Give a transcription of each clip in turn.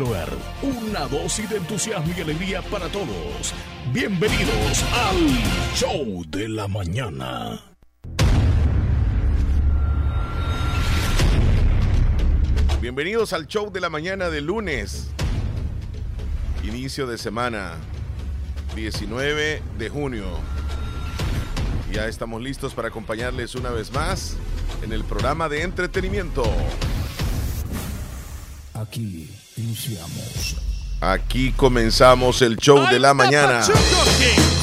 Una dosis de entusiasmo y alegría para todos. Bienvenidos al Show de la Mañana. Bienvenidos al Show de la Mañana de lunes. Inicio de semana, 19 de junio. Ya estamos listos para acompañarles una vez más en el programa de entretenimiento. Aquí iniciamos. Aquí comenzamos el show de la mañana.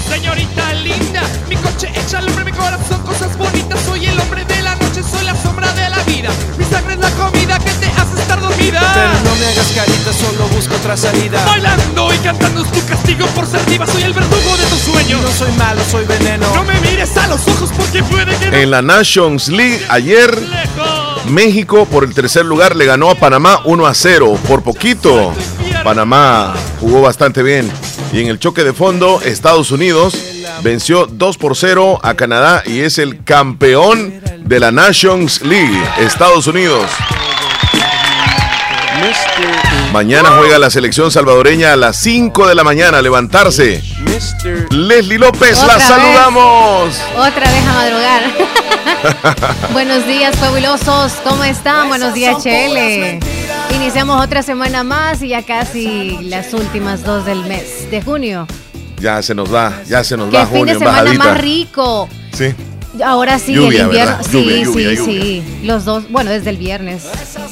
Señorita linda, mi coche echa al hombre mi corazón, cosas bonitas. Soy el hombre de la noche, soy la sombra de la vida. Mi sangre es la comida que te hace estar dormida. Pero no me hagas carita, solo busco otra salida. Bailando y cantando es tu castigo por ser diva. Soy el verdugo de tus sueños. No soy malo, soy veneno. No me mires a los ojos porque puede que no En la Nations League ayer lejos. México por el tercer lugar le ganó a Panamá 1 a 0 por poquito. Panamá jugó bastante bien. Y en el choque de fondo, Estados Unidos venció 2 por 0 a Canadá y es el campeón de la Nations League. Estados Unidos. Mañana juega la selección salvadoreña a las 5 de la mañana. Levantarse. Mr. Leslie López, Otra la vez. saludamos. Otra vez a madrugar. Buenos días, fabulosos. ¿Cómo están? Buenos días, Chele. Iniciamos otra semana más y ya casi las últimas dos del mes de junio. Ya se nos va, ya se nos Qué va fin junio de en semana bajadita. más rico. Sí. Ahora sí, Lluvia, el invierno. ¿verdad? Sí, Lluvia, lluvia, sí, sí. Los dos, bueno, desde el viernes.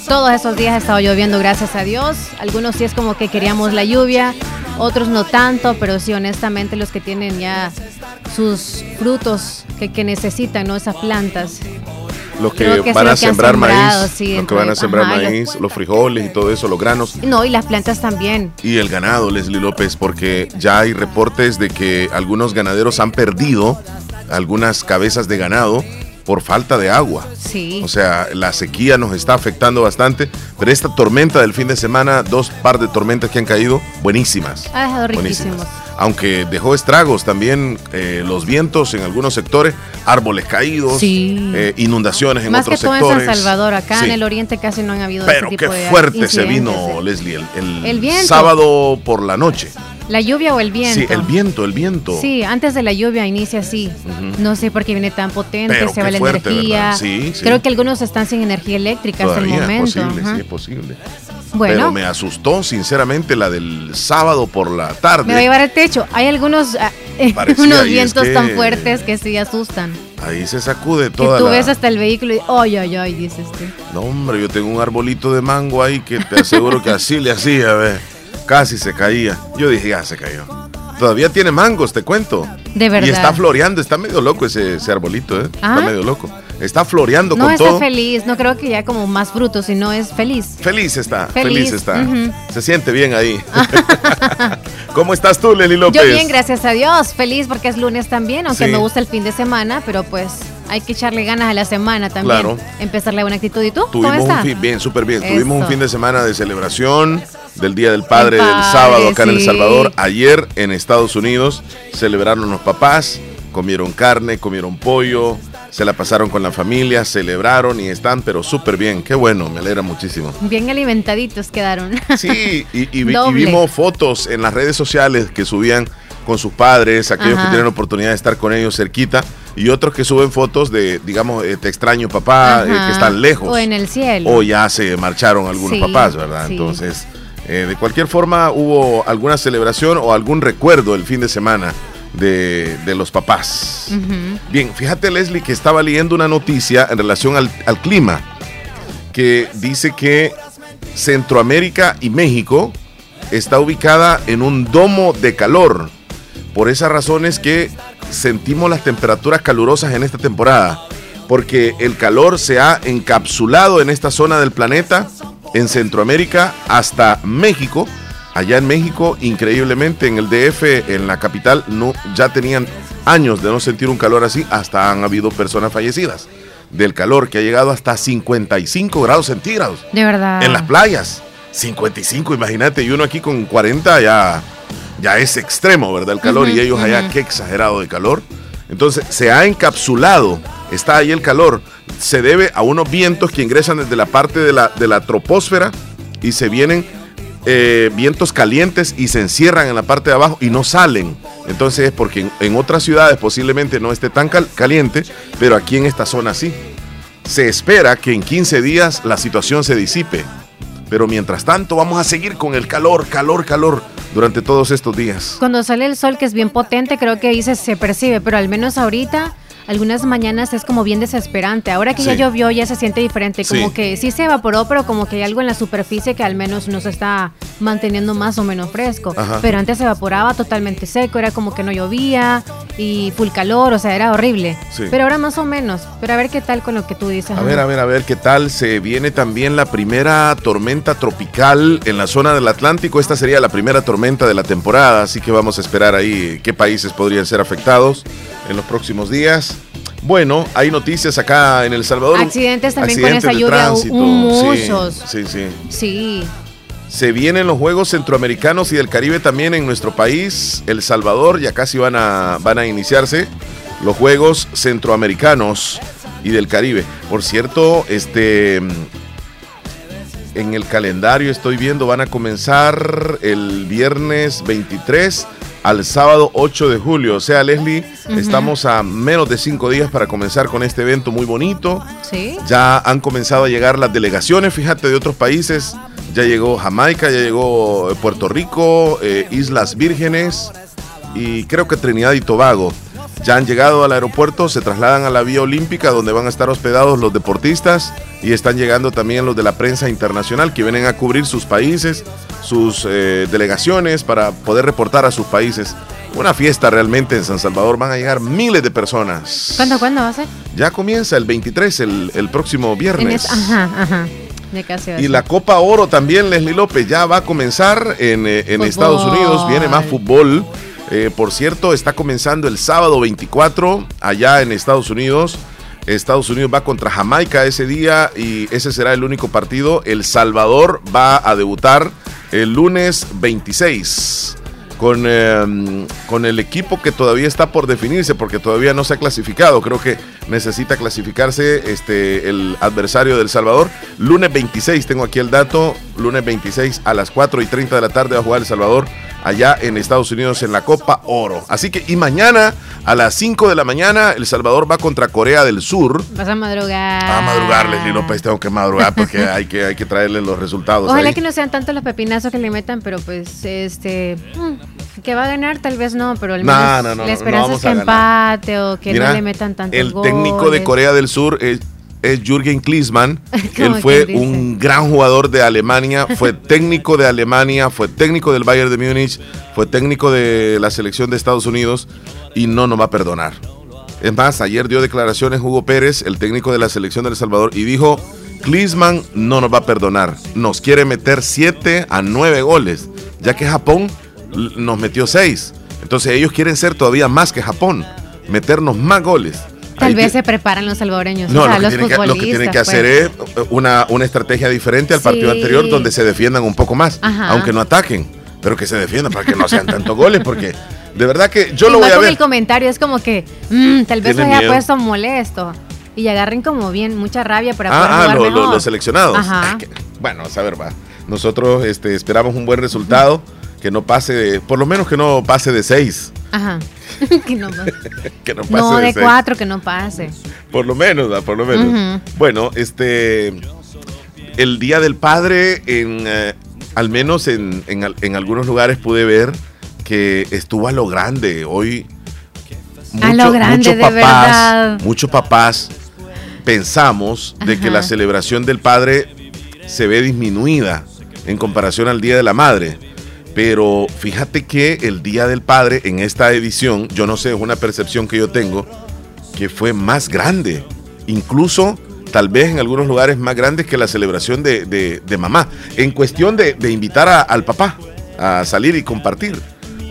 Todos esos días ha estado lloviendo, gracias a Dios. Algunos sí es como que queríamos la lluvia, otros no tanto, pero sí, honestamente, los que tienen ya sus frutos que, que necesitan, ¿no? Esas plantas. Los que, van a sembrar maíz, sí, los que van a sembrar ajá, maíz, los frijoles y todo eso, los granos. No, y las plantas también. Y el ganado, Leslie López, porque ya hay reportes de que algunos ganaderos han perdido algunas cabezas de ganado por falta de agua. Sí. O sea, la sequía nos está afectando bastante, pero esta tormenta del fin de semana, dos par de tormentas que han caído, buenísimas. ha dejado Buenísimas. Aunque dejó estragos también eh, los vientos en algunos sectores, árboles caídos, Sí. eh, inundaciones en Más que otros todo sectores. en San Salvador, acá Sí. en el oriente casi no han habido Pero ese qué tipo de fuerte se vino. Leslie, el, el El sábado por la noche. La lluvia o el viento. Sí, el viento, el viento. Sí, antes de la lluvia inicia así. No sé por qué viene tan potente, Pero se va qué la fuerte, energía. Sí, sí. Creo que algunos están sin energía eléctrica Todavía hasta el es momento. posible, ajá. sí, es posible. Bueno, Pero me... me asustó, sinceramente, la del sábado por la tarde. va a llevar al techo. Hay algunos ah, Parecía, unos es vientos tan fuertes que sí asustan. Ahí se sacude Que toda tú la... ves hasta el vehículo y ay, ay, ay, dices tú. No, hombre, yo tengo un arbolito de mango ahí que te aseguro que así le hacía, ve. Casi se caía. Yo dije, ya se cayó. Todavía tiene mangos, te cuento. De verdad. Y está floreando, está medio loco ese, ese arbolito, ¿eh? Ah. Está medio loco. Está floreando No con está todo. feliz, no creo que ya como más frutos, sino es feliz. Feliz está, feliz, Feliz, está. Se siente bien ahí. ¿Cómo estás tú, Leli López? Yo bien, gracias a Dios. Feliz porque es lunes también, aunque Sí. me gusta el fin de semana, pero pues hay que echarle ganas a la semana también. Claro. Empezarle buena actitud. ¿Y tú? ¿Cómo Tuvimos un estás? fin, bien, súper bien. Tuvimos un fin de semana de celebración del Día del Padre El del sábado acá en El. Salvador. Ayer en Estados Unidos celebraron los papás, comieron carne, comieron pollo, se la pasaron con la familia, celebraron y están, pero súper bien. Qué bueno, me alegra muchísimo. Bien alimentaditos quedaron. Sí, y, y vi- y vimos fotos en las redes sociales que subían con sus padres, aquellos Ajá. que tienen oportunidad de estar con ellos cerquita, y otros que suben fotos de, digamos, eh, te extraño papá, eh, que están lejos. O en el cielo. O ya se marcharon algunos Sí, papás, ¿verdad? sí. Entonces, eh, de cualquier forma, hubo alguna celebración o algún recuerdo el fin de semana de, los papás. Bien, fíjate Leslie que estaba leyendo una noticia en relación al, al clima que dice que Centroamérica y México está ubicada en un domo de calor. Por esas razones que sentimos las temperaturas calurosas en esta temporada. Porque el calor se ha encapsulado en esta zona del planeta, en Centroamérica hasta México. Allá en México, increíblemente, en el DF, en la capital, no, ya tenían años de no sentir un calor así, hasta han habido personas fallecidas del calor que ha llegado hasta 55 grados centígrados De verdad. en las playas. 55, imagínate, y uno aquí con 40 ya, ya es extremo, ¿verdad? El calor, y ellos allá, qué exagerado de calor. Entonces, se ha encapsulado, está ahí el calor. Se debe a unos vientos que ingresan desde la parte de la, de la troposfera y se vienen eh, vientos calientes y se encierran en la parte de abajo y no salen. Entonces es porque en, otras ciudades posiblemente no esté tan cal- caliente, pero aquí en esta zona sí. Se espera que en 15 días la situación se disipe. Pero mientras tanto vamos a seguir con el calor, calor, calor durante todos estos días. Cuando sale el sol, que es bien potente, creo que se, se percibe, pero al menos ahorita, algunas mañanas es como bien desesperante. Ahora que Sí. ya llovió, ya se siente diferente. Como Sí. que sí se evaporó, pero como que hay algo en la superficie que al menos no se está manteniendo más o menos fresco. Ajá. Pero antes se evaporaba totalmente seco, era como que no llovía y full calor, o sea, era horrible. Sí. Pero ahora más o menos. Pero a ver qué tal con lo que tú dices. A ajá. ver, a ver, a ver qué tal. Se viene también la primera tormenta tropical en la zona del Atlántico. Esta sería la primera tormenta de la temporada, así que vamos a esperar ahí qué países podrían ser afectados en los próximos días. Bueno, hay noticias acá en El Salvador. Accidentes también con esa lluvia, tránsito. muchos. Sí, sí, sí. Sí. Se vienen los Juegos Centroamericanos y del Caribe también en nuestro país, El Salvador, ya casi van a, van a iniciarse los Juegos Centroamericanos y del Caribe. Por cierto, este en el calendario estoy viendo van a comenzar el viernes 23 al sábado 8 de julio. O sea, Leslie, estamos a menos de cinco días para comenzar con este evento muy bonito. Sí. Ya han comenzado a llegar las delegaciones, fíjate, de otros países. Ya llegó Jamaica, ya llegó eh, Puerto Rico, eh, Islas Vírgenes y creo que Trinidad y Tobago. Ya han llegado al aeropuerto, se trasladan a la vía olímpica donde van a estar hospedados los deportistas y están llegando también los de la prensa internacional que vienen a cubrir sus países, sus eh, delegaciones para poder reportar a sus países. Una fiesta realmente en San Salvador, van a llegar miles de personas. ¿Cuándo, cuándo va a ser? Ya comienza el 23, el, el próximo viernes. es- ajá, ajá. Ya casi va a Y la Copa Oro también, Leslie López, ya va a comenzar en, eh, en. Estados Unidos. Viene más fútbol. Eh, por cierto, está comenzando el sábado 24 allá en Estados Unidos. Estados Unidos va contra Jamaica ese día y ese será el único partido. El Salvador va a debutar el lunes 26 con, eh, con el equipo que todavía está por definirse porque todavía no se ha clasificado. Creo que necesita clasificarse este, el adversario del Salvador. Lunes 26, tengo aquí el dato. Lunes 26 a las 4 y 30 de la tarde va a jugar El Salvador allá en Estados Unidos en la Copa Oro. Así que, y mañana a las 5 de la mañana, El Salvador va contra Corea del Sur. Vas a madrugar. A madrugar, Leslie López, tengo que madrugar porque hay que, hay que traerle los resultados. Ojalá ahí. que no sean tantos los pepinazos que le metan, pero pues, este, mm, que va a ganar tal vez no, pero al No, menos no, no, no, la esperanza es que empate o que Mira, no le metan tantos El técnico de. Corea del Sur es, es Jürgen Klinsmann. Él fue un gran jugador de Alemania, fue técnico de Alemania, fue técnico del Bayern de Múnich, fue técnico de la selección de Estados Unidos y no nos va a perdonar. Es más, ayer dio declaraciones Hugo Pérez, el técnico de la selección de El Salvador, y dijo, Klinsmann no nos va a perdonar. Nos quiere meter 7 a 9 goles, ya que Japón nos metió 6. Entonces ellos quieren ser todavía más que Japón, meternos más goles. Tal vez se preparan los salvadoreños. no, o sea, lo, que los tienen que, lo que tienen que futbolistas, hacer pues. es una, una estrategia diferente al partido anterior donde se defiendan un poco más, Ajá. aunque no ataquen, pero que se defiendan para que no sean tantos goles, porque de verdad que yo Y lo voy a ver. el comentario es como que mm, tal vez se haya puesto molesto y agarren como bien mucha rabia para Ah, poder ah, jugar lo- lo- mejor. los seleccionados. Ajá. Bueno, a ver, va. Nosotros este, esperamos un buen resultado, que no pase, de- por lo menos que no pase de seis. Ajá. que no, Que no pase no, de cuatro, que no pase. Por lo menos, por lo menos. Bueno, este. El Día del Padre, en, eh, al menos en, en en algunos lugares pude ver que estuvo a lo grande. Hoy. A lo grande, de papás, verdad. Muchos papás pensamos de que la celebración del Padre se ve disminuida en comparación al Día de la Madre. Pero fíjate que el Día del Padre en esta edición, yo no sé, es una percepción que yo tengo, que fue más grande. Incluso tal vez en algunos lugares más grandes que la celebración de, de- mamá. En cuestión de, invitar a- al papá a salir y compartir.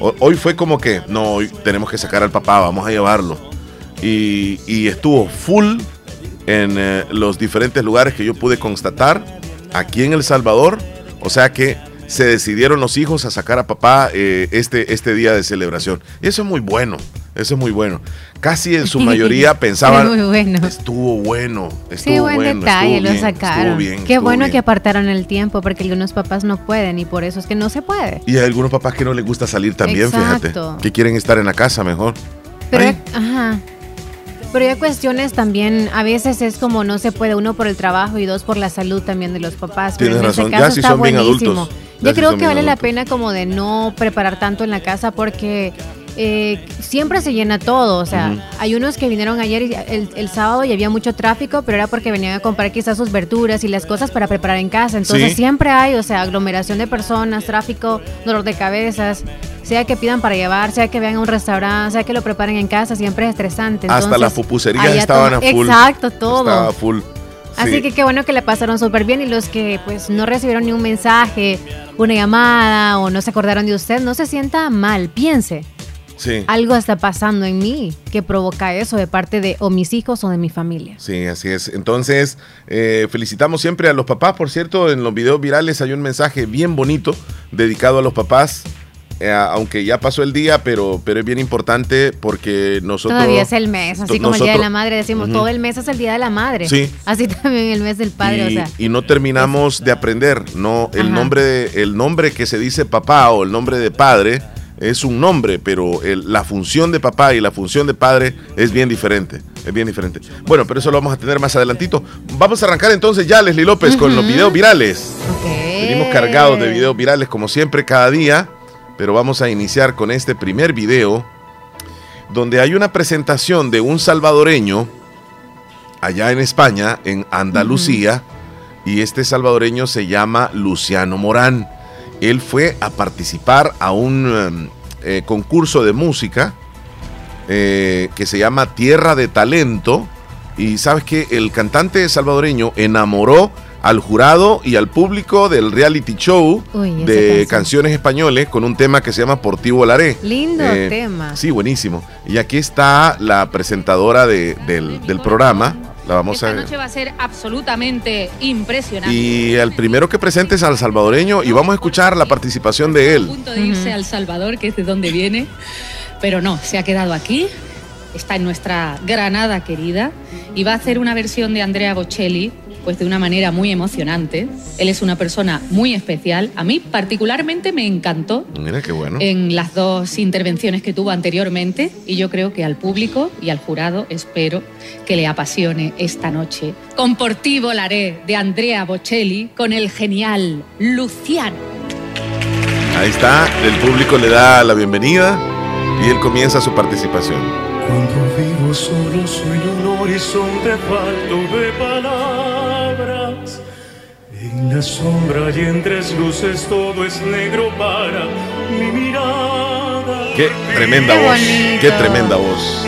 Ho- Hoy fue como que, no, hoy tenemos que sacar al papá, vamos a llevarlo. Y, y estuvo full en eh, los diferentes lugares que yo pude constatar aquí en El Salvador. O sea que se decidieron los hijos a sacar a papá eh, este, este día de celebración. Y eso es muy bueno. Eso es muy bueno. Casi en su mayoría pensaban. Muy bueno. Estuvo bueno. Estuvo Sí, buen bueno, detalle, estuvo lo bien, sacaron. estuvo bien, Qué estuvo bueno bien. que apartaron el tiempo, porque algunos papás no pueden y por eso es que no se puede. Y hay algunos papás que no les gusta salir también, Exacto. fíjate. Que quieren estar en la casa mejor. Pero, Ay, ajá. Pero hay cuestiones también, a veces es como no se puede, uno por el trabajo y dos por la salud también de los papás. Pero Tienes en ese razón, caso ya si son bien buenísimo. adultos, ya Yo creo que vale la pena como de no preparar tanto en la casa porque eh, siempre se llena todo. O sea, hay unos que vinieron ayer y el, el sábado y había mucho tráfico, pero era porque venían a comprar quizás sus verduras y las cosas para preparar en casa. Entonces Sí. siempre hay, o sea, aglomeración de personas, tráfico, dolor de cabezas. Sea que pidan para llevar, sea que vayan a un restaurante, sea que lo preparen en casa, siempre es estresante. Hasta las pupuserías estaban a full. Exacto, todo. Estaba full. Así Sí. que qué bueno que le pasaron súper bien y los que pues no recibieron ni un mensaje, una llamada o no se acordaron de usted, no se sienta mal, piense, Sí. algo está pasando en mí que provoca eso de parte de o mis hijos o de mi familia. Sí, así es. Entonces, eh, felicitamos siempre a los papás. Por cierto, en los videos virales hay un mensaje bien bonito dedicado a los papás. Eh, aunque ya pasó el día, pero, pero es bien importante porque nosotros... Todavía es el mes, así como el Día de la Madre decimos, todo el mes es el Día de la Madre. Sí. Así también el mes del padre, y, o sea. y no terminamos de aprender. No, el Ajá. nombre, el nombre que se dice papá o el nombre de padre es un nombre, pero el- la función de papá y la función de padre es bien diferente. Es bien diferente. Bueno, pero eso lo vamos a tener más adelantito. Vamos a arrancar entonces ya, Leslie López, con los videos virales. ok. Venimos cargados de videos virales como siempre cada día, pero vamos a iniciar con este primer video donde hay una presentación de un salvadoreño allá en España, en Andalucía, y este salvadoreño se llama Luciano Morán. Él fue a participar a un em, eh, concurso de música eh, que se llama Tierra de Talento. Y sabes que el cantante salvadoreño enamoró al jurado y al público del reality show Uy, de canción. canciones españoles con un tema que se llama Por ti volaré. Lindo Eh, tema. Sí, buenísimo. Y aquí está la presentadora de- del, del programa. La vamos Esta a noche va a ser absolutamente impresionante. Y el primero que presente es al salvadoreño y vamos a escuchar la participación de A él. punto de irse Ujú. al Salvador, que es de donde viene, pero no, se ha quedado aquí. Está en nuestra Granada querida y va a hacer una versión de Andrea Bocelli, pues de una manera muy emocionante. Él es una persona muy especial. A mí particularmente me encantó Mira qué bueno. en las dos intervenciones que tuvo anteriormente y yo creo que al público y al jurado espero que le apasione esta noche. Con Por ti volaré de Andrea Bocelli con el genial Luciano. Ahí está, el público le da la bienvenida y él comienza su participación. Cuando vivo solo soy un horizonte falto de palabras. En la sombra y en tres luces todo es negro para mi mirada. Qué tremenda Qué voz, bonito. qué tremenda voz.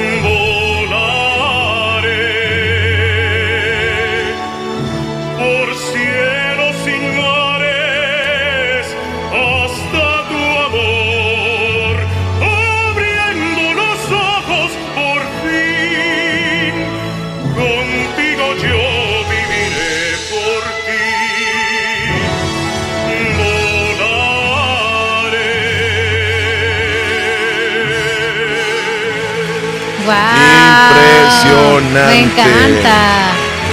¡Wow! Impresionante. Me encanta.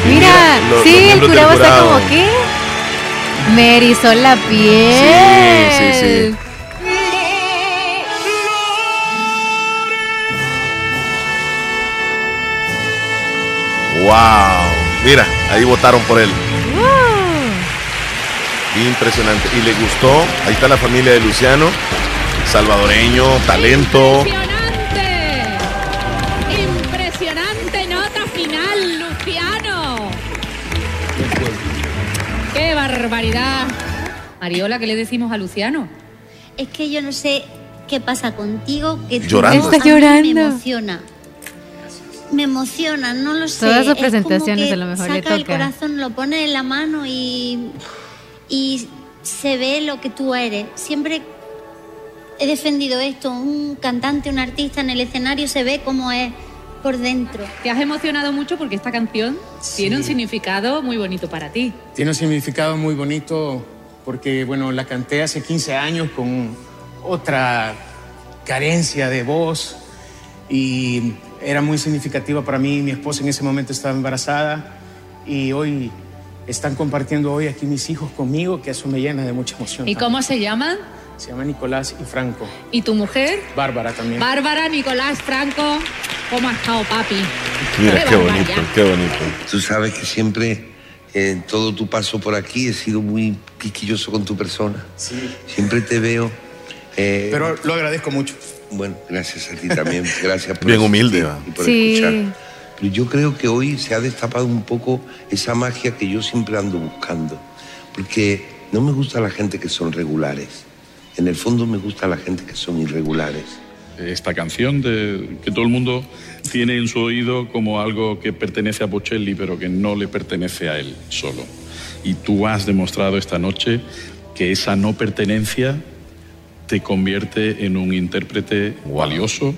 Mira, mira, lo- sí, el jurado está como que me erizó la piel. Sí, sí, sí. ¡Wow! Mira, ahí votaron por él. Impresionante. Y le gustó. Ahí está la familia de Luciano. Salvadoreño, talento. Barbaridad! Mariola, ¿qué le decimos a Luciano? Es que yo no sé qué pasa contigo, que Llorando. Está llorando. Me emociona. Me emociona, no lo sé. Todas sus Es como presentaciones que a lo mejor le saca el toca. corazón, lo pone en la mano y, y se ve lo que tú eres. Siempre he defendido esto. Un cantante, un artista en el escenario se ve como es por dentro. Te has emocionado mucho porque esta canción tiene un significado muy bonito para ti. Tiene un significado muy bonito porque, bueno, la canté hace 15 años con otra carencia de voz y era muy significativa para mí. Mi esposa en ese momento estaba embarazada y hoy están compartiendo hoy aquí mis hijos conmigo, que eso me llena de mucha emoción. ¿Y cómo se llaman? Se llama Nicolás y Franco. ¿Y tu mujer? Bárbara también. Bárbara, Nicolás, Franco. ¿Cómo has estado, papi? Mira, qué bonito, qué bonito. Tú sabes que siempre en todo tu paso por aquí he sido muy quisquilloso con tu persona. Sí. Siempre te veo. eh, Pero lo agradezco mucho. Bueno, gracias a ti también. Gracias por Bien humilde, y por Sí. escuchar. Pero yo creo que hoy se ha destapado un poco esa magia que yo siempre ando buscando. Porque no me gusta la gente que son regulares. En el fondo me gusta la gente que son irregulares. esta canción de, que todo el mundo tiene en su oído como algo que pertenece a Bocelli, pero que no le pertenece a él solo. Y tú has demostrado esta noche que esa no pertenencia te convierte en un intérprete valioso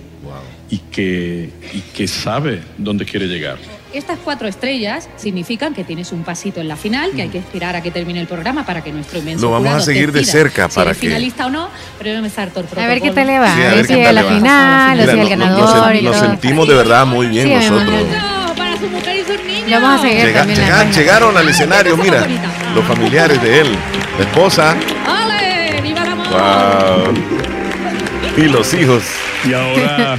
y, que, y que sabe dónde quiere llegar. Estas cuatro estrellas significan que tienes un pasito en la final, que hay que esperar a que termine el programa para que nuestro inmenso Lo vamos a seguir de cerca si para eres que- finalista o no, pero debe empezar todo el A ver qué tal le va. Sí, a a ver ver si tal la final, o si el ganador nos, sentimos de verdad muy bien Sí, nosotros. Para su mujer y sus niños. Vamos a seguir Llega- también la llegaron al escenario, mira, los familiares de él, la esposa, ¡Ale! ¡Viva el amor! wow, y los hijos. Y ahora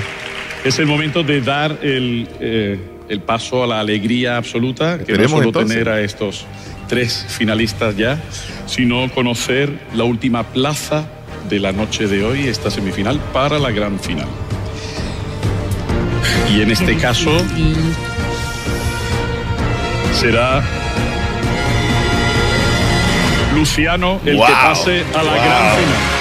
es el momento de dar el, eh, el paso a la alegría absoluta, que no solo entonces. tener a estos tres finalistas ya, sino conocer la última plaza de la noche de hoy, esta semifinal, para la gran final. Y en este caso será Luciano el Wow. que pase a la Wow. gran final.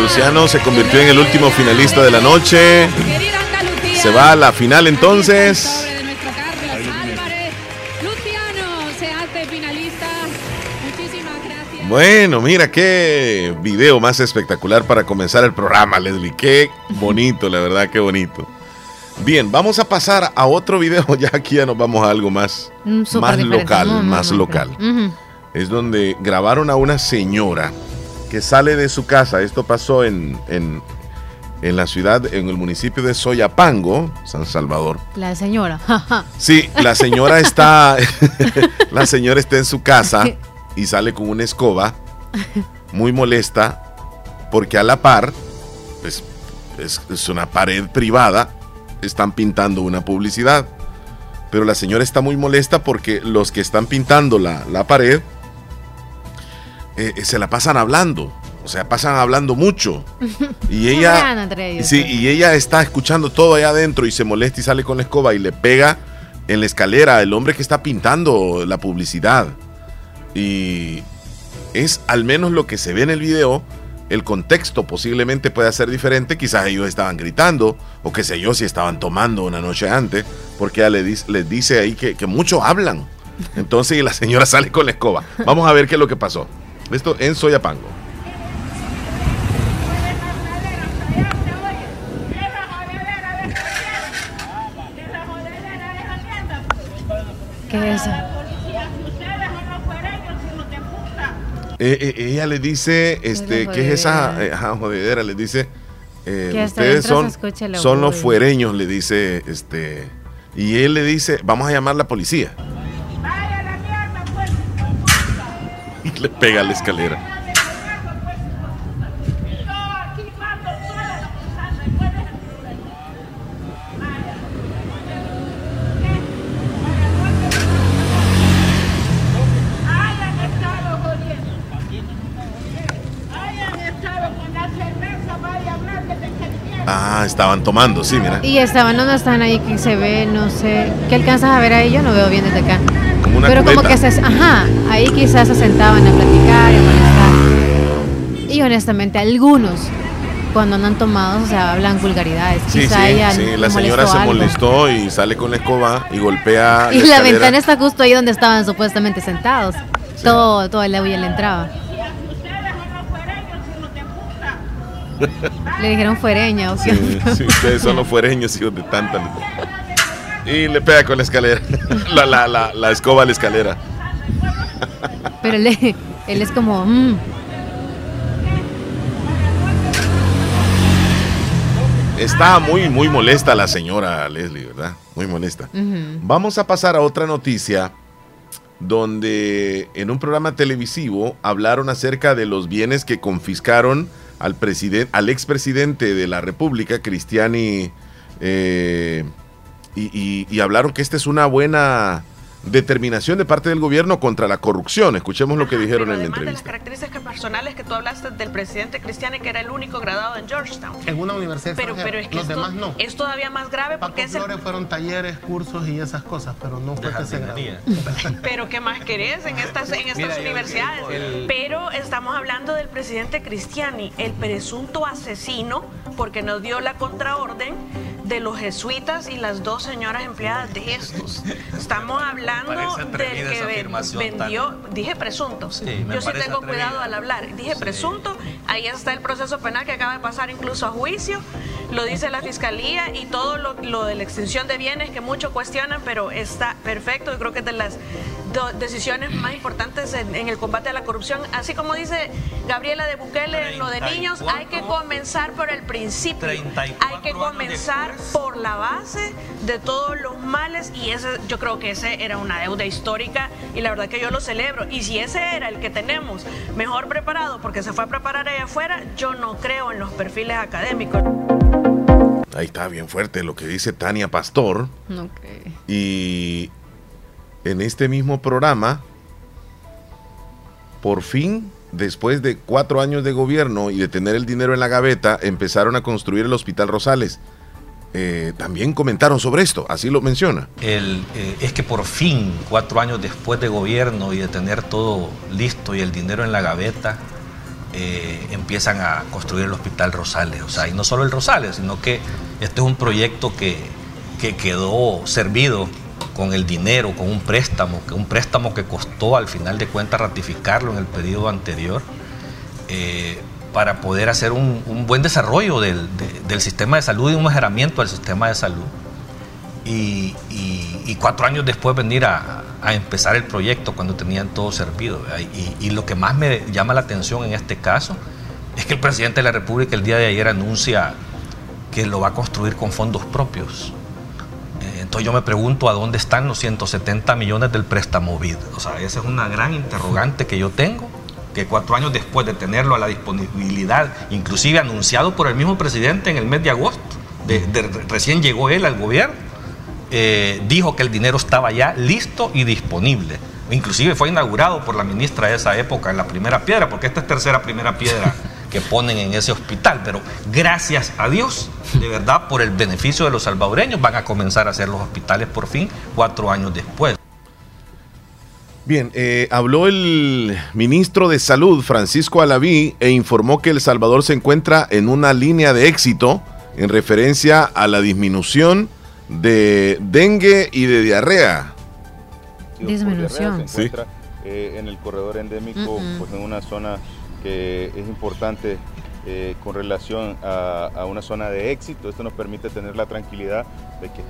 Luciano se convirtió en el último finalista de la noche. Se va a la final entonces. Luciano se hace finalista. Muchísimas gracias. Bueno, mira qué video más espectacular para comenzar el programa, Leslie. Qué bonito, la verdad, qué bonito. Bien, vamos a pasar a otro video. Ya aquí ya nos vamos a algo más, Mm, más local, más local. Es donde grabaron a una señora que sale de su casa. Esto pasó en, en, en la ciudad, en el municipio de Soyapango, San Salvador. La señora. Sí, la señora está, la señora está en su casa y sale con una escoba, muy molesta, porque a la par, pues, es, es una pared privada, están pintando una publicidad. Pero la señora está muy molesta porque los que están pintando la, la pared eh, eh, se la pasan hablando. O sea, pasan hablando mucho. Y ella, ellos, sí, y ella está escuchando todo allá adentro y se molesta y sale con la escoba y le pega en la escalera al hombre que está pintando la publicidad. Y es al menos lo que se ve en el video. El contexto posiblemente pueda ser diferente. Quizás ellos estaban gritando o qué sé yo si estaban tomando una noche antes. Porque ella les dice ahí que, que mucho hablan. Entonces y la señora sale con la escoba. Vamos a ver qué es lo que pasó. Esto en Soyapango. ¿Qué es eso? Eh, eh, ella le dice, este, ¿qué es esa jodedera. eh, ajá, jodedera? Le dice, eh, ustedes son, son los fuereños, le dice, este, y él le dice, vamos a llamar a la policía. Y le pega a la escalera. Ah, estaban tomando, sí, mira. Y estaban, no están ahí que se ve, no sé. ¿Qué alcanzas a ver ahí? Yo no veo bien desde acá. Como una Pero como que se, ajá, ahí quizás se sentaban a platicar y a molestar. Y honestamente, algunos, cuando andan tomados, o sea, hablan vulgaridades. Sí, Quizá sí, ella sí, la señora se algo. molestó y sale con la escoba y golpea Y la ventana está justo ahí donde estaban supuestamente sentados. Todo, todo el agua le entraba. Le dijeron fuereña, ¿o qué? Sí, sí, ustedes son los fuereños, hijos de tanta. Y le pega con la escalera. La, la, la, la escoba a la escalera. Pero él, él es como, mm, está muy, muy molesta la señora Leslie, ¿verdad? Muy molesta. Vamos a pasar a otra noticia donde en un programa televisivo hablaron acerca de los bienes que confiscaron al al expresidente de la República, Cristiani, eh, y, y- y hablaron que esta es una buena determinación de parte del gobierno contra la corrupción. Escuchemos lo que dijeron en la Además de las entrevista. características personales que tú hablaste del presidente Cristiani, que era el único graduado en Georgetown. En una universidad Pero, pero es que Los esto demás no. es todavía más grave porque es el Flores fueron talleres, cursos y esas cosas, pero no fue que se graduó. Pero ¿qué más querés en estas, en estas Mira, universidades? el- Pero estamos hablando del presidente Cristiani, el presunto asesino, porque nos dio la contraorden de los jesuitas y las dos señoras empleadas de estos. Estamos hablando del que vendió, dije presunto. me Yo sí tengo atrevida. cuidado al hablar. Dije presunto, ahí está el proceso penal que acaba de pasar incluso a juicio, lo dice la fiscalía y todo lo, lo de la extinción de bienes que muchos cuestionan, pero está perfecto. Yo creo que es de las decisiones más importantes en, en el combate a la corrupción. Así como dice Gabriela de Bukele, lo de niños, hay que comenzar por el principio. Hay que comenzar por la base de todos los males y ese, yo creo que ese era una deuda histórica y la verdad que yo lo celebro. Y si ese era el que tenemos mejor preparado porque se fue a preparar allá afuera, yo no creo en los perfiles académicos. Ahí está bien fuerte lo que dice Tania Pastor. Y en este mismo programa, por fin, después de cuatro años de gobierno y de tener el dinero en la gaveta, empezaron a construir el Hospital Rosales. Eh, también comentaron sobre esto, así lo menciona. El, eh, es que por fin, cuatro años después de gobierno y de tener todo listo y el dinero en la gaveta, eh, empiezan a construir el Hospital Rosales. O sea, y no solo el Rosales, sino que este es un proyecto que, que quedó servido con el dinero, con un préstamo, que un préstamo que costó al final de cuentas ratificarlo en el periodo anterior, para poder hacer un, un buen desarrollo del, de- del sistema de salud y un mejoramiento del sistema de salud. Y, y- y cuatro años después venir a, a empezar el proyecto cuando tenían todo servido. Y, y lo que más me llama la atención en este caso es que el presidente de la República el día de ayer anuncia que lo va a construir con fondos propios. Eh, Entonces yo me pregunto a dónde están los 170 millones del préstamo BID. O sea, esa es una gran interrogante que yo tengo, que cuatro años después de tenerlo a la disponibilidad, inclusive anunciado por el mismo presidente en el mes de agosto, recién llegó él al gobierno, eh, dijo que el dinero estaba ya listo y disponible. Inclusive fue inaugurado por la ministra de esa época en la primera piedra, porque esta es tercera primera piedra que ponen en ese hospital. Pero gracias a Dios, de verdad, por el beneficio de los salvadoreños, van a comenzar a hacer los hospitales por fin cuatro años después. Bien, eh, habló el ministro de Salud, Francisco Alaví, e informó que El Salvador se encuentra en una línea de éxito en referencia a la disminución de dengue y de diarrea. Disminución. Se encuentra eh, en el corredor endémico, Mm-mm. pues en una zona que es importante eh, con relación a, una zona de éxito. Esto nos permite tener la tranquilidad de que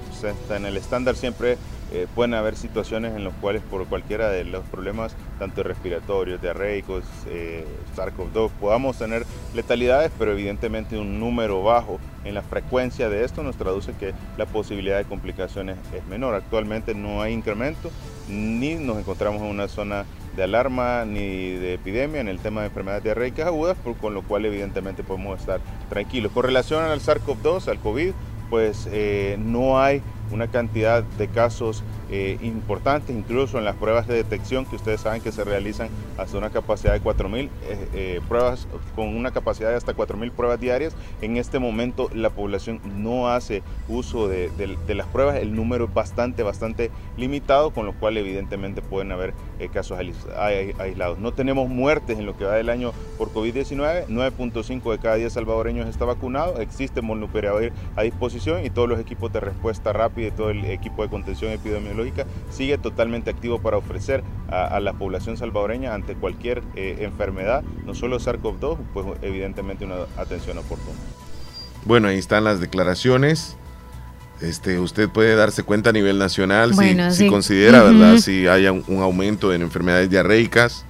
en el estándar siempre eh, pueden haber situaciones en las cuales por cualquiera de los problemas, tanto respiratorios, diarreicos, eh, SARS-CoV-2, podamos tener letalidades, pero evidentemente un número bajo en la frecuencia de esto nos traduce que la posibilidad de complicaciones es menor. Actualmente no hay incremento, ni nos encontramos en una zona de alarma ni de epidemia en el tema de enfermedades diarreicas agudas, por- con lo cual evidentemente podemos estar tranquilos. Con relación al SARS-CoV-2, al COVID, pues eh, no hay una cantidad de casos eh, importantes, incluso en las pruebas de detección que ustedes saben que se realizan hasta una capacidad de 4.000 eh, eh, pruebas, con una capacidad de hasta 4.000 pruebas diarias. En este momento la población no hace uso de, las pruebas, el número es bastante, bastante limitado, con lo cual evidentemente pueden haber eh, casos ais- ai- aislados. No tenemos muertes en lo que va del año por COVID-19, 9.5 de cada 10 salvadoreños está vacunado, existe molnupiravir a disposición y todos los equipos de respuesta rápida y todo el equipo de contención epidemiológica sigue totalmente activo para ofrecer a, a la población salvadoreña ante cualquier eh, enfermedad, no solo SARS-CoV-2, pues evidentemente una atención oportuna. Bueno, ahí están las declaraciones. Este, usted puede darse cuenta a nivel nacional si- Bueno, si, sí. considera. ¿verdad? Si haya un, un aumento en enfermedades diarreicas.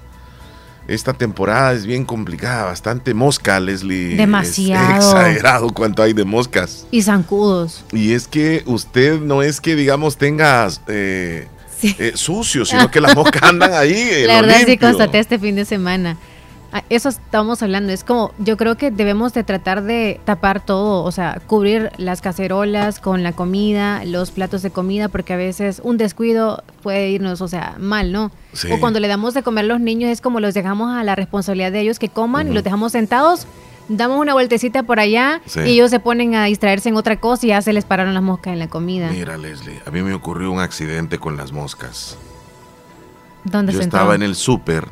Esta temporada es bien complicada, bastante mosca, Leslie. Es Demasiado. exagerado cuánto hay de moscas. Y zancudos. Y es que usted no es que, digamos, tenga eh, eh, sucio, sino que las moscas andan ahí. La verdad sí constaté este fin de semana. Eso estamos hablando, es como, yo creo que debemos de tratar de tapar todo, o sea, cubrir las cacerolas con la comida, los platos de comida, porque a veces un descuido puede irnos, o sea, mal, ¿no? Sí. O cuando le damos de comer a los niños es como los dejamos a la responsabilidad de ellos que coman y los dejamos sentados, damos una vueltecita por allá Sí. y ellos se ponen a distraerse en otra cosa y ya se les pararon las moscas en la comida. Mira, Leslie, a mí me ocurrió un accidente con las moscas. ¿Dónde Yo estaba en el súper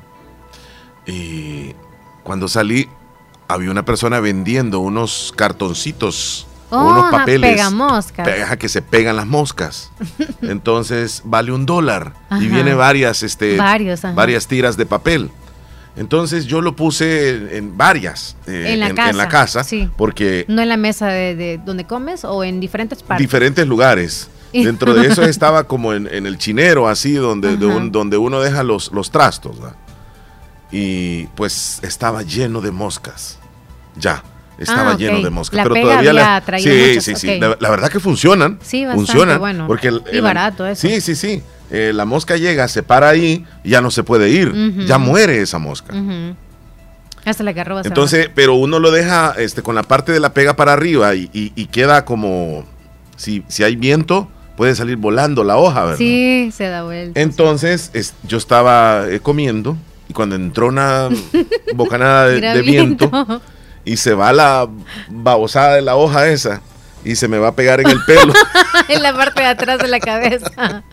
y cuando salí había una persona vendiendo unos cartoncitos o Oh, unos papeles. Pegaja que se pegan las moscas. Entonces vale un dólar Ajá. y viene varias, este, Varios, varias tiras de papel. Entonces yo lo puse en, varias eh, En la casa, casa, sí. porque ¿No en la mesa de, de donde comes o en diferentes partes? diferentes lugares. Dentro de eso estaba como en, en el chinero, así, donde, de Ajá. un- donde uno deja los, los trastos. ¿va? Y pues estaba lleno de moscas. Ya, estaba Ah, lleno de moscas. La pero pega todavía había la- Sí, muchas, sí, sí. La, la verdad que funcionan. Sí, bastante funcionan. bueno. Porque el- Y barato eso. Sí, sí, sí. Eh, la mosca llega, se para ahí y ya no se puede ir. Ya muere esa mosca. Hasta la garroba se Entonces, pero uno lo deja este, con la parte de la pega para arriba y, y- y queda como, si, si hay viento, puede salir volando la hoja. ¿verdad? Sí, se da vuelta. Entonces, es- yo estaba eh, comiendo y cuando entró una bocanada de, viento, y se va la babosada de la hoja esa y se me va a pegar en el pelo. en la parte de atrás de la cabeza.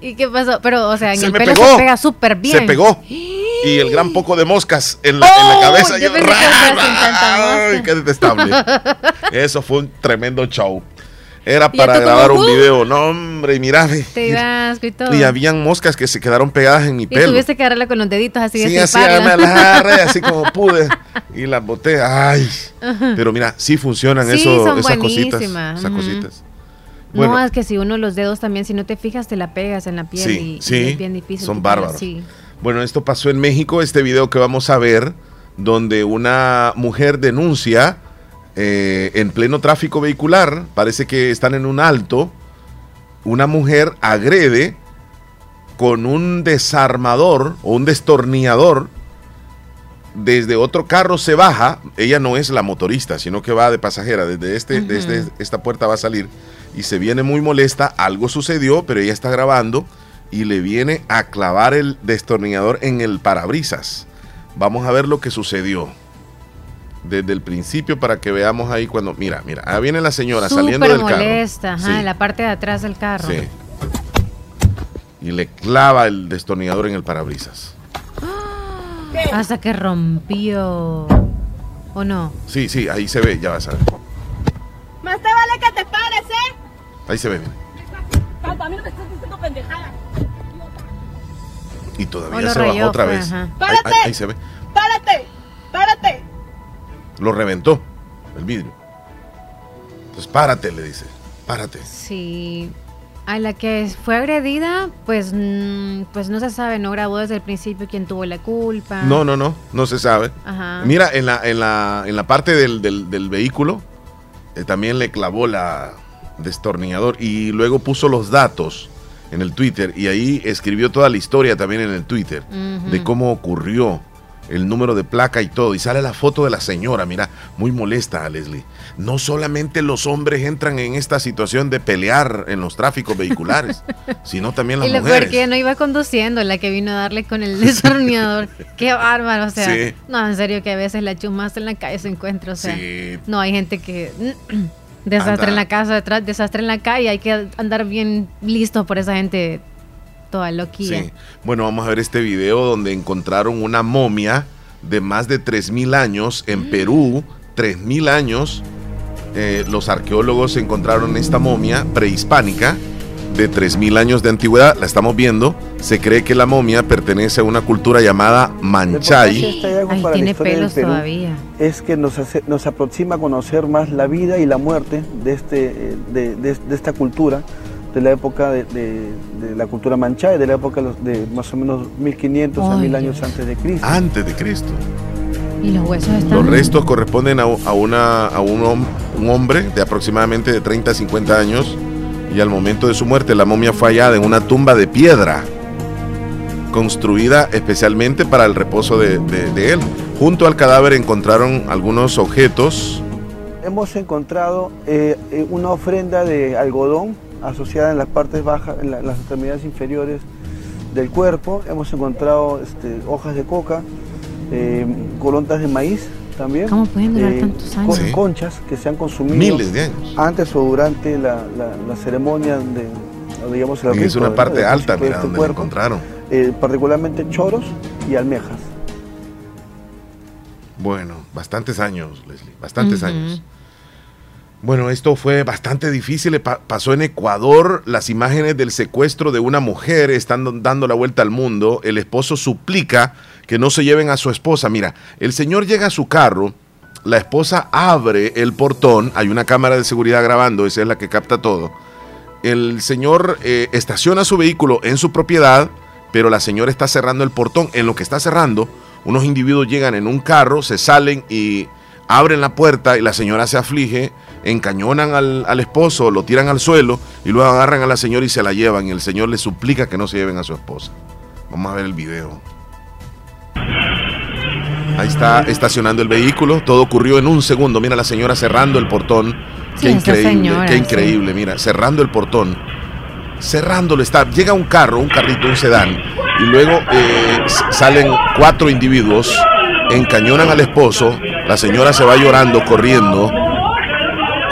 ¿Y qué pasó? Pero, o sea, en Se el pelo pegó. se pega súper bien. Se pegó. Y el gran poco de moscas en la, en la ¡Oh! cabeza. Yo pensé que ¡Ay, qué detestable! Eso fue un tremendo show. Era Y para como, grabar un ¡uh! video. No, hombre, y mira. ve. Te ibas y todo. Y habían moscas que se quedaron pegadas en mi Y pelo. tuviste que agarrarla con los deditos así de Sí, así me las agarré así como pude y las boté. Ay. Pero mira, sí funcionan Sí, eso, son esas cositas. Esas Ujú. cositas. no, es que si uno los dedos también, si no te fijas, te la pegas en la piel sí, y, y sí, es bien difícil. son bárbaros. Sí. Bueno, esto pasó en México, este video que vamos a ver, donde una mujer denuncia eh, en pleno tráfico vehicular, parece que están en un alto, una mujer agrede con un desarmador o un destornillador, desde otro carro se baja, ella no es la motorista, sino que va de pasajera, desde, este, desde esta puerta va a salir y se viene muy molesta, algo sucedió, pero ella está grabando y le viene a clavar el destornillador en el parabrisas. Vamos a ver lo que sucedió. Desde el principio para que veamos ahí cuando... Mira, mira, ahí viene la señora saliendo del carro. molesta, ajá, Sí, en la parte de atrás del carro. sí. Y le clava el destornillador en el parabrisas. Hasta que rompió. ¿O no? Sí, sí, ahí se ve, ya vas a ver. Más te vale que te pares, ¿eh? Ahí se ve. mira. A mí no me estás diciendo pendejada. Y todavía se bajó rayó, otra pues, vez. ajá. Ahí, ¡Párate! ahí- ahí se ve. ¡Párate! ¡Párate! Lo reventó el vidrio. Entonces, párate, le dice. Párate. Sí. A la que fue agredida, pues, mm, pues no se sabe, no grabó desde el principio quién tuvo la culpa. No, no, no, no se sabe. Ajá. Mira, en la, en la, en la parte del, del- del vehículo eh, también le clavó la destornillador y luego puso los datos en el Twitter y ahí escribió toda la historia también en el Twitter de cómo ocurrió el número de placa y todo. Y sale la foto de la señora, mira, muy molesta, Leslie. No solamente los hombres entran en esta situación de pelear en los tráficos vehiculares, sino también las y lo mujeres. no iba conduciendo, la que vino a darle con el destornillador. Qué bárbaro, o sea. Sí. No, en serio que a veces la chumaste en la calle se encuentra, o sea. Sí. No, hay gente que desastre Anda. en la casa detrás, desastre en la calle, hay que andar bien listo por esa gente toda loquilla. Sí. Bueno, vamos a ver este video donde encontraron una momia de más de 3.000 años en Perú. 3.000 años. Eh, los arqueólogos encontraron esta momia prehispánica de 3.000 años de antigüedad. La estamos viendo. Se cree que la momia pertenece a una cultura llamada Manchay. Tiene pelos todavía. Es que nos, hace- nos aproxima a conocer más la vida y la muerte de, este, eh, de, de- de esta cultura, de la época de, de- de la cultura manchaya, de la época de más o menos 1500 a Ay, 1000 años antes de Cristo. Antes de Cristo. Y los huesos están. Los restos corresponden a, a una, a un, hom- un hombre de aproximadamente de 30 a 50 años y al momento de su muerte la momia fue hallada en una tumba de piedra construida especialmente para el reposo de, de- de él. Junto al cadáver encontraron algunos objetos. Hemos encontrado eh, eh, una ofrenda de algodón asociada en las partes bajas, en, la- en las extremidades inferiores del cuerpo. Hemos encontrado este, hojas de coca, eh, colontas de maíz también. ¿Cómo pueden durar eh, tantos años? con- Sí. Conchas que se han consumido Miles de años. antes o durante la, la- la ceremonia de, digamos, el es una parte alta, de mira, este donde cuerpo. encontraron. Eh, particularmente choros y almejas. Bueno, bastantes años, Leslie, bastantes años. Bueno, esto fue bastante difícil. pa- pasó en Ecuador las imágenes del secuestro de una mujer están dando la vuelta al mundo. El esposo suplica que no se lleven a su esposa. Mira, el señor llega a su carro, la esposa abre el portón, hay una cámara de seguridad grabando, esa es la que capta todo. El señor eh, estaciona su vehículo en su propiedad, pero la señora está cerrando el portón. En lo que está cerrando, unos individuos llegan en un carro, se salen y abren la puerta y la señora se aflige, encañonan al, al esposo, lo tiran al suelo y luego agarran a la señora y se la llevan. Y el señor le suplica que no se lleven a su esposa. Vamos a ver el video. Ahí está estacionando el vehículo. Todo ocurrió en un segundo. Mira la señora cerrando el portón. Sí, qué increíble, señora, qué sí. increíble. Mira, cerrando el portón. Cerrándolo está. Llega un carro, un carrito, un sedán. Y luego eh, salen cuatro individuos. Encañonan al esposo. La señora se va llorando, corriendo.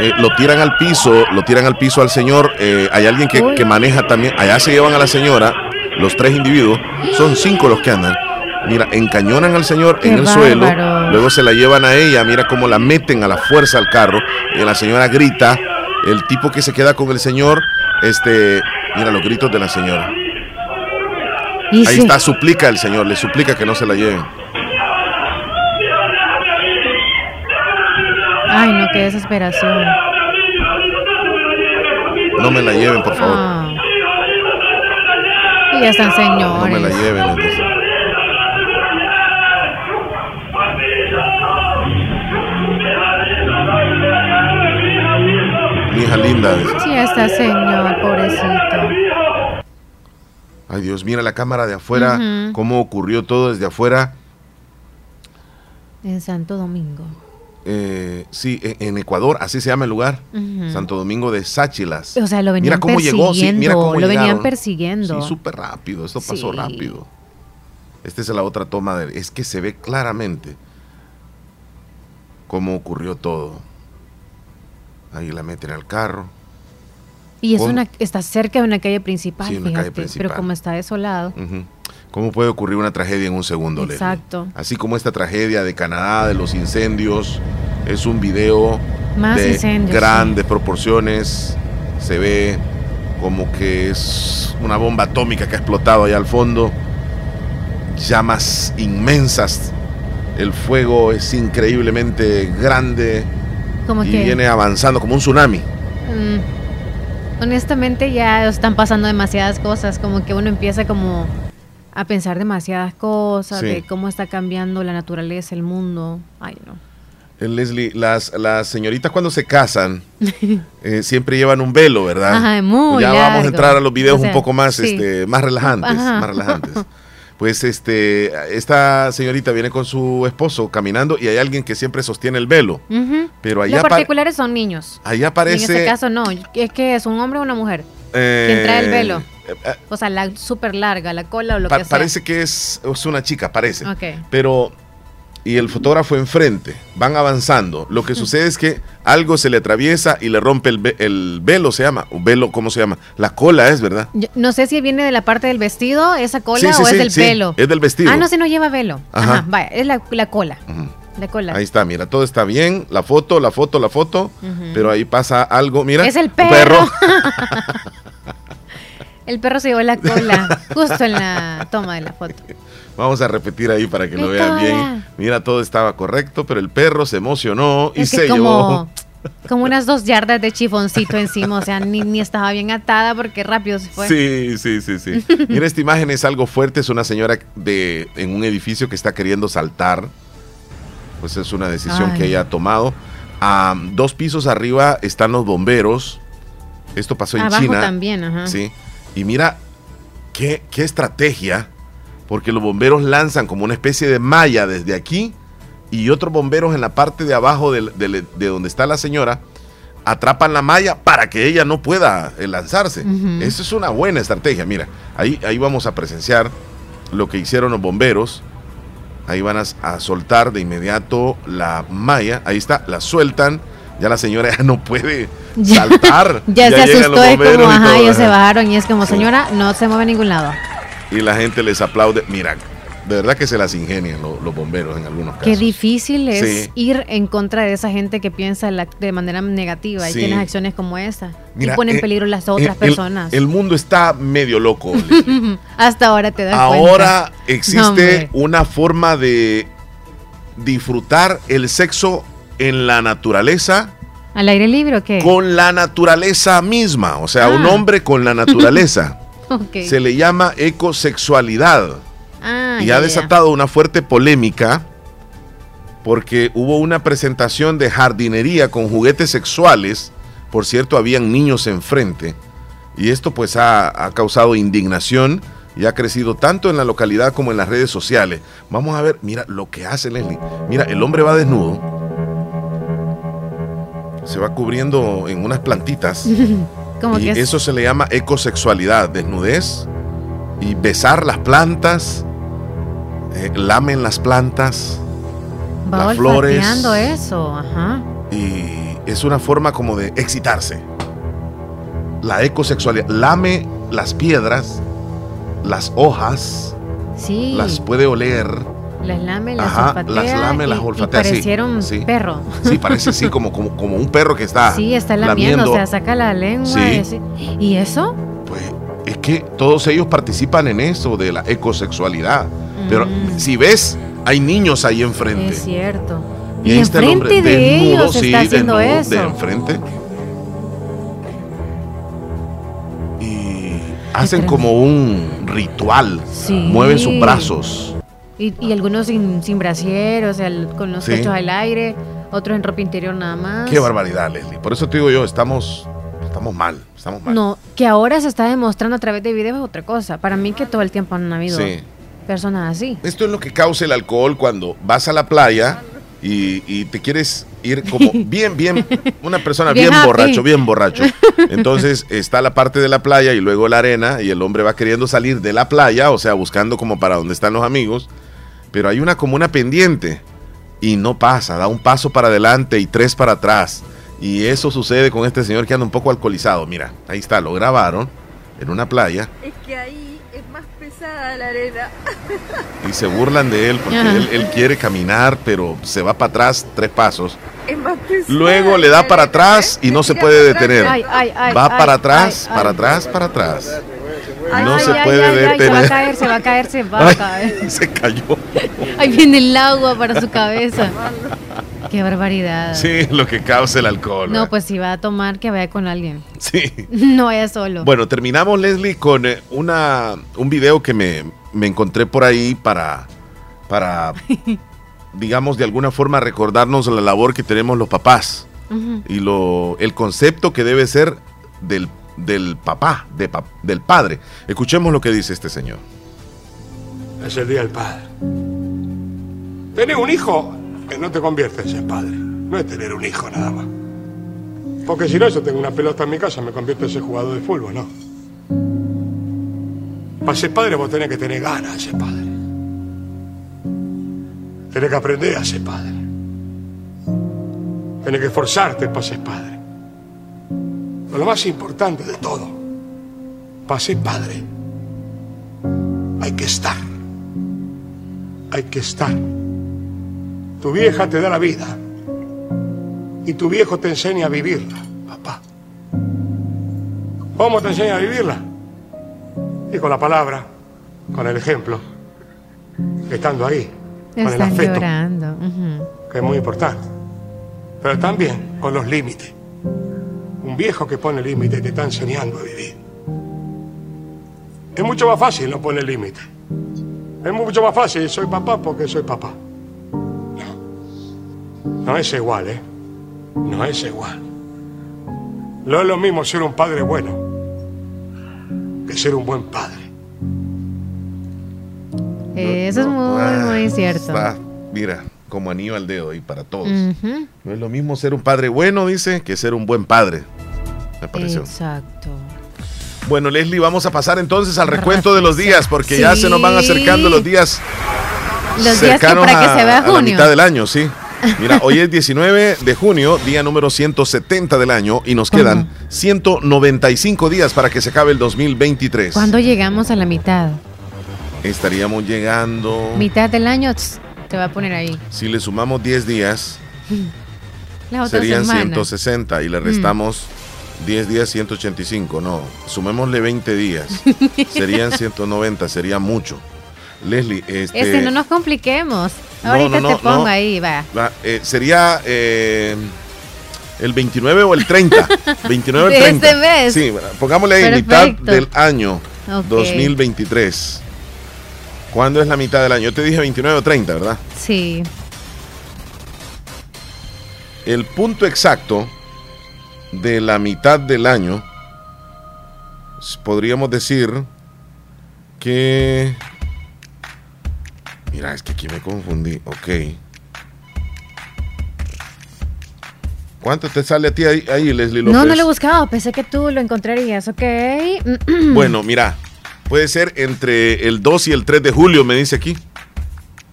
Eh, lo tiran al piso, lo tiran al piso al señor. eh, hay alguien que, que maneja también. Allá se llevan a la señora, los tres individuos. Son cinco los que andan. Mira, encañonan al señor Qué en el suelo. Luego se la llevan a ella. Mira cómo la meten a la fuerza al carro. Y la señora grita. El tipo que se queda con el señor, este, mira los gritos de la señora. Ahí sí. está, suplica el señor, le suplica que no se la lleven. Ay, no, qué desesperación. No me la lleven, por favor. Ah. Y ya están No me la señores. lleven. dice. Mi hija linda. dice. Sí, está señor, pobrecito. Ay Dios, mira la cámara de afuera, cómo ocurrió todo desde afuera. En Santo Domingo. Eh, sí, en, Ecuador, así se llama el lugar. Santo Domingo de Sáchilas. O sea, lo venían mira cómo persiguiendo. llegó, sí, mira cómo lo venían persiguiendo. Sí, súper rápido, esto pasó rápido. Esta es la otra toma de... Es que se ve claramente cómo ocurrió todo. Ahí la meten al carro. Y es ¿Cómo? una, está cerca de una calle principal, Sí, una fíjate. calle principal. Pero como está desolado. ¿Cómo puede ocurrir una tragedia en un segundo, Leslie? Exacto. Así como esta tragedia de Canadá, de los incendios, es un video Más de incendios, grandes proporciones. Se ve como que es una bomba atómica que ha explotado allá al fondo. Llamas inmensas. El fuego es increíblemente grande Como y que. viene avanzando como un tsunami. Mm, honestamente ya están pasando demasiadas cosas, como que uno empieza como a pensar demasiadas cosas, Sí. de cómo está cambiando la naturaleza, el mundo. Ay, no. Eh, Leslie, las, las señoritas cuando se casan eh, siempre llevan un velo, ¿verdad? Ajá, muy ya vamos a entrar a los videos O sea, un poco más, sí. este, más relajantes, Ajá. más relajantes. Pues este, esta señorita viene con su esposo caminando y hay alguien que siempre sostiene el velo. Pero allá Los particulares son niños. Ahí Y en este caso no, es que es un hombre o una mujer. eh, quien trae el velo. eh, eh, O sea, la súper larga, la cola o lo pa- que sea. parece que es, es una chica, parece. Ok. Pero, y el fotógrafo enfrente, van avanzando. Lo que sucede es que algo se le atraviesa y le rompe el, ve- el velo, se llama. O velo, ¿cómo se llama? La cola es, ¿verdad? Yo no sé si viene de la parte del vestido, esa cola, Sí, sí, o sí, es del pelo. es del vestido. Ah, no, si no lleva velo. Ajá. Ajá, vaya, es la, la cola. La cola. Ahí está, mira, todo está bien. La foto, la foto, la foto. Pero ahí pasa algo, mira. Es el un perro. el perro se llevó la cola justo en la toma de la foto. Vamos a repetir ahí para que lo vean bien. Mira, todo estaba correcto, pero el perro se emocionó y Es que se como llevó. Como unas dos yardas de chifoncito encima, o sea, ni, ni estaba bien atada porque rápido se fue. Sí, sí, sí, sí. Mira, esta imagen es algo fuerte. Es una señora de, en un edificio que está queriendo saltar. Pues es una decisión Ay. que ella ha tomado. A dos pisos arriba están los bomberos. Esto pasó en Abajo China. también, ajá. Sí. Y mira qué, qué estrategia. Porque los bomberos lanzan como una especie de malla desde aquí. Y otros bomberos en la parte de abajo de donde está la señora atrapan la malla para que ella no pueda eh, lanzarse. Ujú. Eso es una buena estrategia. Mira, ahí, ahí vamos a presenciar lo que hicieron los bomberos. Ahí van a, a soltar de inmediato la malla. Ahí está, la sueltan. Ya la señora ya no puede saltar. Ya, se asustó, es como, ajá, ellos se bajaron y es como, señora, no se mueve a ningún lado. Y la gente les aplaude. Mira, de verdad que se las ingenian lo- los, bomberos en algunos casos. Qué difícil es Sí. ir en contra de esa gente que piensa la- de manera negativa y tiene acciones como esa. Mira, y pone en eh, peligro las el- otras el- personas. El, mundo está medio loco. Hasta ahora te das Ahora cuenta. existe No, una forma de disfrutar el sexo en la naturaleza ¿Al aire libre o qué? con la naturaleza misma. O sea, un Ah. hombre con la naturaleza. Se le llama ecosexualidad. Ah, y ya, ha ya. desatado una fuerte polémica porque hubo una presentación de jardinería con juguetes sexuales. Por cierto, habían niños enfrente. Y esto pues ha, ha causado indignación y ha crecido tanto en la localidad como en las redes sociales. Vamos a ver, mira lo que hace Leslie. Mira, el hombre va desnudo. Se va cubriendo en unas plantitas. Como y que es- eso se le llama ecosexualidad, desnudez y besar las plantas, eh, lamen las plantas Va las flores. eso, ajá. y es una forma como de excitarse. La ecosexualidad lame las piedras, las hojas, Sí. las puede oler. Las lame, las Ajá, olfatea. las lame, y- las y olfatea. sí, parecieron sí. perro. Sí, parece así como, como, como un perro que está Sí, está lamiendo, lamiendo. o sea, saca la lengua. Sí. Y, así. ¿Y eso? Es que todos ellos participan en eso de la ecosexualidad. Pero Mm. si ves, hay niños ahí enfrente. Es cierto. Y Y, el enfrente hombre de desnudo, ellos sí, está haciendo desnudo, eso. De enfrente. Y hacen como un ritual. Sí. Mueven sus brazos. Y, y algunos sin, sin brasier, o sea, el- con los Sí. pechos al aire, otros en ropa interior nada más. Qué barbaridad, Leslie. Por eso te digo yo, estamos, estamos mal. Estamos mal. No, que ahora se está demostrando a través de videos es otra cosa. Para mí que todo el tiempo han habido Sí. personas así. Esto es lo que causa el alcohol cuando vas a la playa y, y te quieres ir como bien, bien, una persona Bien bien, happy. borracho, bien borracho. Entonces está la parte de la playa y luego la arena y el hombre va queriendo salir de la playa, o sea, buscando como para donde están los amigos, pero hay una como una pendiente y no pasa, da un paso para adelante y tres para atrás. Y eso sucede con este señor que anda un poco alcoholizado. Mira, ahí está, lo grabaron en una playa Es que ahí es más pesada la arena. y se burlan de él porque él, él quiere caminar, pero se va para atrás tres pasos. Es más pesada. Luego le da para atrás y no se puede detener. Ay, ay, ay, Va ay, para atrás, ay, para ay. atrás, para atrás. Ay, No ay, se ay, puede ay, se va a detener. caer, se va a caer, se va a caer. se cayó. Ahí viene el agua para su cabeza. Qué barbaridad. Sí, lo que causa el alcohol. No, ¿verdad? pues si va a tomar, que vaya con alguien. Sí. No vaya solo. Bueno, terminamos, Leslie, con eh, una, un video que me, me encontré por ahí para, para, digamos, de alguna forma recordarnos la labor que tenemos los papás y lo, el concepto que debe ser del, del papá, de pa- del padre. Escuchemos lo que dice este señor. Es el día del padre. Tener un hijo eh, no te conviertes en padre. No es tener un hijo nada más. Porque si no, yo tengo una pelota en mi casa, me convierto en ese jugador de fútbol, ¿no? Para ser padre vos tenés que tener ganas de ser padre. Tenés que aprender a ser padre. Tenés que esforzarte para ser padre. Pero lo más importante de todo, para ser padre, hay que estar. Hay que estar. Tu vieja te da la vida y tu viejo te enseña a vivirla, papá. ¿Cómo te enseña a vivirla? Y con la palabra, con el ejemplo, estando ahí, con el afecto, llorando. que es muy importante. pero también con los límites. Un viejo que pone límites te está enseñando a vivir. Es mucho más fácil no poner límites. Es mucho más fácil, soy papá porque soy papá. No, no es igual, ¿eh? No es igual. No es lo mismo ser un padre bueno que ser un buen padre. Eh, Eso es muy, muy cierto. Está, mira, como anillo al dedo y para todos. No es lo mismo ser un padre bueno, dice, que ser un buen padre. Me pareció. Exacto. Bueno, Leslie, vamos a pasar entonces al recuento de los días, porque ya se nos van acercando los días Los días que para que a, se vea a la junio. mitad del año, sí. Mira, hoy es 19 de junio, día número 170 del año, y nos quedan 195 días para que se acabe el 2023. ¿Cuándo llegamos a la mitad? Estaríamos llegando, Mitad del año, te va a poner ahí. si le sumamos 10 días, serían semana. 160 y le Mm. Restamos 10 días 185. No, sumémosle 20 días. serían 190, sería mucho. Leslie, este... Este, no nos compliquemos. No, Ahorita no, te no, pongo ahí, va. va, eh, sería eh, el 29 o el 30. 29 o el De 30. este mes. Sí, pongámosle ahí mitad del año Ok. 2023. ¿Cuándo es la mitad del año? Yo te dije 29 o 30, ¿verdad? Sí. El punto exacto de la mitad del año, podríamos decir que... Mira, es que aquí me confundí. Ok. ¿Cuánto te sale a ti ahí, ahí, Leslie López? No, no lo he buscado. Pensé que tú lo encontrarías, ok. Bueno, mira, puede ser entre el 2 y el 3 de julio, me dice aquí.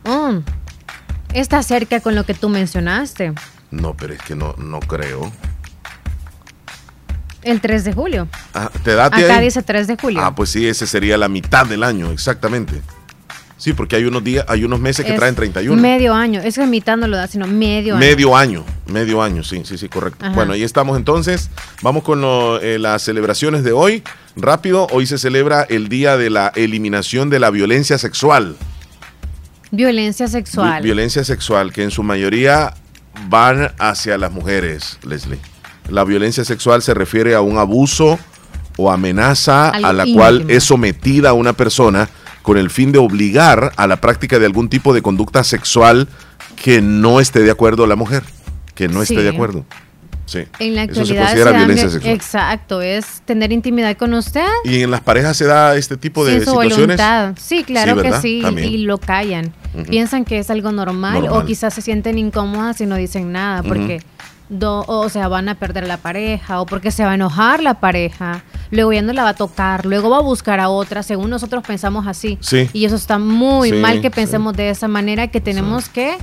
Mm. Está cerca con lo que tú mencionaste. No, pero es que no, no creo. El 3 de julio. Ah, ¿Te date Acá ahí? dice 3 de julio. Ah, pues sí, ese sería la mitad del año, exactamente. Sí, porque hay unos días, hay unos meses que Es traen 31. Medio año. Es que mitad no lo da, sino medio año. Medio año, medio año, sí, sí, sí, correcto. Ajá. Bueno, ahí estamos entonces. Vamos con lo- eh, las celebraciones de hoy. Rápido, hoy se celebra el Día de la Eliminación de la Violencia Sexual. Violencia Vi- sexual. Violencia sexual, que en su mayoría van hacia las mujeres, Leslie. La violencia sexual se refiere a un abuso o amenaza Algo a la cual es sometida una persona con el fin de obligar a la práctica de algún tipo de conducta sexual que no esté de acuerdo la mujer, que no esté Sí. de acuerdo. Sí. en la Eso se actualidad considera dan- violencia sexual. Exacto, es tener intimidad con usted Y en las parejas se da este tipo de su situaciones. voluntad. Sí, claro Sí, que sí, También. y lo callan. Piensan que es algo normal, Normal. o quizás se sienten incómodas y no dicen nada porque do- o sea, van a perder la pareja o porque se va a enojar la pareja. Luego ya no la va a tocar, luego va a buscar a otra, según nosotros pensamos así. Sí. Y eso está muy Sí, mal que sí. pensemos de esa manera, que tenemos que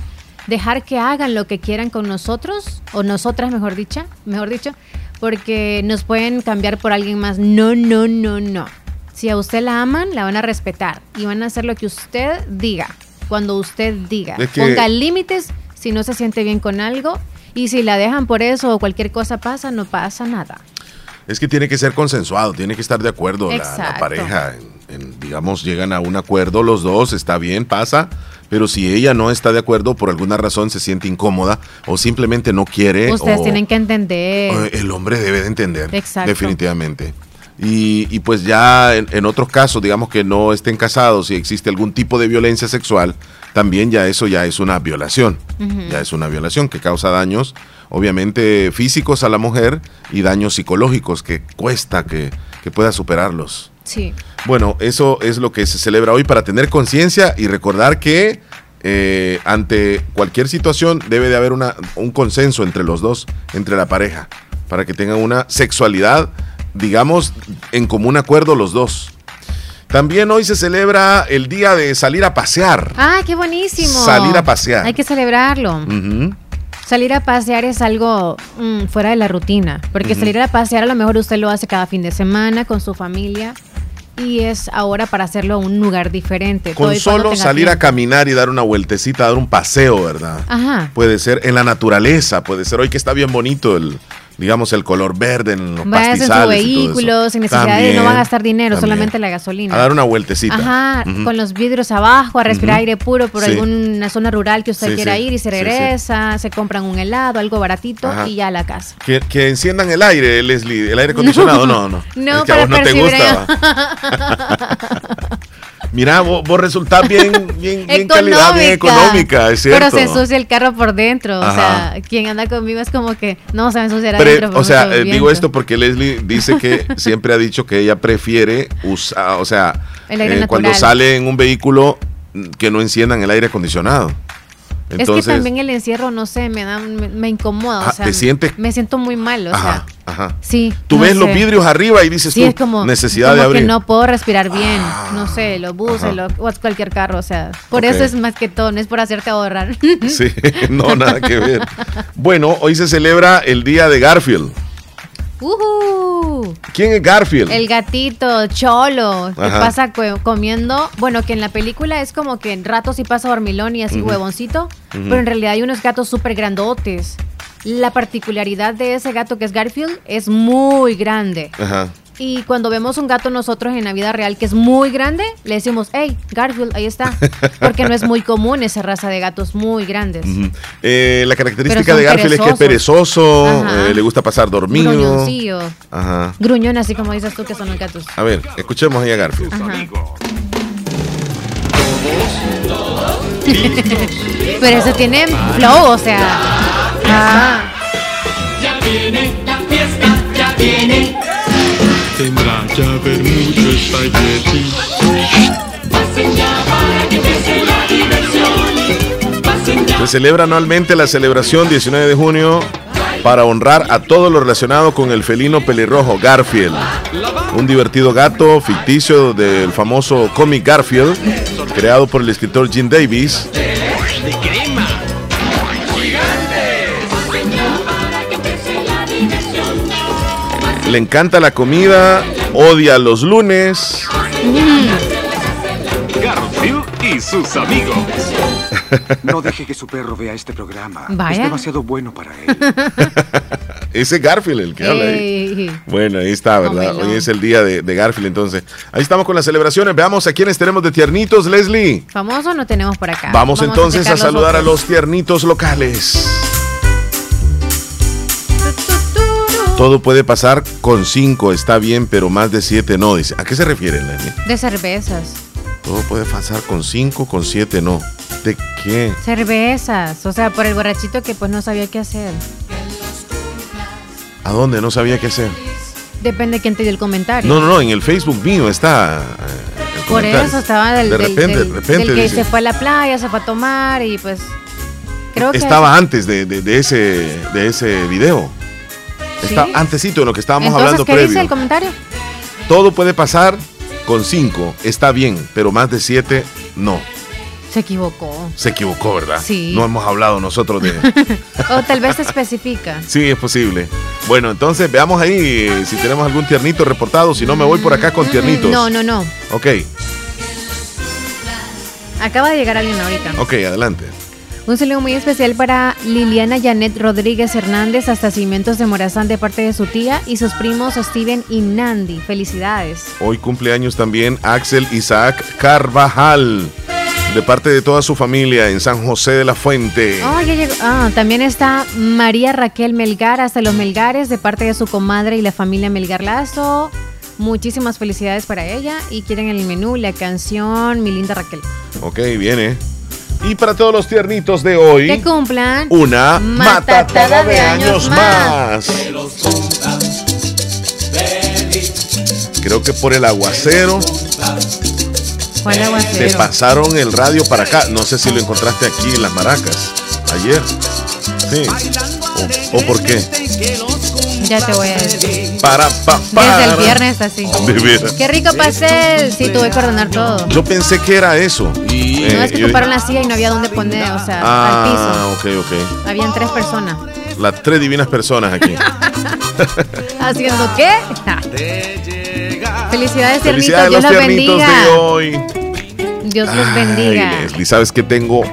dejar que hagan lo que quieran con nosotros, o nosotras, mejor dicho, mejor dicho, porque nos pueden cambiar por alguien más. No, no, no, no. Si a usted la aman, la van a respetar y van a hacer lo que usted diga, cuando usted diga. Es que- Ponga límites si no se siente bien con algo y si la dejan por eso o cualquier cosa pasa, no pasa nada. Es que tiene que ser consensuado, tiene que estar de acuerdo la- pareja. En- en, digamos, llegan a un acuerdo los dos, está bien, pasa. Pero si ella no está de acuerdo, por alguna razón se siente incómoda o simplemente no quiere, Ustedes o- tienen que entender. el hombre debe de entender. Exacto. Definitivamente. Y, y pues ya en, en otros casos, digamos que no estén casados y existe algún tipo de violencia sexual, también ya eso ya es una violación. Ya es una violación que causa daños, obviamente físicos a la mujer y daños psicológicos que cuesta que, que pueda superarlos. Sí. Bueno, eso es lo que se celebra hoy para tener conciencia y recordar que eh, ante cualquier situación debe de haber una, un consenso entre los dos, entre la pareja, para que tengan una sexualidad, digamos, en común acuerdo los dos. También hoy se celebra el día de salir a pasear. Ah, qué buenísimo. Salir a pasear. Hay que celebrarlo. Salir a pasear es algo mm, fuera de la rutina, porque salir a pasear a lo mejor usted lo hace cada fin de semana con su familia y es ahora para hacerlo a un lugar diferente. Con solo salir a caminar y dar una vueltecita, dar un paseo, ¿verdad? Ajá. Puede ser en la naturaleza, puede ser hoy que está bien bonito el, digamos, el color verde en los Vayas en su pastizales todo eso. vehículo sin necesidad de También, no van a gastar dinero, también. solamente la gasolina. A dar una vueltecita. Ajá, Ujú. con los vidrios abajo, a respirar Ujú. aire puro por Sí. alguna zona rural que usted Sí, quiera sí. ir y se regresa, se compran un helado, algo baratito Ajá. y ya a la casa. Que, que enciendan el aire, Leslie, el aire acondicionado, no, no. No, es que a para vos no te gusta. Mira, vos, vos resultás bien, bien, bien calidad, bien económica, es cierto. Pero se ensucia el carro por dentro. Ajá. O sea, quien anda conmigo es como que no se va a ensuciar Pre- adentro. o sea, eh, digo esto porque Leslie dice que siempre ha dicho que ella prefiere usar, o sea, El aire eh, cuando sale en un vehículo mm, que no enciendan el aire acondicionado. Entonces, es que también el encierro, no sé, me da, me, me incomoda. Ah, o sea, ¿te sientes? Me siento muy mal, o ajá, sea, ajá. sí. Tú no ves los sé. vidrios arriba y dices Sí, tú, es como, necesidad como de abrir. que no puedo respirar bien, no sé, los buses Ajá. lo- o cualquier carro, o sea, por Ok. eso es más que todo, no es por hacerte ahorrar. Sí, no, nada que ver. Bueno, hoy se celebra el día de Garfield. Ujú. ¿Quién es Garfield? El gatito cholo que Ajá. pasa co- comiendo, bueno, que en la película es como que en ratos sí pasa dormilón y así Ujú. huevoncito, pero en realidad hay unos gatos súper grandotes. La particularidad de ese gato que es Garfield es muy grande. Ajá. Y cuando vemos un gato nosotros en la vida real que es muy grande, le decimos, hey, Garfield, ahí está. Porque no es muy común esa raza de gatos muy grandes. Eh, la característica de Garfield es que es perezoso, eh, le gusta pasar dormido. Gruñoncillo. Ajá. Gruñón, así como dices tú que son los gatos. A ver, escuchemos ahí a Garfield. Ajá. Pero eso tiene flow, o sea. Ah. Ya viene la fiesta, ya viene. Tendrá. Se celebra anualmente la celebración 19 de junio para honrar a todo lo relacionado con el felino pelirrojo Garfield. Un divertido gato ficticio del famoso cómic Garfield, creado por el escritor Jim Davis. Le encanta la comida, odia los lunes. Garfield y sus amigos. No deje que su perro vea este programa. Vaya. Es demasiado bueno para él. Ese es Garfield el que habla ahí. Bueno, ahí está, ¿verdad? Hoy es el día de, de Garfield, entonces. Ahí estamos con las celebraciones. Veamos a quiénes tenemos de tiernitos, Leslie. Famoso no tenemos por acá. Vamos, entonces a saludar a los tiernitos locales. Todo puede pasar con cinco, está bien, pero más de siete no. Dice. ¿A qué se refiere, Leslie? De cervezas. Todo puede pasar con cinco, con siete no. ¿De qué? Cervezas. O sea, por el borrachito que pues no sabía qué hacer. ¿A dónde? No sabía qué hacer. Depende de quién te dio el comentario. No, no, no, en el Facebook mío está. eh, el Por comentario. eso estaba del, De repente, del- de repente. del que dice. se fue a la playa, se fue a tomar y pues creo que Estaba antes de, de- de ese, de ese video. Está ¿Sí? antesito de lo que estábamos Entonces, hablando ¿qué previo. dice el comentario? Todo puede pasar con cinco, está bien, pero más de siete, no. Se equivocó. Se equivocó, ¿verdad? Sí. No hemos hablado nosotros de... o tal vez se especifica. sí, es posible. Bueno, entonces veamos ahí si tenemos algún tiernito reportado. Si no, me voy por acá con tiernitos. Mm, No, no, no. Ok, Acaba de llegar alguien ahorita. ok, adelante. Un saludo muy especial para Liliana Janet Rodríguez Hernández hasta Cimientos de Morazán de parte de su tía y sus primos Steven y Nandi. Felicidades. Hoy cumpleaños también Axel Isaac Carvajal, de parte de toda su familia en San José de la Fuente. Oh, ya llegó. Ah, también está María Raquel Melgar hasta los Melgares de parte de su comadre y la familia Melgar Lazo. Muchísimas felicidades para ella y quieren el menú, la canción, mi linda Raquel. Ok, viene. Y para todos los tiernitos de hoy, Que cumplan una matatada matatada de de años años más. Creo que por el aguacero ¿Cuál te aguacero? pasaron el radio para acá. No sé si lo encontraste aquí en las maracas ayer. Sí. ¿O, o por qué? Ya te voy a decir. Para, pa, para. Desde el viernes así. De veras. Qué rico pastel. Sí, tuve que ordenar todo. Yo pensé que era eso. No Eh, es que yo- ocuparon la silla y no había dónde poner, o sea, al Ah, ok, ok. piso. Habían tres personas. Las tres divinas personas aquí. ¿Haciendo qué? Felicidades, tiernito. Felicidades Dios los los tiernitos bendiga. de hoy. Dios los Ay, bendiga. Leslie, sabes que tengo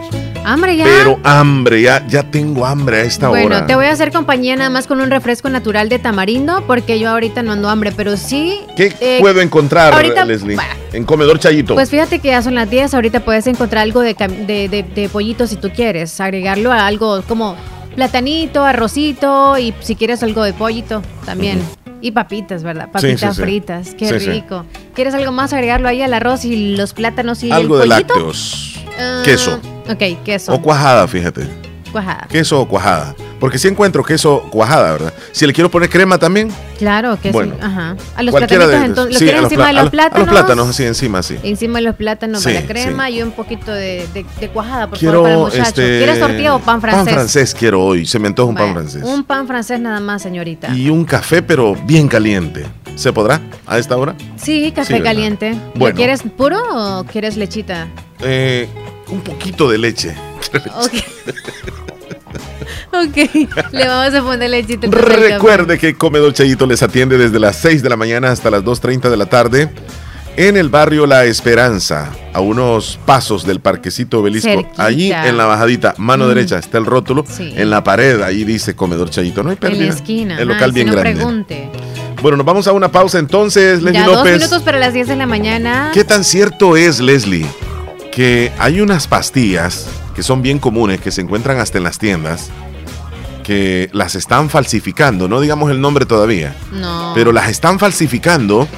Hambre ya. Pero hambre, ya, ya tengo hambre a esta bueno, hora. te voy a hacer compañía nada más con un refresco natural de tamarindo porque yo ahorita no ando hambre, pero sí. ¿Qué eh, puedo encontrar, ahorita- Leslie? En Comedor Chayito. Pues fíjate que ya son las 10, ahorita puedes encontrar algo de, de, de- de pollito si tú quieres, agregarlo a algo como platanito, arrocito y si quieres algo de pollito también. Y papitas, ¿verdad? Papitas sí, sí. fritas, qué rico. ¿Quieres algo más? Agregarlo ahí al arroz y los plátanos y Algo el de pollito. lácteos. Ah, queso. Ok, queso. O cuajada, fíjate. Cuajada. Queso o cuajada. Porque si encuentro queso cuajada, ¿verdad? Si le quiero poner crema también. Claro, queso. Bueno, Ajá. A los cualquiera de entonces, ¿lo sí, los encima de los los- plátanos? A los plátanos, así encima, sí. Encima de los plátanos Sí, va la crema y un poquito de, de- de cuajada, por Quiero, favor, para el muchacho. este, ¿Quieres tortilla o pan francés? Pan francés quiero hoy. Se me antoja un pan francés. Un pan francés nada más, señorita. Y un café, pero bien caliente. ¿Se podrá a esta hora? Sí, café caliente. Bueno. ¿Lo quieres puro o quieres lechita? Eh, un poquito de leche. Ok. ok, le vamos a poner lechita. Recuerde que Comedor Chayito les atiende desde las 6 de la mañana hasta las 2.30 de la tarde en el barrio La Esperanza, a unos pasos del Parquecito Obelisco. Cerquita. Allí en la bajadita, mano Mm. derecha, está el rótulo. Sí. En la pared, ahí dice Comedor Chayito. No hay café. En pérdida. la esquina. El local bien si no, grande. pregunte. Bueno, nos vamos a una pausa entonces, Leslie Ya dos López. minutos para las 10 de la mañana. ¿Qué tan cierto es, Leslie, que hay unas pastillas que son bien comunes, que se encuentran hasta en las tiendas, que las están falsificando? No digamos el nombre todavía, No. pero las están falsificando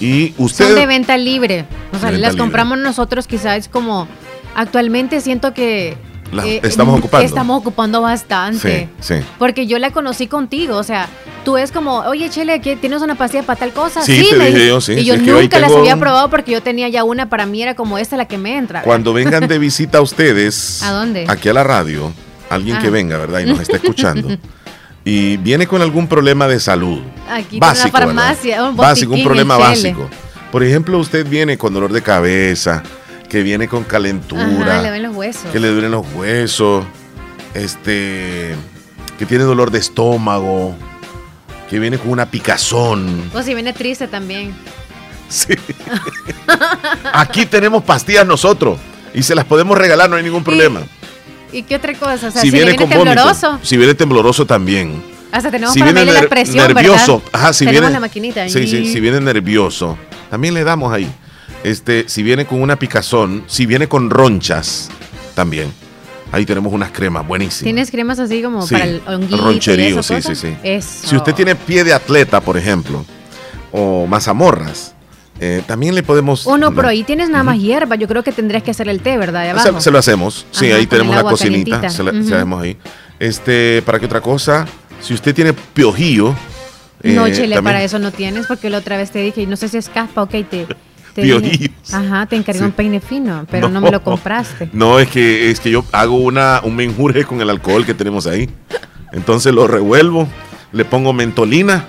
y Son de venta libre. O sea, las libre. compramos nosotros quizás como... Actualmente siento que... La eh, estamos ocupando. Estamos ocupando bastante. Sí, sí. Porque yo la conocí contigo, o sea, tú es como, oye Chele, ¿qué- ¿tienes una pastilla para tal cosa? Sí, te me dije yo, sí, Y sí, yo es que hoy nunca las tengo había probado porque yo tenía ya una, para mí era como esta la que me entra. Cuando vengan de visita a ustedes, ¿A dónde? aquí a la radio, alguien que venga, ¿verdad? Y nos está escuchando. Y viene con algún problema de salud. Aquí básico, una farmacia, básico, un problema básico. Por ejemplo, usted viene con dolor de cabeza, que viene con calentura, Ajá, le ven los huesos. que le duelen los huesos, este, que tiene dolor de estómago, que viene con una picazón. O si viene triste también. Sí. Aquí tenemos pastillas nosotros y se las podemos regalar, no hay ningún problema. ¿Y qué otra cosa? O sea, si, viene, con tembloroso, vómito, si viene tembloroso también. hasta tenemos si para viene la presión, nervioso, ¿verdad? ajá, si tenemos viene la maquinita. Sí, sí, si viene nervioso, también le damos ahí. Este, si viene con una picazón, si viene con ronchas, también. Ahí tenemos unas cremas buenísimas. ¿Tienes cremas así como Sí, para el honguito roncherío, sí, cosa? sí, sí. Eso. Si usted tiene pie de atleta, por ejemplo, o mazamorras, eh, también le podemos. Uno, no, pero ahí tienes nada más hierba. Yo creo que tendrías que hacer el té, ¿verdad? Abajo. se, se lo hacemos. Sí, Ajá, ahí tenemos la cocinita. Se la, se Ujú. la hacemos ahí. Este, ¿para qué otra cosa? Si usted tiene piojillo. No, eh, también- para eso no tienes, porque la otra vez te dije, y no sé si es caspa, ok, te, te Piojillos. dije, ajá, te encargué Sí. un peine fino, pero no. me lo compraste. No, es que, es que yo hago una, un menjurje con el alcohol que tenemos ahí. Entonces lo revuelvo, le pongo mentolina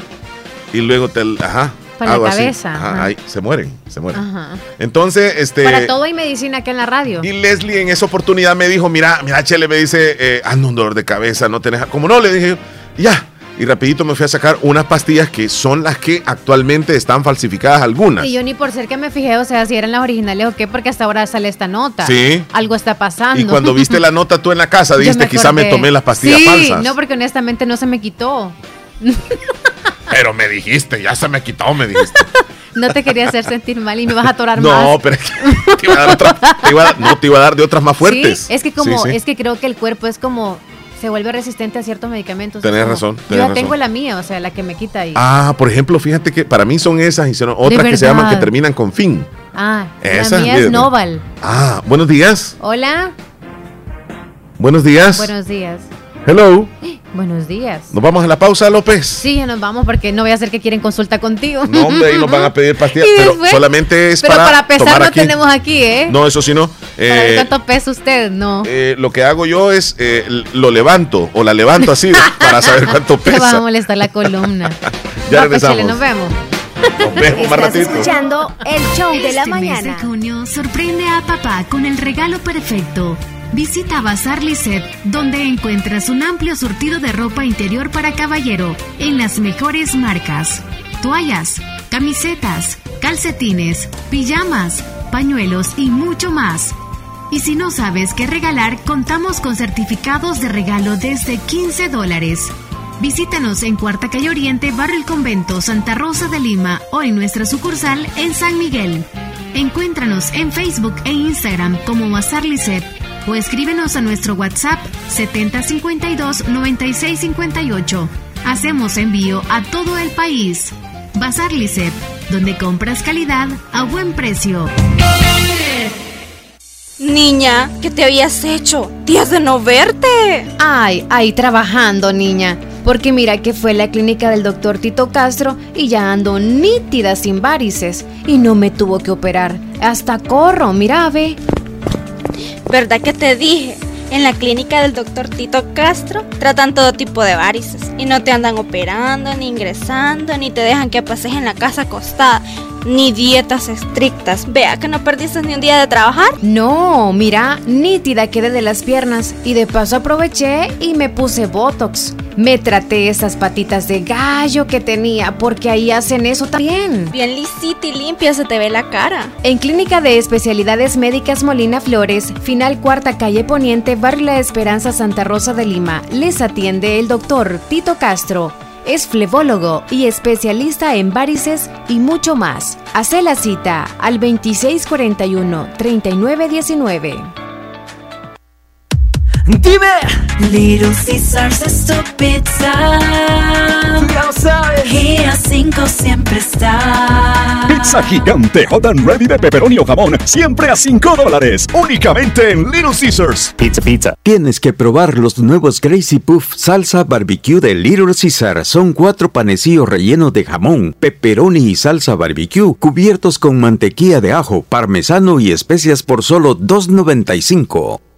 y luego te, ajá, Para la así. cabeza, Ajá, ajá. ahí, se mueren, se mueren. Ajá. Entonces, este. Para todo hay medicina acá en la radio. Y Leslie en esa oportunidad me dijo, mira, mira, Chele, me dice, eh, ando un dolor de cabeza, no tenés... Como no, le dije, ya. Y rapidito me fui a sacar unas pastillas que son las que actualmente están falsificadas algunas. Y yo ni por ser que me fijé, o sea, si eran las originales o qué, porque hasta ahora sale esta nota. Sí. Algo está pasando. Y cuando viste la nota tú en la casa, dijiste, quizá me tomé las pastillas sí, falsas. No, porque honestamente no se me quitó. Pero me dijiste, ya se me quitó, me dijiste. No te quería hacer sentir mal y me vas a atorar más. no, pero es que te iba a dar otra- te iba a dar- no, te iba a dar de otras más fuertes. Sí, es que como, Sí, sí. es que creo que el cuerpo es como, se vuelve resistente a ciertos medicamentos. Tenés como- razón, Yo tenés ya razón. tengo la mía, o sea, la que me quita ahí. Ah, por ejemplo, fíjate que para mí son esas y son otras que se llaman que terminan con fin. Ah, Esas, la mía es. Noval. Ah, buenos días. Hola, Buenos días. buenos días. Hello. Buenos días. Nos vamos a la pausa, López. Sí, ya nos vamos porque no voy a hacer que quieren consulta contigo. No, hombre, ahí nos van a pedir pastillas, Y pero después- solamente es Pero para, para pesar tomar no aquí. tenemos aquí, ¿eh? No, eso sí no. Para ver Eh, cuánto pesa usted, no. eh, lo que hago yo es eh, lo levanto o la levanto así para saber cuánto Te va a pesa. molestar la columna. Ya Va, pues, regresamos. Chele, nos vemos. Nos vemos más ratito. escuchando el show de la Este mes mañana. de junio sorprende a papá con el regalo perfecto. Visita Bazar Lisset, donde encuentras un amplio surtido de ropa interior para caballero en las mejores marcas. Toallas, camisetas, calcetines, pijamas, pañuelos y mucho más. Y si no sabes qué regalar, contamos con certificados de regalo desde 15 dólares. Visítanos en Cuarta Calle Oriente, Barrio El Convento, Santa Rosa de Lima o en nuestra sucursal en San Miguel. Encuéntranos en Facebook e Instagram como Bazar Lisset o escríbenos a nuestro WhatsApp 7052-9658. Hacemos envío a todo el país. Bazar Lisset, donde compras calidad a buen precio. Niña, ¿qué te habías hecho? Días de no verte. Ay, ahí trabajando, niña. Porque mira que fue la clínica del doctor Tito Castro y ya ando nítida sin varices. Y no me tuvo que operar. Hasta corro, mira, ve. ¿Verdad que te dije? En la clínica del doctor Tito Castro tratan todo tipo de varices y no te andan operando, ni ingresando, ni te dejan que pases en la casa acostada, ni dietas estrictas. Vea que no perdiste ni un día de trabajar. No, mira, nítida quedé de las piernas y de paso aproveché y me puse Botox. Me traté esas patitas de gallo que tenía porque ahí hacen eso también. Bien lisita y limpia se te ve la cara. En Clínica de Especialidades Médicas Molina Flores, final cuarta calle Poniente, Barrio La Esperanza, Santa Rosa de Lima, les atiende el doctor Tito Castro. Es flebólogo y especialista en varices y mucho más. Hace la cita al 2641-3919. Dime. Little Caesars es tu pizza. Ya lo sabes. Y a 5 siempre está. Pizza gigante hot and ready de pepperoni o jamón, siempre a 5 dólares, únicamente en Little Caesars. Pizza, pizza. Tienes que probar los nuevos Crazy Puff salsa barbecue de Little Caesar. Son cuatro panecillos rellenos de jamón, pepperoni y salsa barbecue, cubiertos con mantequilla de ajo, parmesano y especias por solo $2.95.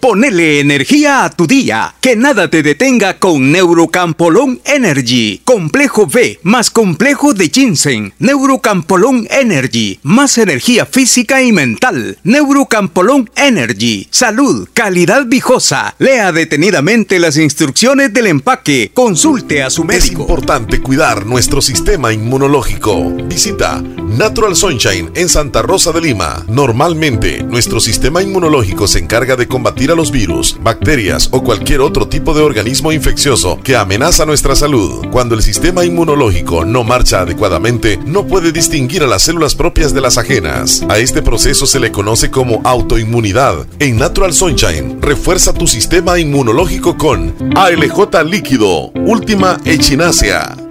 Ponele energía a tu día, que nada te detenga con Neurocampolón Energy. Complejo B más complejo de ginseng. Neurocampolón Energy, más energía física y mental. Neurocampolón Energy, salud, calidad viejosa. Lea detenidamente las instrucciones del empaque. Consulte a su Es médico. importante cuidar nuestro sistema inmunológico. Visita Natural Sunshine en Santa Rosa de Lima. Normalmente, nuestro sistema inmunológico se encarga de combatir a los virus, bacterias o cualquier otro tipo de organismo infeccioso que amenaza nuestra salud. Cuando el sistema inmunológico no marcha adecuadamente, no puede distinguir a las células propias de las ajenas. A este proceso se le conoce como autoinmunidad. En Natural Sunshine, refuerza tu sistema inmunológico con ALJ líquido, última echinacea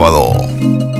sábado.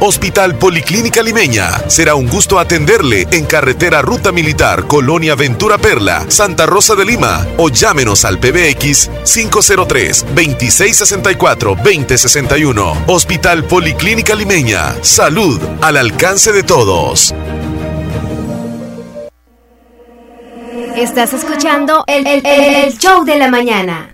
Hospital Policlínica Limeña. Será un gusto atenderle en carretera Ruta Militar, Colonia Ventura Perla, Santa Rosa de Lima o llámenos al PBX 503-2664-2061. Hospital Policlínica Limeña. Salud al alcance de todos. Estás escuchando el, el- el show de la mañana.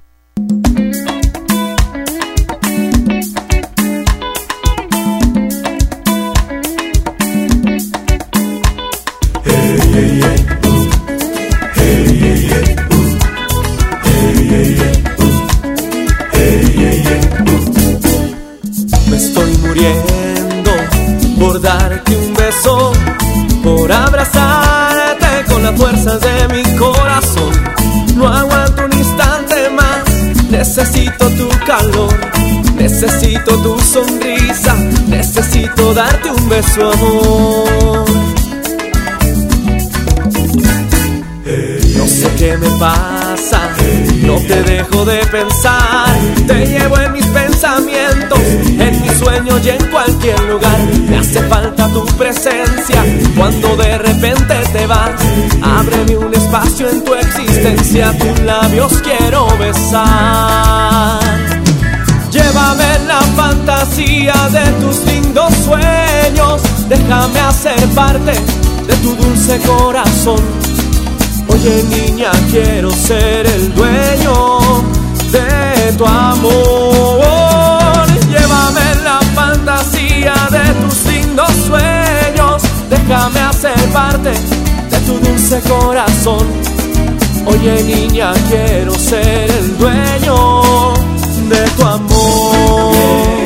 Darte un beso, por abrazarte con las fuerzas de mi corazón. No aguanto un instante más, necesito tu calor, necesito tu sonrisa, necesito darte un beso, amor. No sé qué me pasa, no te dejo de pensar, te llevo en mis pensamientos, en mis sueños y en cualquier lugar. Me hace falta tu presencia cuando de repente te vas. Ábreme un espacio en tu existencia, tus labios quiero besar. Llévame en la fantasía de tus lindos sueños, déjame hacer parte de tu dulce corazón. Oye niña, quiero ser el dueño de tu amor. Llévame en la fantasía de tus lindos sueños. Déjame hacer parte de tu dulce corazón. Oye niña, quiero ser el dueño de tu amor.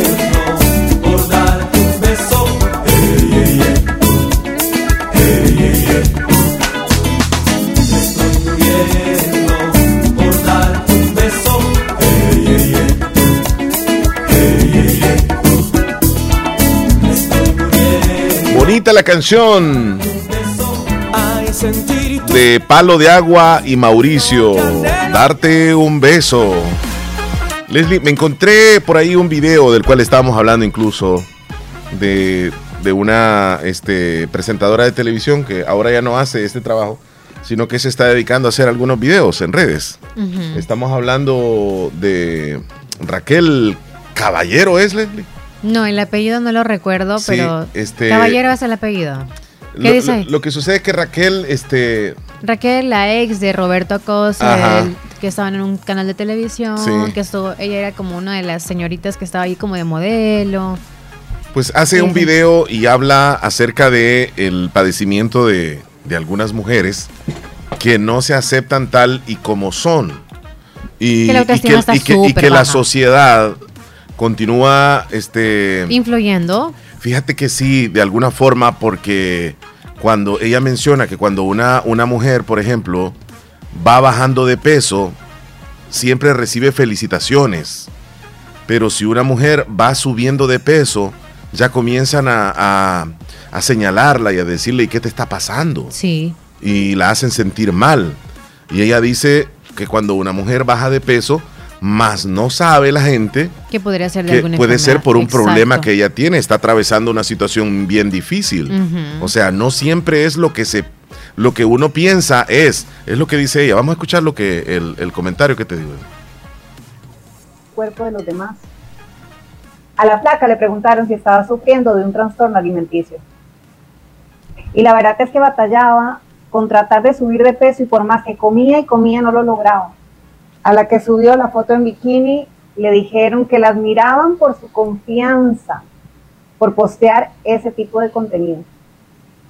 Bonita la canción de Palo de Agua y Mauricio. Darte un beso. Leslie, me encontré por ahí un video del cual estábamos hablando incluso de, de una este, presentadora de televisión que ahora ya no hace este trabajo, sino que se está dedicando a hacer algunos videos en redes. Estamos hablando de Raquel Caballero, ¿es Leslie? No, el apellido no lo recuerdo, Sí, pero este- Caballero es el apellido. ¿Qué Lo, dice lo- ahí? lo que sucede es que Raquel, este, Raquel, la ex de Roberto Acosta, el- que estaba en un canal de televisión, Sí. que estuvo, ella era como una de las señoritas que estaba ahí como de modelo. Pues hace Sí, un video y habla acerca de el padecimiento de, de algunas mujeres que no se aceptan tal y como son. Y, Que la y y que- y súper que la sociedad continúa, este, Influyendo. fíjate que sí, de alguna forma, porque cuando ella menciona que cuando una, una mujer, por ejemplo, va bajando de peso, siempre recibe felicitaciones. Pero si una mujer va subiendo de peso, ya comienzan a, a- a señalarla y a decirle, ¿y qué te está pasando? Sí. Y la hacen sentir mal. Y ella dice que cuando una mujer baja de peso, más no sabe la gente Que podría ser de que alguna puede ser por un Exacto. problema que ella tiene, está atravesando una situación bien difícil. O sea, no siempre es lo que se lo que uno piensa es, es lo que dice ella. Vamos a escuchar lo que el, el comentario que te digo. cuerpo de los demás. A la flaca le preguntaron si estaba sufriendo de un trastorno alimenticio. Y la verdad es que batallaba con tratar de subir de peso y por más que comía y comía no lo lograba. A la que subió la foto en bikini le dijeron que la admiraban por su confianza, por postear ese tipo de contenido.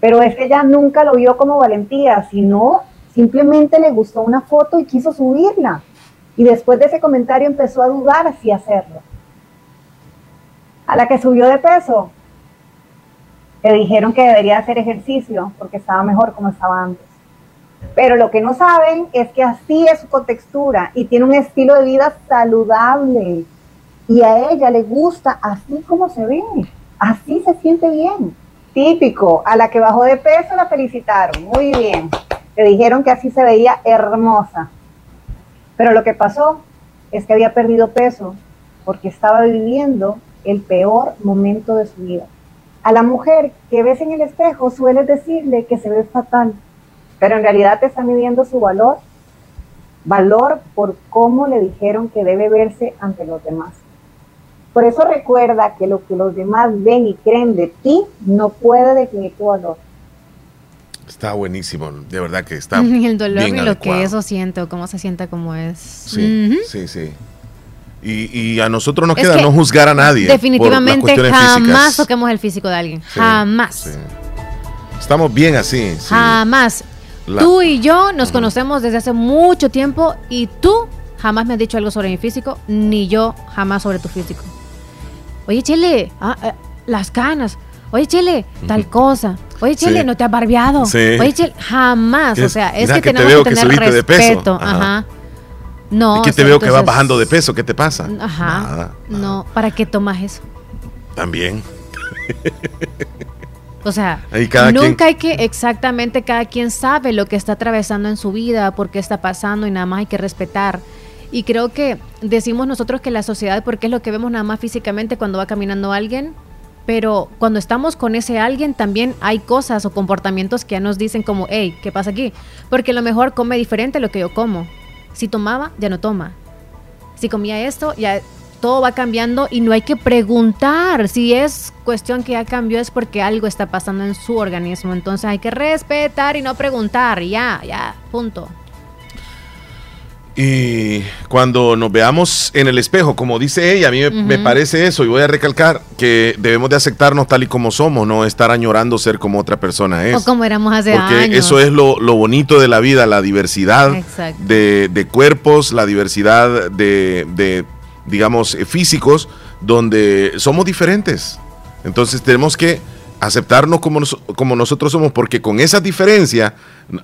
Pero es que ella nunca lo vio como valentía, sino simplemente le gustó una foto y quiso subirla. Y después de ese comentario empezó a dudar si hacerlo. A la que subió de peso, le dijeron que debería hacer ejercicio porque estaba mejor como estaba antes. Pero lo que no saben es que así es su contextura y tiene un estilo de vida saludable. Y a ella le gusta así como se ve, así se siente bien. Típico, a la que bajó de peso la felicitaron, muy bien. Le dijeron que así se veía hermosa. Pero lo que pasó es que había perdido peso porque estaba viviendo el peor momento de su vida. A la mujer que ves en el espejo sueles decirle que se ve fatal, pero en realidad te está midiendo su valor, valor por cómo le dijeron que debe verse ante los demás. Por eso recuerda que lo que los demás ven y creen de ti no puede definir tu valor. Está buenísimo, de verdad que está. Y el dolor bien y lo adecuado. que eso siente o cómo se sienta como es. Sí, sí, sí. Y, y a nosotros nos Es queda que no juzgar a nadie. por las Definitivamente jamás físicas. toquemos el físico de alguien. Sí, jamás. sí. Estamos bien así. sí. Jamás. La- Tú y yo nos conocemos desde hace mucho tiempo y tú jamás me has dicho algo sobre mi físico, ni yo jamás sobre tu físico. Oye, Chele, ah, eh, las canas. Oye, Chele, tal cosa. Oye, Chele, Sí. no te has barbeado. Sí. Oye, Chele, jamás. ¿Qué O sea, es que, te tenemos veo que que tener de peso. respeto. Ajá. Ajá. No. ¿Y que o te sea, veo que vas bajando de peso? ¿Qué te pasa? Ajá. Nada. No, ¿para qué tomas eso? También. O sea, cada nunca quien- hay que, exactamente, cada quien sabe lo que está atravesando en su vida, por qué está pasando y nada más hay que respetar. Y creo que decimos nosotros que la sociedad, porque es lo que vemos nada más físicamente cuando va caminando alguien, pero cuando estamos con ese alguien también hay cosas o comportamientos que ya nos dicen como, hey, ¿qué pasa aquí? Porque a lo mejor come diferente a lo que yo como. Si tomaba, ya no toma. Si comía esto, ya todo va cambiando y no hay que preguntar. Si es cuestión que ya cambió es porque algo está pasando en su organismo. Entonces hay que respetar y no preguntar. Ya, ya, punto. Y cuando nos veamos en el espejo, como dice ella, a mí me, parece eso y voy a recalcar que debemos de aceptarnos tal y como somos, no estar añorando ser como otra persona es. O como éramos hace Porque años. eso es lo, lo bonito de la vida, la diversidad de, de cuerpos, la diversidad de, de, digamos, eh, físicos, donde somos diferentes. Entonces tenemos que aceptarnos como, nos- como nosotros somos, porque con esa diferencia,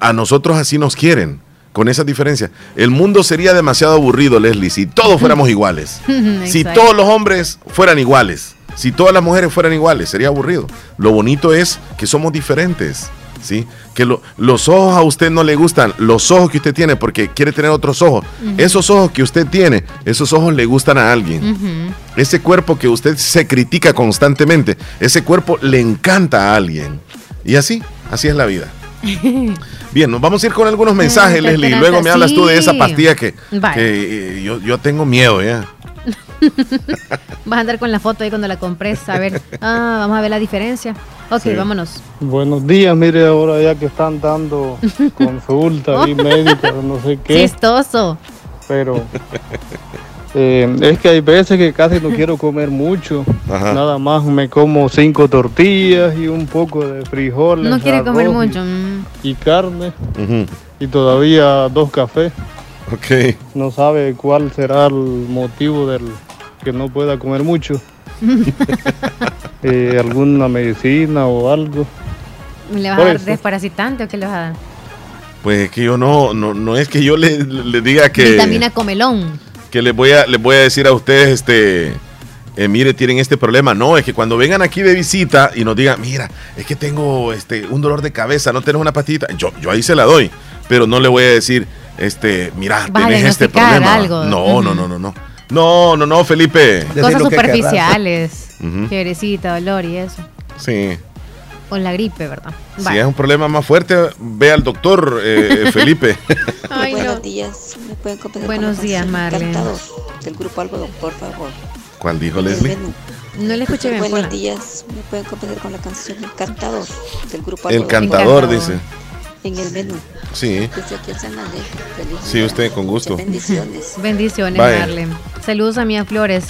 a nosotros así nos quieren. Con esa diferencia. El mundo sería demasiado aburrido, Leslie, si todos fuéramos iguales. Si todos los hombres fueran iguales, si todas las mujeres fueran iguales, sería aburrido. Lo bonito es que somos diferentes, ¿sí? Que lo- los ojos a usted no le gustan, los ojos que usted tiene porque quiere tener otros ojos. Esos ojos que usted tiene, esos ojos le gustan a alguien. Ese cuerpo que usted se critica constantemente, ese cuerpo le encanta a alguien. Y así, así es la vida. Bien, nos vamos a ir con algunos mensajes, Leslie. y Luego me hablas tú de esa pastilla que, que, eh, yo, yo tengo miedo ya. Vas a andar con la foto ahí cuando la compres. A ver, ah, vamos a ver la diferencia. Ok, Sí. vámonos. Buenos días, mire ahora ya que están dando consulta y médicos, no sé qué, Chistoso. pero eh, es que hay veces que casi no quiero comer mucho, Ajá. nada más me como cinco tortillas y un poco de frijoles, No quiere comer y- mucho. mm. y carne y todavía dos cafés. Ok. No sabe cuál será el motivo del que no pueda comer mucho. Eh, alguna medicina o algo. ¿Le vas a dar eso. desparasitante o qué le vas a dar? Pues es que yo no, no, no es que yo le, le diga que, Vitamina comelón. que les voy a, les voy a decir a ustedes, este, eh, mire, tienen este problema. No, es que cuando vengan aquí de visita y nos digan, mira, es que tengo este, un dolor de cabeza, no tenés una patita, yo, yo ahí se la doy, pero no le voy a decir, este, mira, tenés este problema. algo. No, no, no, no, no. No, no, no, Felipe. Cosas superficiales. Ujú. Fiebrecita, dolor y eso. Sí. O la gripe, ¿verdad? Si Vale. es un problema más fuerte, ve al doctor, eh, Felipe. Ay, Buenos no. días, ¿me pueden Buenos con días, Marlene. Del grupo Algodón, por favor. ¿Cuál dijo Leslie? menú. No le escuché bien. Buenos días, ¿me pueden complacer con la canción Encantador del grupo Algodón? El cantador, dice. en el menú. Sí. Desde aquí. Feliz Sí, día. usted, con gusto. Muchas bendiciones. Bendiciones. Marlene. Saludos a Mía Flores.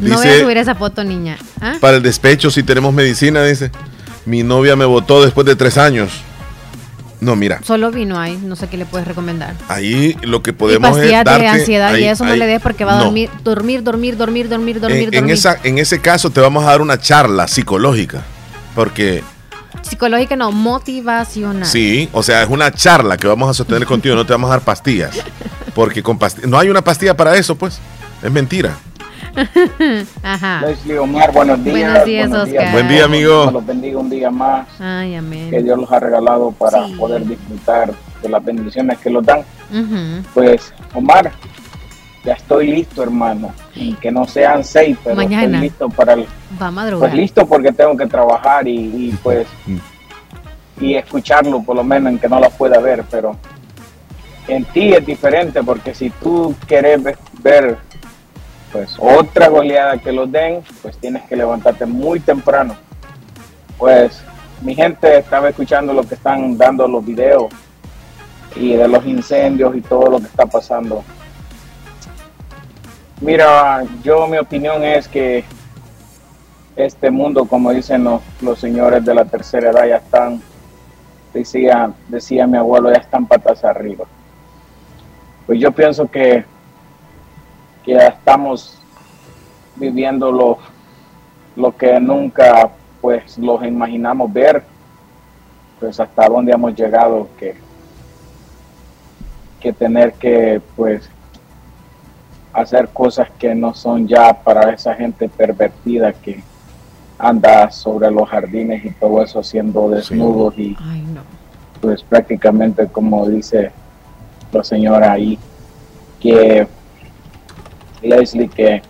No voy a subir esa foto, niña. ¿Ah? Para el despecho, si tenemos medicina, dice. Mi novia me votó después de tres años. No, mira, Solo vino ahí, no sé qué le puedes recomendar. ahí lo que Y podemos es pastillas darte. de ansiedad y ahí- eso no le des porque va a no. dormir, dormir, dormir, dormir, dormir, dormir, En, dormir. esa, en ese caso te vamos a dar una charla psicológica. Porque Psicológica no, motivacional. sí, o sea, es una charla que vamos a sostener contigo, no te vamos a dar pastillas. Porque con pastillas, no hay una pastilla para eso, pues. Es mentira. Ajá. Leslie Omar, buenos días. Buenos días, Oscar. Buen día, amigo. Los bendiga un día más. Ay, amén. Que Dios los ha regalado para Sí. poder disfrutar de las bendiciones que los dan. Pues, Omar, ya estoy listo, hermano. Que no sean seis, pero Mañana. estoy listo para el. Va a madrugar. Pues listo porque tengo que trabajar y, y, pues. Y escucharlo, por lo menos, en que no la pueda ver, pero. En ti es diferente porque si tú quieres ve- ver pues otra goleada que los den, pues tienes que levantarte muy temprano. Pues mi gente estaba escuchando lo que están dando los videos y de los incendios y todo lo que está pasando. Mira, yo mi opinión es que este mundo, como dicen los, los señores de la tercera edad, ya están, decía, decía mi abuelo, ya están patas arriba. Pues yo pienso que que ya estamos viviendo lo, lo que nunca pues los imaginamos ver, pues hasta dónde hemos llegado que, que tener que pues hacer cosas que no son ya para esa gente pervertida que anda sobre los jardines y todo eso siendo desnudos y pues prácticamente como dice la señora ahí que Leslie que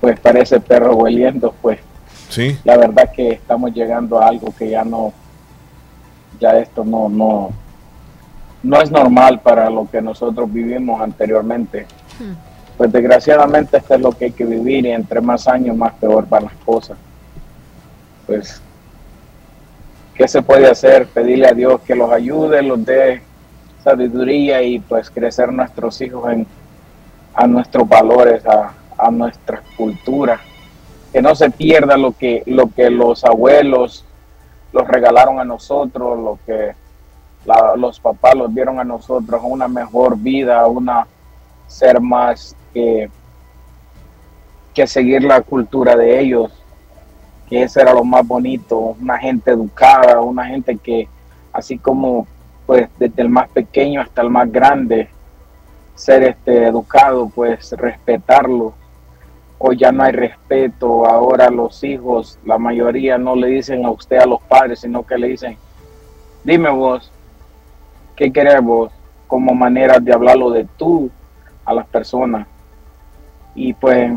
pues parece perro hueliendo pues Sí. la verdad que estamos llegando a algo que ya no ya esto no no no es normal para lo que nosotros vivimos anteriormente pues desgraciadamente esto es lo que hay que vivir y entre más años más peor van las cosas. Pues qué se puede hacer pedirle a Dios que los ayude los dé sabiduría y pues crecer nuestros hijos en a nuestros valores a, a nuestra cultura que no se pierda lo que lo que los abuelos los regalaron a nosotros lo que los papás los dieron a nosotros una mejor vida una ser más que que seguir la cultura de ellos que eso era lo más bonito una gente educada una gente que así como pues desde el más pequeño hasta el más grande ser este educado pues respetarlo hoy ya no hay respeto, ahora los hijos, la mayoría no le dicen a usted a los padres, sino que le dicen, dime vos, ¿qué querés vos? Como manera de hablarlo de tú a las personas. Y pues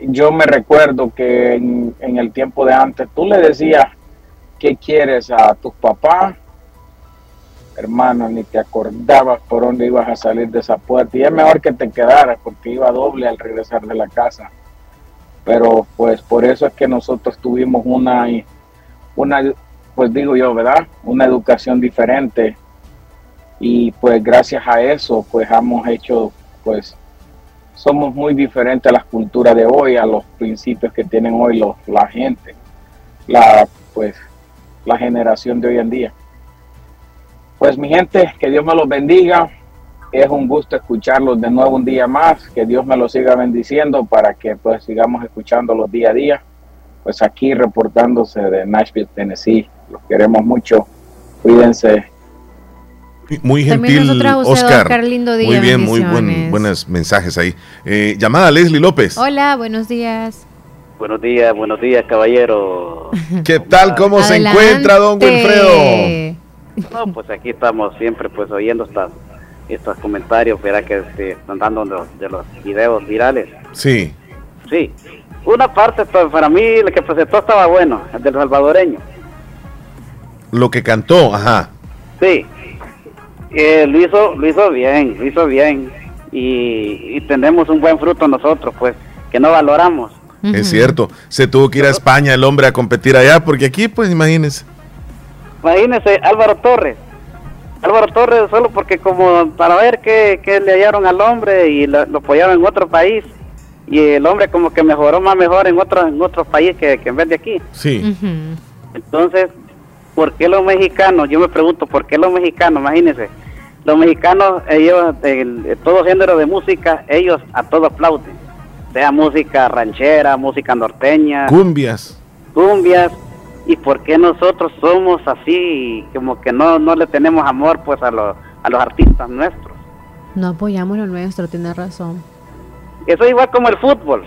yo me recuerdo que en, el tiempo de antes tú le decías, ¿qué quieres a tus papás? hermano, ni te acordabas por dónde ibas a salir de esa puerta. Y es mejor que te quedaras porque iba doble al regresar de la casa. Pero pues por eso es que nosotros tuvimos una, una pues digo yo, ¿verdad? Una educación diferente. Y pues gracias a eso, pues hemos hecho, pues somos muy diferentes a las culturas de hoy, a los principios que tienen hoy los, la gente, la, pues, la generación de hoy en día. Pues mi gente, que Dios me los bendiga. Es un gusto escucharlos de nuevo un día más. Que Dios me los siga bendiciendo para que pues sigamos escuchándolos día a día. Pues aquí reportándose de Nashville, Tennessee. Los queremos mucho. Cuídense. Muy gentil, Oscar. Oscar, lindo día, Muy bien, muy buen, buenos mensajes ahí. Eh, llamada Leslie López. Hola, buenos días. Buenos días, buenos días, caballero. ¿Qué tal? ¿Cómo se encuentra, don Wilfredo? No, pues aquí estamos siempre pues oyendo estas, estos comentarios, verá que este, están dando de los, de los videos virales. Sí. Sí, una parte pues, para mí el que presentó estaba bueno, el del salvadoreño. Lo que cantó, ajá. Sí, Eh, lo hizo, lo hizo bien, lo hizo bien y, y tenemos un buen fruto nosotros, pues, que no valoramos. Es cierto. Se tuvo que ir a España el hombre a competir allá, porque aquí, pues imagínense. imagínese, Álvaro Torres. Álvaro Torres solo porque como para ver qué, qué le hallaron al hombre y lo, lo apoyaron en otro país y el hombre como que mejoró más mejor en otro en otro país que, que en vez de aquí. Sí. Entonces, ¿por qué los mexicanos? Yo me pregunto, ¿por qué los mexicanos? Imagínense, los mexicanos, ellos, el- el- todo género de música, ellos a todo aplauden. Sea música ranchera, música norteña, Cumbias. cumbias. ¿Y por qué nosotros somos así, como que no, no le tenemos amor pues a los, a los artistas nuestros? No apoyamos lo nuestro, tiene razón. Eso es igual como el fútbol.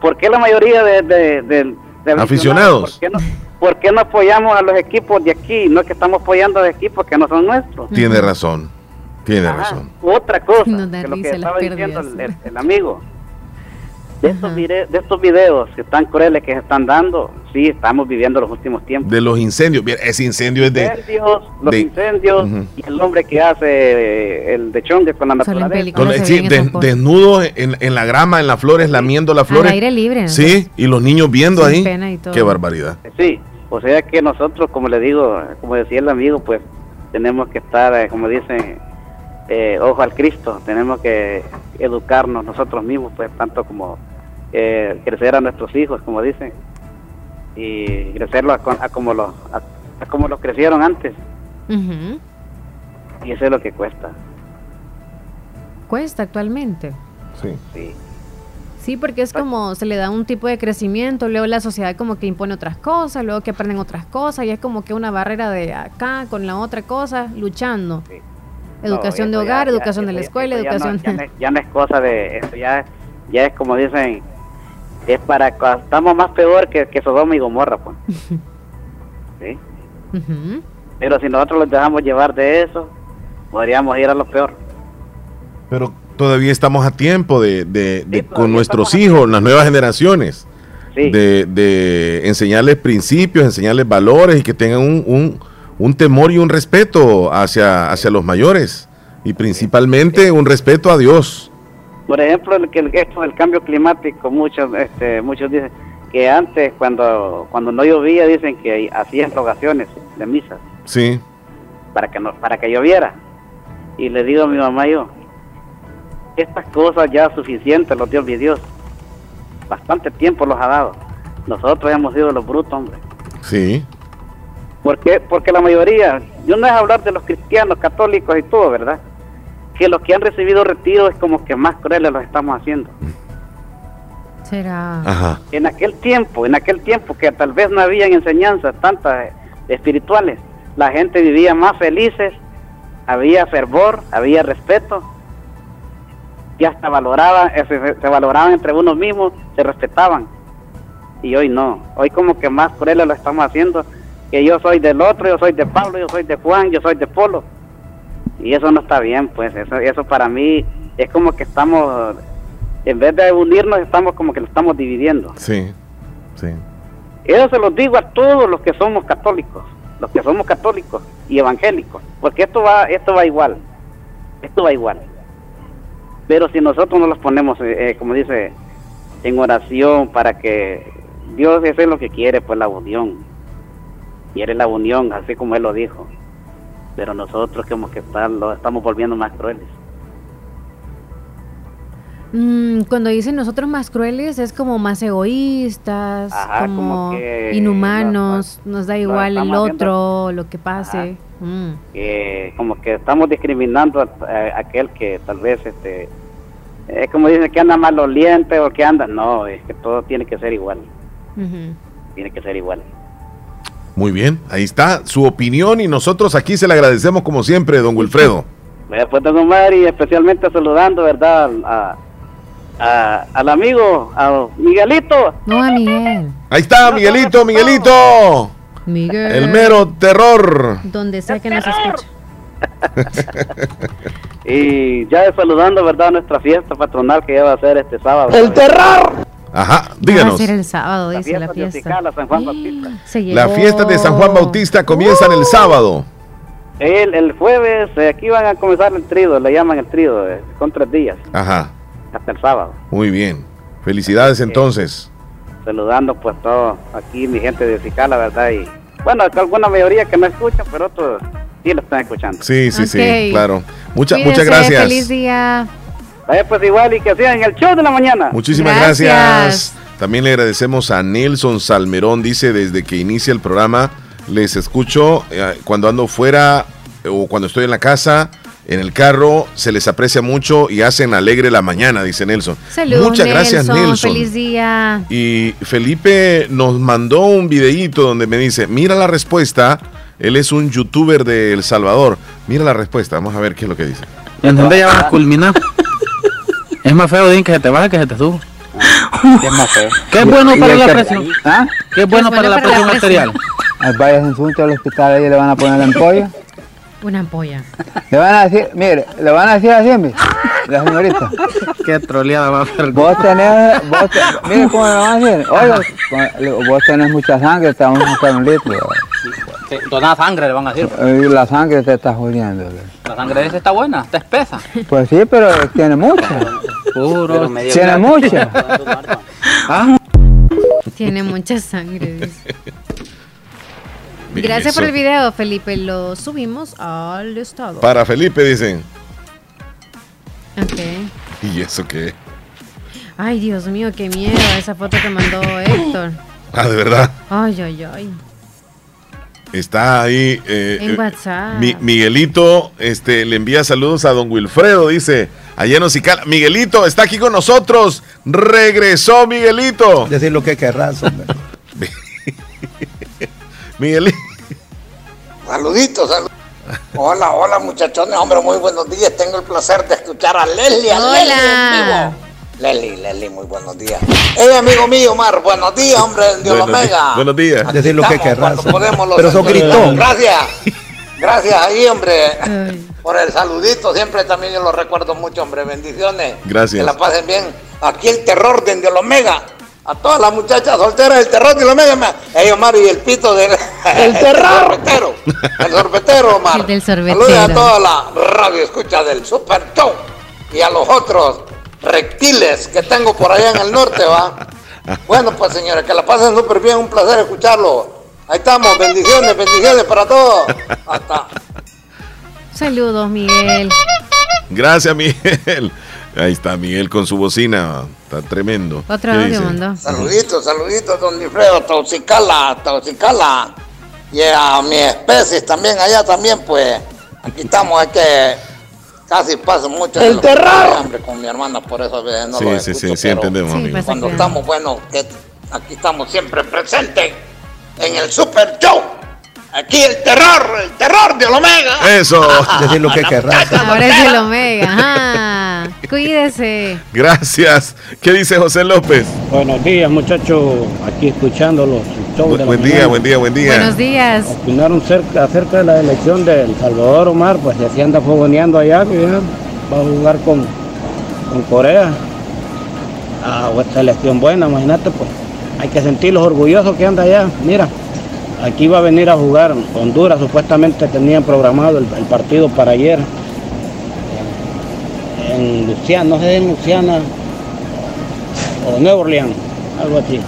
¿Por qué la mayoría de, de- de- de Aficionados. ¿Por qué, no, por qué no apoyamos a los equipos de aquí? No es que estamos apoyando a equipos que no son nuestros. Tiene razón. Tiene razón. Otra cosa, que lo que estaba diciendo el amigo. De estos, vide- de estos videos que están crueles que se están dando, sí, estamos viviendo los últimos tiempos. De los incendios. Bien, ese incendio es de. Incendios, los de- incendios y el hombre que hace eh, el de chongue con la naturaleza. Con- sí, de- desnudo en, en la grama, en las flores, lamiendo las flores. aire libre, ¿no? Sí, y los niños viendo Sin ahí. pena y todo. Qué barbaridad. Sí, o sea que nosotros, como le digo, como decía el amigo, pues tenemos que estar, eh, como dicen, eh, ojo al Cristo, tenemos que educarnos nosotros mismos, pues tanto como eh, crecer a nuestros hijos, como dicen, y crecerlos a, a como los a- a como los crecieron antes, y eso es lo que cuesta. Cuesta actualmente. Sí. Sí. Sí, porque es como se le da un tipo de crecimiento, luego la sociedad como que impone otras cosas, luego que aprenden otras cosas, y es como que una barrera de acá con la otra cosa, luchando. Educación No, de ya- hogar, ya- educación de la escuela, ya no- educación... Ya no, es- ya no es cosa de eso, ya, ya es como dicen, es para cuando estamos más peor que, que Sodoma y Gomorra, pues. ¿Sí? Pero si nosotros los dejamos llevar de eso, podríamos ir a lo peor. Pero todavía estamos a tiempo de, de- de- con nuestros hijos, las nuevas generaciones, de, de enseñarles principios, enseñarles valores y que tengan un, un- un temor y un respeto hacia, hacia los mayores y principalmente un respeto a Dios. Por ejemplo, el, que el, esto del cambio climático, muchos este, muchos dicen que antes cuando cuando no llovía dicen que hacían rogaciones de misas Sí, para que no para que lloviera. Y le digo a mi mamá yo, estas cosas ya suficientes los dio mi Dios. Bastante tiempo los ha dado. Nosotros hemos sido los brutos, hombre. sí, ¿Por qué? Porque la mayoría, yo no es hablar de los cristianos, católicos y todo, ¿verdad? Que los que han recibido retiro es como que más crueles los estamos haciendo. Será... Ajá. En aquel tiempo, en aquel tiempo que tal vez no habían enseñanzas tantas eh, espirituales, la gente vivía más felices, había fervor, había respeto, y hasta valoraban, eh, se, se valoraban entre unos mismos, se respetaban. Y hoy no, hoy como que más crueles lo estamos haciendo, que yo soy del otro, yo soy de Pablo, yo soy de Juan, yo soy de Polo. Y eso no está bien, pues eso, eso para mí es como que estamos, en vez de unirnos, estamos como que lo estamos dividiendo. sí, sí. Eso se los digo a todos los que somos católicos, los que somos católicos y evangélicos, porque esto va, esto va igual, esto va igual. Pero si nosotros no los ponemos, eh, eh, como dice, en oración para que Dios eso es lo que quiere, pues la unión, quiere la unión, así como Él lo dijo. Pero nosotros como que está- lo estamos volviendo más crueles. Mm, cuando dicen nosotros más crueles es como más egoístas, Ajá, como, como que inhumanos, nos da igual el otro, lo que pase. Mm. como que estamos discriminando a, a- aquel que tal vez este es como dicen que anda maloliente o que anda no es que todo tiene que ser igual Ujú. tiene que ser igual Muy bien, ahí está su opinión y nosotros aquí se le agradecemos como siempre, don Wilfredo. después de Omar y especialmente saludando verdad a, a- al amigo a Miguelito No, a Miguel. Ahí está, Miguelito, Miguelito. Miguel. El mero terror. Donde sea que nos escuche. y ya saludando verdad a nuestra fiesta patronal que ya va a ser este sábado ¡El terror! Ajá, Va a díganos. ser el sábado, dice la de fiesta. Ocicala, San Juan llegó. fiestas de San Juan Bautista comienzan el sábado. el, el jueves eh, aquí van a comenzar el trido le llaman el trido eh, con tres días Ajá, hasta el sábado muy bien. Felicidades entonces. saludando pues todo aquí mi gente de Cicala, ¿verdad? Y Bueno, alguna mayoría que no escuchan, pero otros sí lo están escuchando. Sí, sí, sí, claro. Mucha, muchas gracias. Feliz día. Vaya pues igual y que sean el show de la mañana. Muchísimas gracias. También le agradecemos a Nelson Salmerón, dice desde que inicia el programa, les escucho eh, cuando ando fuera eh, o cuando estoy en la casa, en el carro, se les aprecia mucho y hacen alegre la mañana, dice Nelson. Saludos, Muchas gracias, Nelson. Feliz día. Y Felipe nos mandó un videíto donde me dice, mira la respuesta, él es un youtuber de El Salvador, mira la respuesta, vamos a ver qué es lo que dice. ¿Y en dónde ya vas a culminar? Es más feo, Din, que se te baja que se te sube. ¿Qué es más feo? ¿Qué es bueno Y- para la presión? ¿Ah? ¿Qué es bueno para la presión arterial? Vaya en Suncho al hospital y le van a poner la ampolla. Una ampolla. Le van a decir, mire, le van a decir así, mire, la señorita. Qué troleada va a hacer. Vos tenés, vos te- mire cómo le van a decir. Digo, vos tenés mucha sangre, te vamos a buscar un litro. Dona sangre le van a decir. Y la sangre te está jodiendo. La sangre de ese está buena, está espesa. Pues sí, pero tiene mucha. Puro. Tiene mucha. Ah. Tiene mucha sangre. dice. Miren Gracias por el video, Felipe. Lo subimos al estado. Para Felipe dicen, Ok. ¿y eso qué? Ay, Dios mío, qué miedo esa foto que mandó Héctor. Ah, de verdad. Ay, ay, ay. Está ahí. eh, En eh, WhatsApp. Mi- Miguelito este, le envía saludos a don Wilfredo, dice. Allá en Ocicala. Miguelito está aquí con nosotros. Regresó Miguelito. Decir lo que querrás, hombre. Miguelito. Saluditos, saluditos. Hola, hola muchachones, hombre, muy buenos días. Tengo el placer de escuchar a Leslie, a Hola. Leslie en vivo. Leslie, Leslie, muy buenos días. Hey, amigo mío, Omar, buenos días, hombre, Dios Buenos Omega. días. Buenos días. Decir lo que querrás. cuando podemos los Pero sos saludamos. gritón. Gracias. Gracias ahí, hombre, por el saludito. Siempre también yo lo recuerdo mucho, hombre. Bendiciones. Gracias. Que la pasen bien. Aquí el terror de Dios Omega. A todas las muchachas solteras, el terror de Dios Omega. Omar, y el pito del el terror. sorbetero. El sorbetero, Omar. El del sorbetero. Saludos a toda la radio escucha del Super Show. Y a los otros reptiles que tengo por allá en el norte, va. Bueno, pues señores, que la pasen súper bien. Un placer escucharlo. Ahí estamos. Bendiciones, bendiciones para todos. Hasta. Saludos, Miguel. Gracias, Miguel. Ahí está Miguel con su bocina. Está tremendo. Otro ¿Qué audio dice? mandó. Saluditos, saluditos, don Wilfredo, Taucicala, Taucicala. Y a mi especie también, allá también, pues. Aquí estamos, es que casi paso mucho ¡El terror! hambre con mi hermana, por eso veces no Sí, lo sí, escucho, sí, sí, entendemos, Sí, Cuando estamos, bueno, que aquí estamos siempre presentes en el Super Show. Aquí el terror, el terror de Omega. Eso. Decir lo que querrás. Ahora es el Omega. Ajá. Cuídese. Gracias. ¿Qué dice José López? Buenos días, muchachos. Aquí escuchándolos. la Buen día, mañana. buen día, buen día. Buenos días. Opinaron cerca, acerca de la elección de El Salvador Omar, pues ya se anda fogoneando allá, que ya va a jugar con, con Corea. Ah, pues, selección buena, imagínate, pues. Hay que sentirlos orgullosos que anda allá. Mira, aquí va a venir a jugar Honduras, supuestamente tenían programado el, partido para ayer. En Luciana, no sé en Luciana o Nueva Orleans, algo así.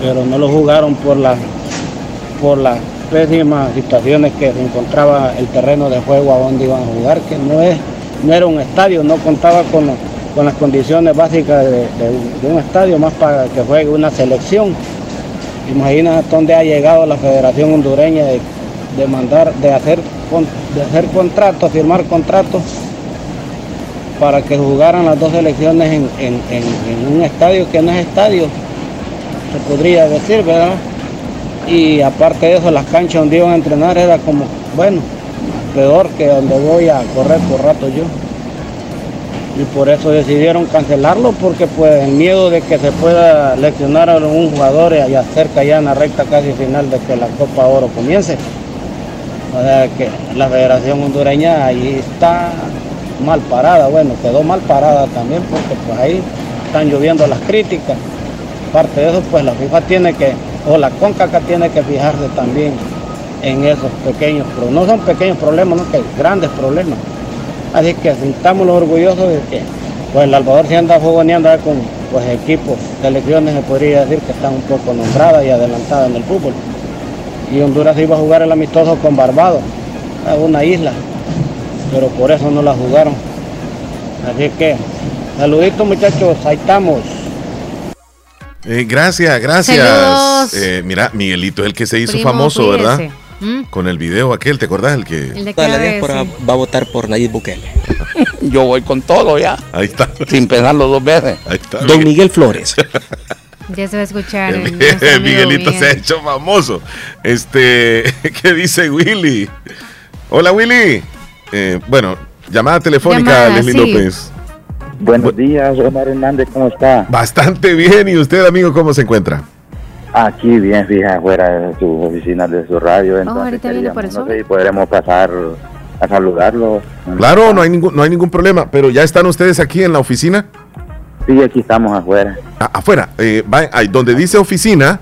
Pero no lo jugaron por la por las pésimas situaciones que se encontraba el terreno de juego a donde iban a jugar, que no es, no era un estadio, no contaba con, con las condiciones básicas de un estadio, más para que juegue una selección. Imagina dónde ha llegado la Federación Hondureña de, de mandar, de hacer, de hacer contratos, firmar contratos para que jugaran las dos selecciones en, en- en- en un estadio que no es estadio, se podría decir, ¿verdad? Y aparte de eso, las canchas donde iban a entrenar era como, bueno, peor que donde voy a correr por rato yo. Y por eso decidieron cancelarlo, porque pues el miedo de que se pueda leccionar a algún jugador allá cerca, ya en la recta casi final de que la Copa Oro comience. O sea que la Federación Hondureña ahí está mal parada, bueno, quedó mal parada también porque pues ahí están lloviendo las críticas. Aparte de eso, pues la FIFA tiene que, o la CONCACA tiene que fijarse también en esos pequeños problemas. No son pequeños problemas, no que grandes problemas. Así que sintámonos orgullosos de que pues el Salvador se anda fogoneando con pues equipos, selecciones se podría decir que están un poco nombradas y adelantadas en el fútbol. y Honduras iba a jugar el amistoso con Barbados, a una isla, pero por eso no la jugaron. Así que, saluditos muchachos, ahí estamos. Eh, gracias, gracias. Eh, mira, Miguelito es el que se hizo Primo, famoso, ¿verdad? ¿Mm? Con el video aquel, ¿te acordás? El que... El de Toda la diáspora sí. va a votar por Nayib Bukele. Yo voy con todo ya, Ahí está. sin pensarlo dos veces. Ahí está. Don Miguel Flores. Ya se va a escuchar. El- el- Miguelito se ha hecho famoso. Este, ¿qué dice Willy? Hola Willy. Eh, bueno, llamada telefónica Llamada, Leslie sí. López. Buenos días, Omar Hernández, ¿cómo está? Bastante bien. ¿Y usted, amigo, cómo se encuentra? Aquí bien, fija, afuera de su oficina, de su radio. Entonces, ahorita viene por queríamos, no sé si podremos pasar a saludarlo. Claro, no hay ningún, no hay ningún problema. Pero ya están ustedes aquí en la oficina. Sí, aquí estamos afuera. Ah, afuera. Eh, va- ahí, donde dice oficina.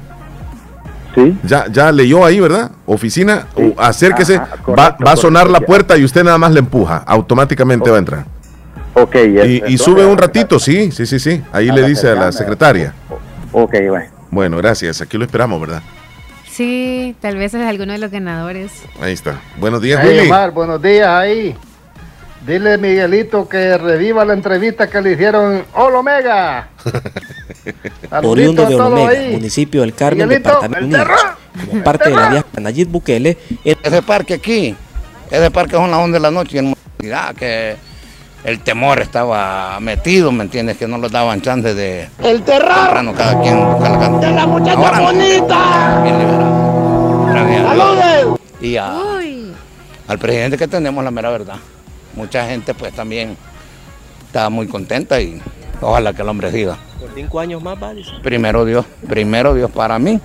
Sí. Ya, ya leyó ahí, ¿verdad? Oficina. Sí. Uh, acérquese. Ajá, va, correcto, va a sonar correcto, la puerta y usted nada más le empuja. Automáticamente va a entrar. Ok, Y, y sube un ratito, sí, sí, sí, sí. Ahí A le dice a la secretaria. Ok, bueno. Bueno, gracias. Aquí lo esperamos, ¿verdad? Sí, tal vez es alguno de los ganadores. Ahí está. Buenos días, Hey, Willy. Omar, buenos días ahí. Dile Miguelito que reviva la entrevista que le hicieron Hola Omega. Oriundo de Olomega, ahí. municipio del Carmen, Miguelito, departamento el. Como parte de la diáspora Nayib Bukele, el Ese parque aquí, ese parque son las 11 de la noche y en Movilidad, que el temor estaba metido, ¿me entiendes? Que no nos daban chance de... El terror Temprano cada quien busca la can- de la muchacha Ahora no. bonita. Bien liberado. Gracias a Dios. ¡Saludes! Y a- al presidente que tenemos, la mera verdad. Mucha gente pues también está muy contenta y ojalá que el hombre siga. por cinco años más, va, dice. Primero Dios, primero Dios para mí.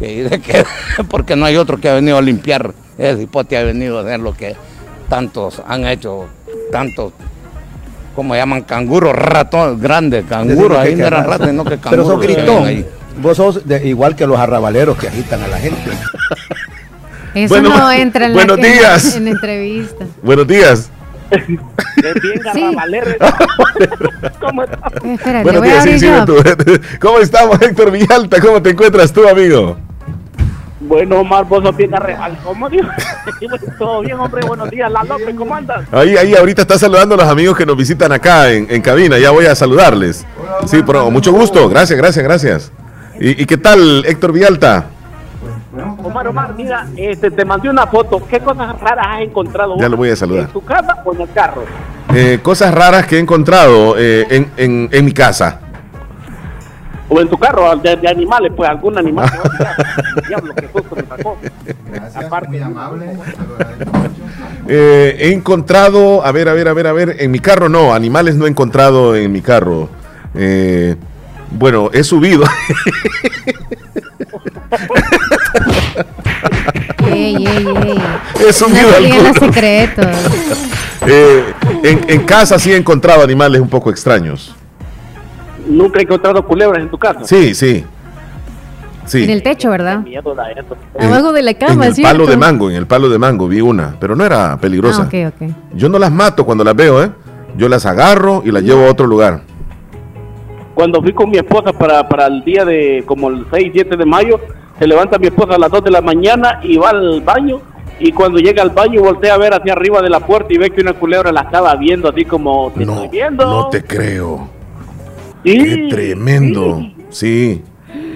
Que dice que porque no hay otro que ha venido a limpiar ese hipote ha venido a hacer lo que tantos han hecho, tantos, como llaman canguros, ratón, grandes canguros, ahí no eran ratas, no que Pero canguros. sos que ven gritón. ahí. Vos sos de- igual que los arrabaleros que agitan a la gente. Eso Bueno, no entra en, la, buenos en la- días. en la entrevista. Buenos días. Eh, Buenos días, sí, sí. ¿Cómo estamos, Héctor Villalta? ¿Cómo te encuentras tú, amigo? Bueno, Omar, vos sos bien arrejal. ¿Cómo digo? Todo bien, hombre. Buenos días. La López, ¿cómo andas? Ahí, ahí, ahorita está saludando a los amigos que nos visitan acá en, en cabina. Ya voy a saludarles. Sí, pero mucho gusto. Gracias, gracias, gracias. ¿Y, y qué tal, Héctor Villalta? Omar, Omar, mira, este, te mandé una foto. ¿Qué cosas raras has encontrado? Ya lo voy a saludar. ¿En tu casa o en el carro? Eh, cosas raras que he encontrado eh, en, en- en mi casa. ¿O en tu carro de, de animales? Pues algún animal. que Diablo, qué susto me sacó. Aparte, muy amable. Eh, he encontrado, a ver, a ver, a ver, a ver, en mi carro no, animales no he encontrado en mi carro. Eh, bueno, he subido. Ey, ey, ey. He subido no secretos. Eh, en, en casa sí he encontrado animales un poco extraños. Nunca he encontrado culebras en tu casa. Sí, sí. Sí. En el techo, ¿verdad? Abajo de la En cama, el ¿cierto? palo de mango, en el palo de mango vi una, pero no era peligrosa. Ah, ok, ok. Yo no las mato cuando las veo, ¿eh? Yo las agarro y las llevo a otro lugar. Cuando fui con mi esposa para, para el día de como el 6, 7 de mayo, se levanta mi esposa a las 2 de la mañana y va al baño. Y cuando llega al baño, voltea a ver hacia arriba de la puerta y ve que una culebra la estaba viendo, así como te estoy viendo. No te creo. Sí, Qué tremendo. Sí,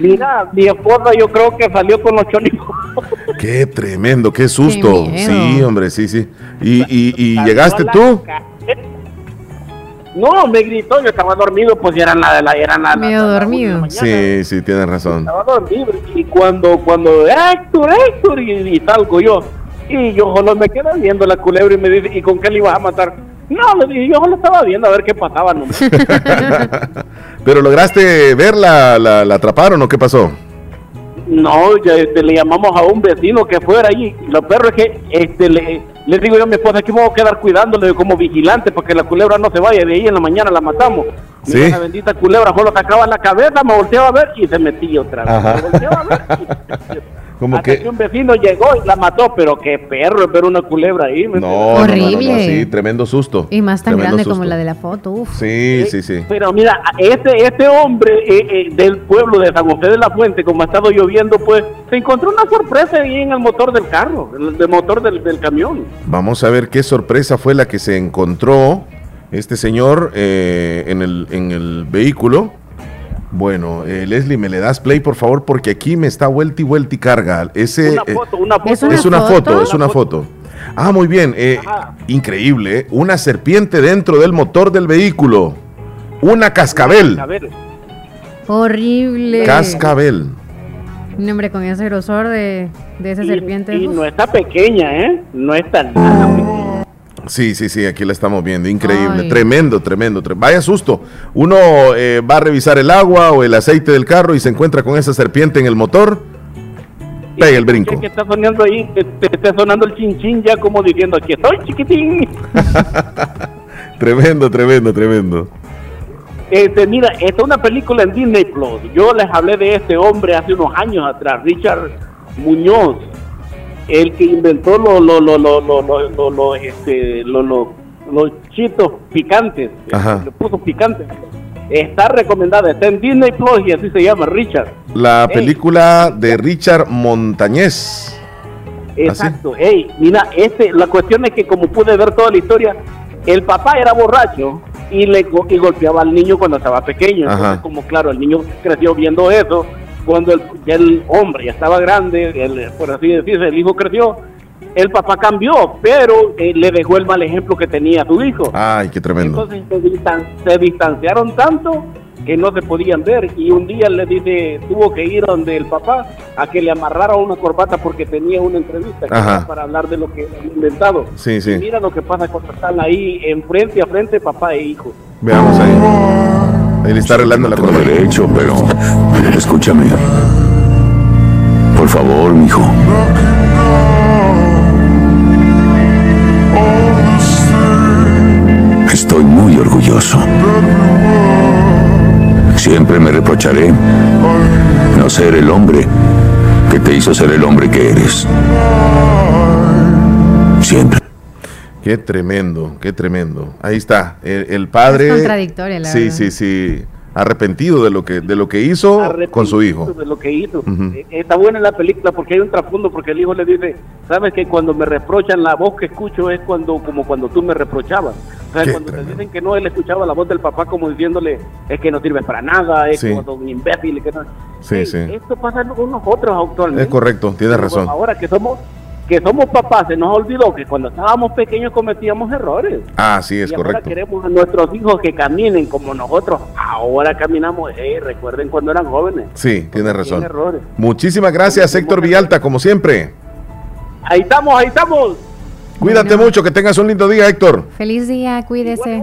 Mira, mi esposa yo creo que salió con los chonicos. qué tremendo, qué susto. miedo. sí, hombre, sí, sí. ¿Y, y, y llegaste tú? No, me gritó, yo estaba dormido, pues eran la, la, eran la, Medio dormido. Sí, sí, tienes razón. estaba dormido y cuando cuando Héctor Héctor y, y salgo yo y yo solo me quedé viendo la culebra y me dice y con qué le ibas a matar no yo solo estaba viendo a ver qué pasaba no ¿Pero lograste verla? ¿La, la atraparon o qué pasó? no ya, este, le llamamos a un vecino que fuera ahí lo peor es que este le, le digo yo a mi esposa me voy a quedar cuidándole como vigilante para que la culebra no se vaya de ahí en la mañana la matamos Sí. Mira, la bendita culebra solo sacaba la cabeza me volteaba a ver y se metía otra vez Ajá. Me volteaba a ver y se metía. Como Hasta que- un vecino llegó y la mató, pero qué perro es ver una culebra ahí. ¿me No, entiendes? no, no, no, no, Horrible. sí, tremendo susto. Y más tan Tremendo grande como la de la foto. Uf. Sí, sí, sí. Pero mira, este, este hombre eh, eh, del pueblo de San José de la Fuente, como ha estado lloviendo, pues se encontró una sorpresa ahí en el motor del carro, el, el motor del, del camión. Vamos a ver qué sorpresa fue la que se encontró este señor eh, en, el, en el vehículo. Bueno, eh, Leslie, ¿me le das play, por favor? Porque aquí me está vuelta y vuelta y carga. Ese, Una eh, foto, una foto. es una foto, es una foto. Ah, muy bien. eh, increíble. eh, Una serpiente dentro del motor del vehículo. Una cascabel. A ver, Horrible. Cascabel. Un hombre con ese grosor de, de esa serpiente. y no está pequeña, ¿eh? No está nada pequeña. Sí, sí, sí, aquí la estamos viendo. Increíble. Ay. Tremendo, tremendo. tre- Vaya susto. Uno eh, va a revisar el agua o el aceite del carro y se encuentra con esa serpiente en el motor. Pega el brinco. Que, que está sonando ahí, te está sonando el chinchín ya como diciendo, aquí estoy chiquitín. Tremendo, tremendo, tremendo. Este, mira, esta es una película en Disney Plus. Yo les hablé de este hombre hace unos años atrás, Richard Muñoz, el que inventó los lo, lo, lo, lo, lo, lo- lo, este, lo- lo- los chitos picantes, Ajá. le puso picantes. Está recomendada, está en Disney Plus y así se llama Richard. La Ey. película de Richard Montañez. Exacto. Ey, mira, este, la cuestión es que como pude ver toda la historia, el papá era borracho y le y golpeaba al niño cuando estaba pequeño. Entonces, como claro, el niño creció viendo eso. Cuando el, ya el hombre ya estaba grande, el- por así decirse, el hijo creció, el papá cambió, pero eh, le dejó el mal ejemplo que tenía su hijo. Ay, qué tremendo. Entonces se, distan- se distanciaron tanto que no se podían ver y un día le dice, tuvo que ir donde el papá a que le amarrara una corbata porque tenía una entrevista Ajá. para hablar de lo que había inventado. Sí, sí. Y mira lo que pasa cuando están ahí en frente a frente papá e hijo. Veamos ahí. Le está arreglando la corbata. derecho, pero escúchame. Por favor, mijo. Estoy muy orgulloso. Siempre me reprocharé no ser el hombre que te hizo ser el hombre que eres. Siempre. Qué tremendo, qué tremendo. Ahí está. El, el padre. Es contradictoria, la Sí, verdad. sí, sí. Arrepentido de lo que, de lo que hizo con su hijo. de lo que hizo. Ujú. Eh, Está buena la película porque hay un trasfondo, porque el hijo le dice, sabes que cuando me reprochan la voz que escucho es cuando como cuando tú me reprochabas. O sea, Qué cuando te dicen que no, él escuchaba la voz del papá como diciéndole, es que no sirve para nada, es Sí. como un imbécil. Que no. Sí, Ey, sí. Esto pasa con nosotros actualmente. Es correcto, tienes razón. Ahora que somos que somos papás, se nos olvidó que cuando estábamos pequeños cometíamos errores. Ah, sí, es y ahora correcto. queremos a nuestros hijos que caminen como nosotros ahora caminamos. Ey, recuerden cuando eran jóvenes. Sí, razón. Tiene errores. Muchísimas gracias, Héctor Villalta, como siempre. Ahí estamos, ahí estamos. Cuídate mucho, que tengas un lindo día, Héctor. Feliz día, cuídese.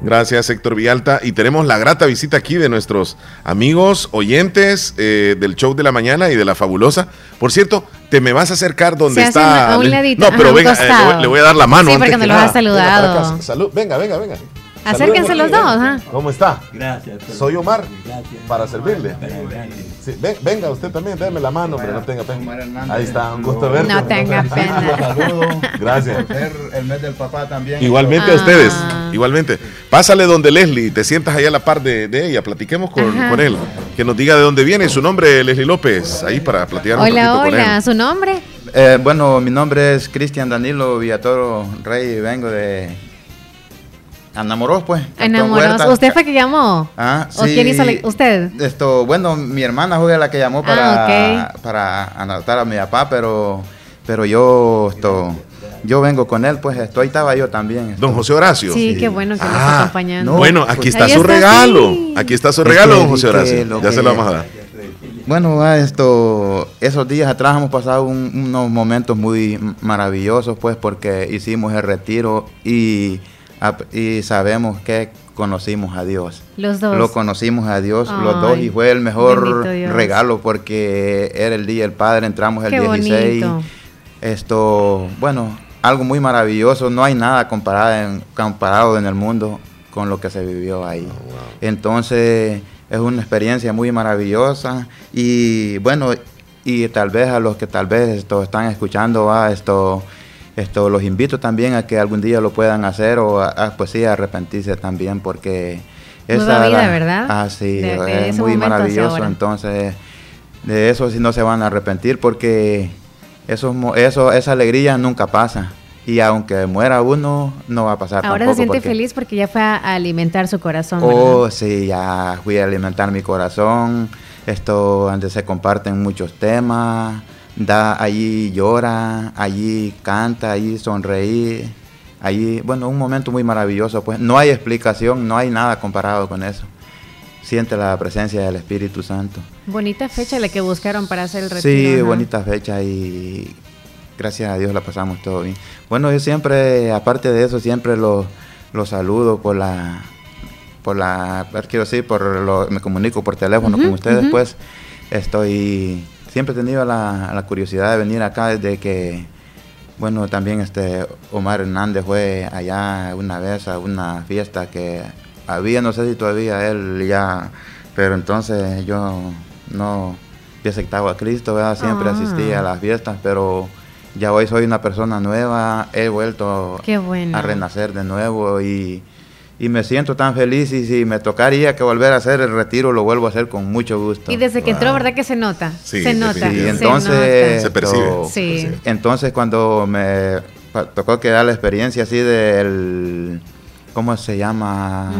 Gracias, Héctor Villalta. Y tenemos la grata visita aquí de nuestros amigos oyentes eh, del show de la mañana y de la fabulosa. Por cierto, te me vas a acercar donde Se está. a un Leslie? ladito, no, pero un venga, eh, le, voy, le voy a dar la mano. Sí, antes porque no que los ha nada. saludado. Venga. Salud, venga, venga, venga. Acérquense los dos. ¿ah? ¿Cómo está? Gracias. Soy Omar, para servirle. Sí, ven- venga, usted también, déme la mano, pero no tenga pena. Ahí está, un gusto verte. No tenga pena. Gracias. El mes del papá también. Igualmente a ustedes, igualmente. Pásale donde Leslie, te sientas ahí a la par de, de ella, platiquemos con, con él. Que nos diga de dónde viene su nombre, Leslie López, ahí para platicar un Hola, poquito con hola. él. ¿Su nombre? Eh, bueno, mi nombre es Cristian Danilo Villatoro Rey vengo de Anamorós, pues. Huerta. ¿Usted fue que llamó? Ah, ¿O quién hizo la- usted? Esto, bueno, mi hermana fue la que llamó para, Ah, para anotar a mi papá, pero, pero yo, esto, yo vengo con él, pues estoy, estaba yo también. Don José Horacio. Sí, qué bueno que nos Ah, está acompañando. bueno, aquí está su está, regalo. sí. Aquí está su regalo, don José Horacio. Ya se lo vamos a dar. Bueno, ah, esto, esos días atrás hemos pasado un- unos momentos muy maravillosos, pues, porque hicimos el retiro y, y sabemos que conocimos a Dios. Los dos. Lo conocimos a Dios, los dos, y fue el mejor regalo porque era el día del Padre, entramos el Qué 16. bonito. Esto, bueno, algo muy maravilloso, no hay nada comparado en, comparado en el mundo con lo que se vivió ahí. Entonces, es una experiencia muy maravillosa y bueno, y tal vez a los que tal vez esto están escuchando, va, esto, esto los invito también a que algún día lo puedan hacer o a, a, pues sí, arrepentirse también porque Nueva vida, ¿verdad? Ah, sí, De- de es muy maravilloso, entonces de eso sí no se van a arrepentir porque eso, eso, esa alegría nunca pasa. Y aunque muera uno, no va a pasar Ahora se siente porque- feliz porque ya fue a alimentar su corazón. ¿verdad? Oh, sí, ya fui a alimentar mi corazón. Esto donde se comparten muchos temas. Da, allí llora, allí canta, allí sonreír. Allí, bueno, un momento muy maravilloso. Pues no hay explicación, no hay nada comparado con eso. Siente la presencia del Espíritu Santo. Bonita fecha la que buscaron para hacer el retiro. Sí, ajá. bonita fecha y gracias a Dios la pasamos todo bien. Bueno, yo siempre, aparte de eso, siempre los lo saludo por la, por la, quiero decir, por lo, me comunico por teléfono con ustedes, pues estoy, siempre he tenido la, la curiosidad de venir acá desde que, bueno, también este Omar Hernández fue allá una vez a una fiesta que había, no sé si todavía él ya, pero entonces yo no yo aceptaba a Cristo, ¿verdad? siempre Ah. asistía a las fiestas, pero ya hoy soy una persona nueva, he vuelto bueno. a renacer de nuevo y, y me siento tan feliz y si me tocaría que volver a hacer el retiro, lo vuelvo a hacer con mucho gusto. Y desde que entró, ¿verdad que se nota? Sí, se nota. sí, se entonces, nota. esto- Sí. Entonces cuando me tocó quedar la experiencia así del, ¿cómo se llama?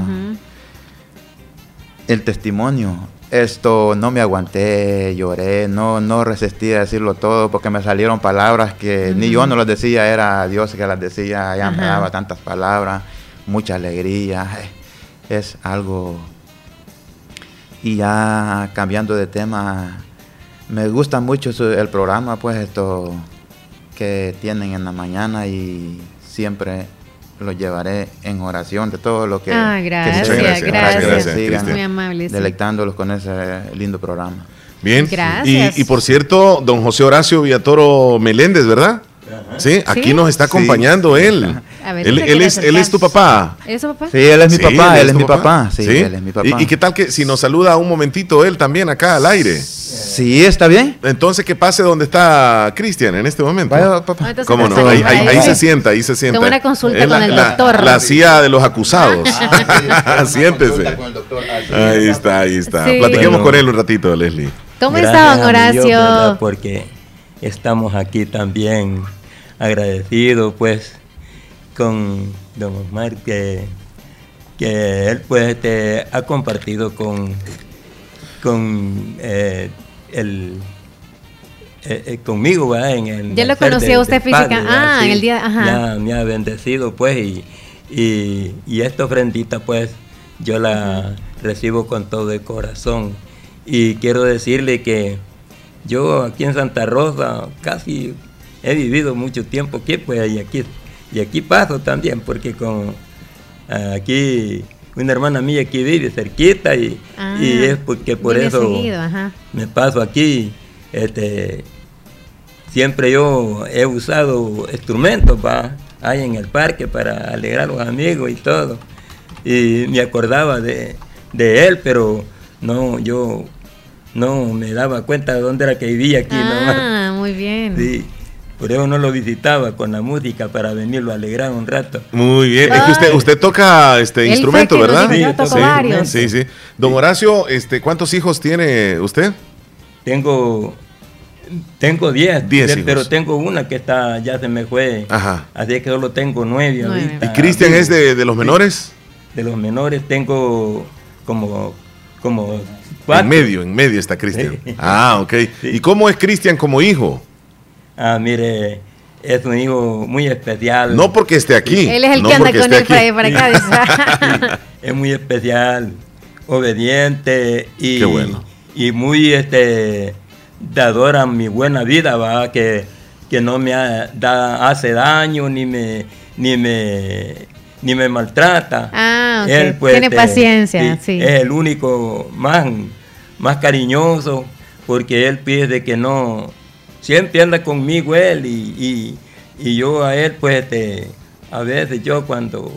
El testimonio. Esto no me aguanté, lloré, no, no resistí a decirlo todo porque me salieron palabras que ni yo no las decía, era Dios que las decía, ya me daba tantas palabras, mucha alegría, es algo y ya cambiando de tema, me gusta mucho su- el programa, pues esto que tienen en la mañana y siempre lo llevaré en oración de todo lo que, Ah, que gracias, gracias, gracias, sigan Cristian. Muy amable, sí. deleitándolos con ese lindo programa. Bien. Gracias. Y, y por cierto, don José Horacio Villatoro Meléndez, ¿verdad? Sí, aquí Sí. nos está acompañando él. A ver, Él, él es, él es tu papá. ¿Es su papá? Sí, él es mi Sí, papá, él es mi papá. Sí, él es mi papá. ¿Y, y qué tal que si nos saluda un momentito él también acá al aire? Sí, está bien. Entonces que pase donde está Cristian en este momento. Vaya, papá. ¿Cómo no? Ahí, ahí- ahí. se sienta, ahí se sienta. Toma una consulta Es con el doctor. La CIA de los acusados. Siéntese. Ahí está, ahí está. Sí. Platiquemos Bueno. con él un ratito, Leslie. ¿Cómo está, don Dios, Horacio? Porque estamos aquí también agradecidos, pues, con don Omar, que, que él, pues, este, ha compartido con, con eh, el... eh, eh, conmigo, ¿verdad? En el Ya lo conocía de- usted física- ah, en el día- ajá. Ya me ha bendecido, pues, y, y, y esta ofrendita, pues, yo la recibo con todo el corazón. Y quiero decirle que yo aquí en Santa Rosa casi he vivido mucho tiempo aquí, pues, y aquí, y aquí paso también, porque con ah, aquí una hermana mía aquí vive cerquita y, Ah, y es porque por eso seguido, me paso aquí. Este, siempre yo he usado instrumentos va ahí en el parque para alegrar a los amigos y todo. Y me acordaba de, de él, pero no, yo no me daba cuenta de dónde era que vivía aquí nomás. Ah, muy bien. Sí, por eso no lo visitaba con la música para venirlo a alegrar un rato. Muy bien. Es que usted, usted toca este Él instrumento, ¿verdad? dijo, yo toco sí, varios. sí, sí. Don Horacio, este, ¿cuántos hijos tiene usted? Tengo tengo 10, Diez pe- pero tengo una que está ya se me fue. Ajá. Así que solo tengo nueve Nueve. ahorita. ¿Y Cristian es de, de los menores? De los menores tengo como como En cuatro. medio, en medio está Cristian. Sí. Ah, ok. ¿Y cómo es Cristian como hijo? Ah, mire, es un hijo muy especial. No porque esté aquí. Él es el no que anda con él para acá. es muy especial, obediente y, bueno. y muy este dador a mi buena vida, va que, que no me ha- da, hace daño ni me ni me ni me maltrata. Ah, ok. Él, pues, Tiene este, paciencia, sí. Es el único más, más cariñoso porque él pide que no, siempre anda conmigo él y, y- y yo a él pues este, a veces yo cuando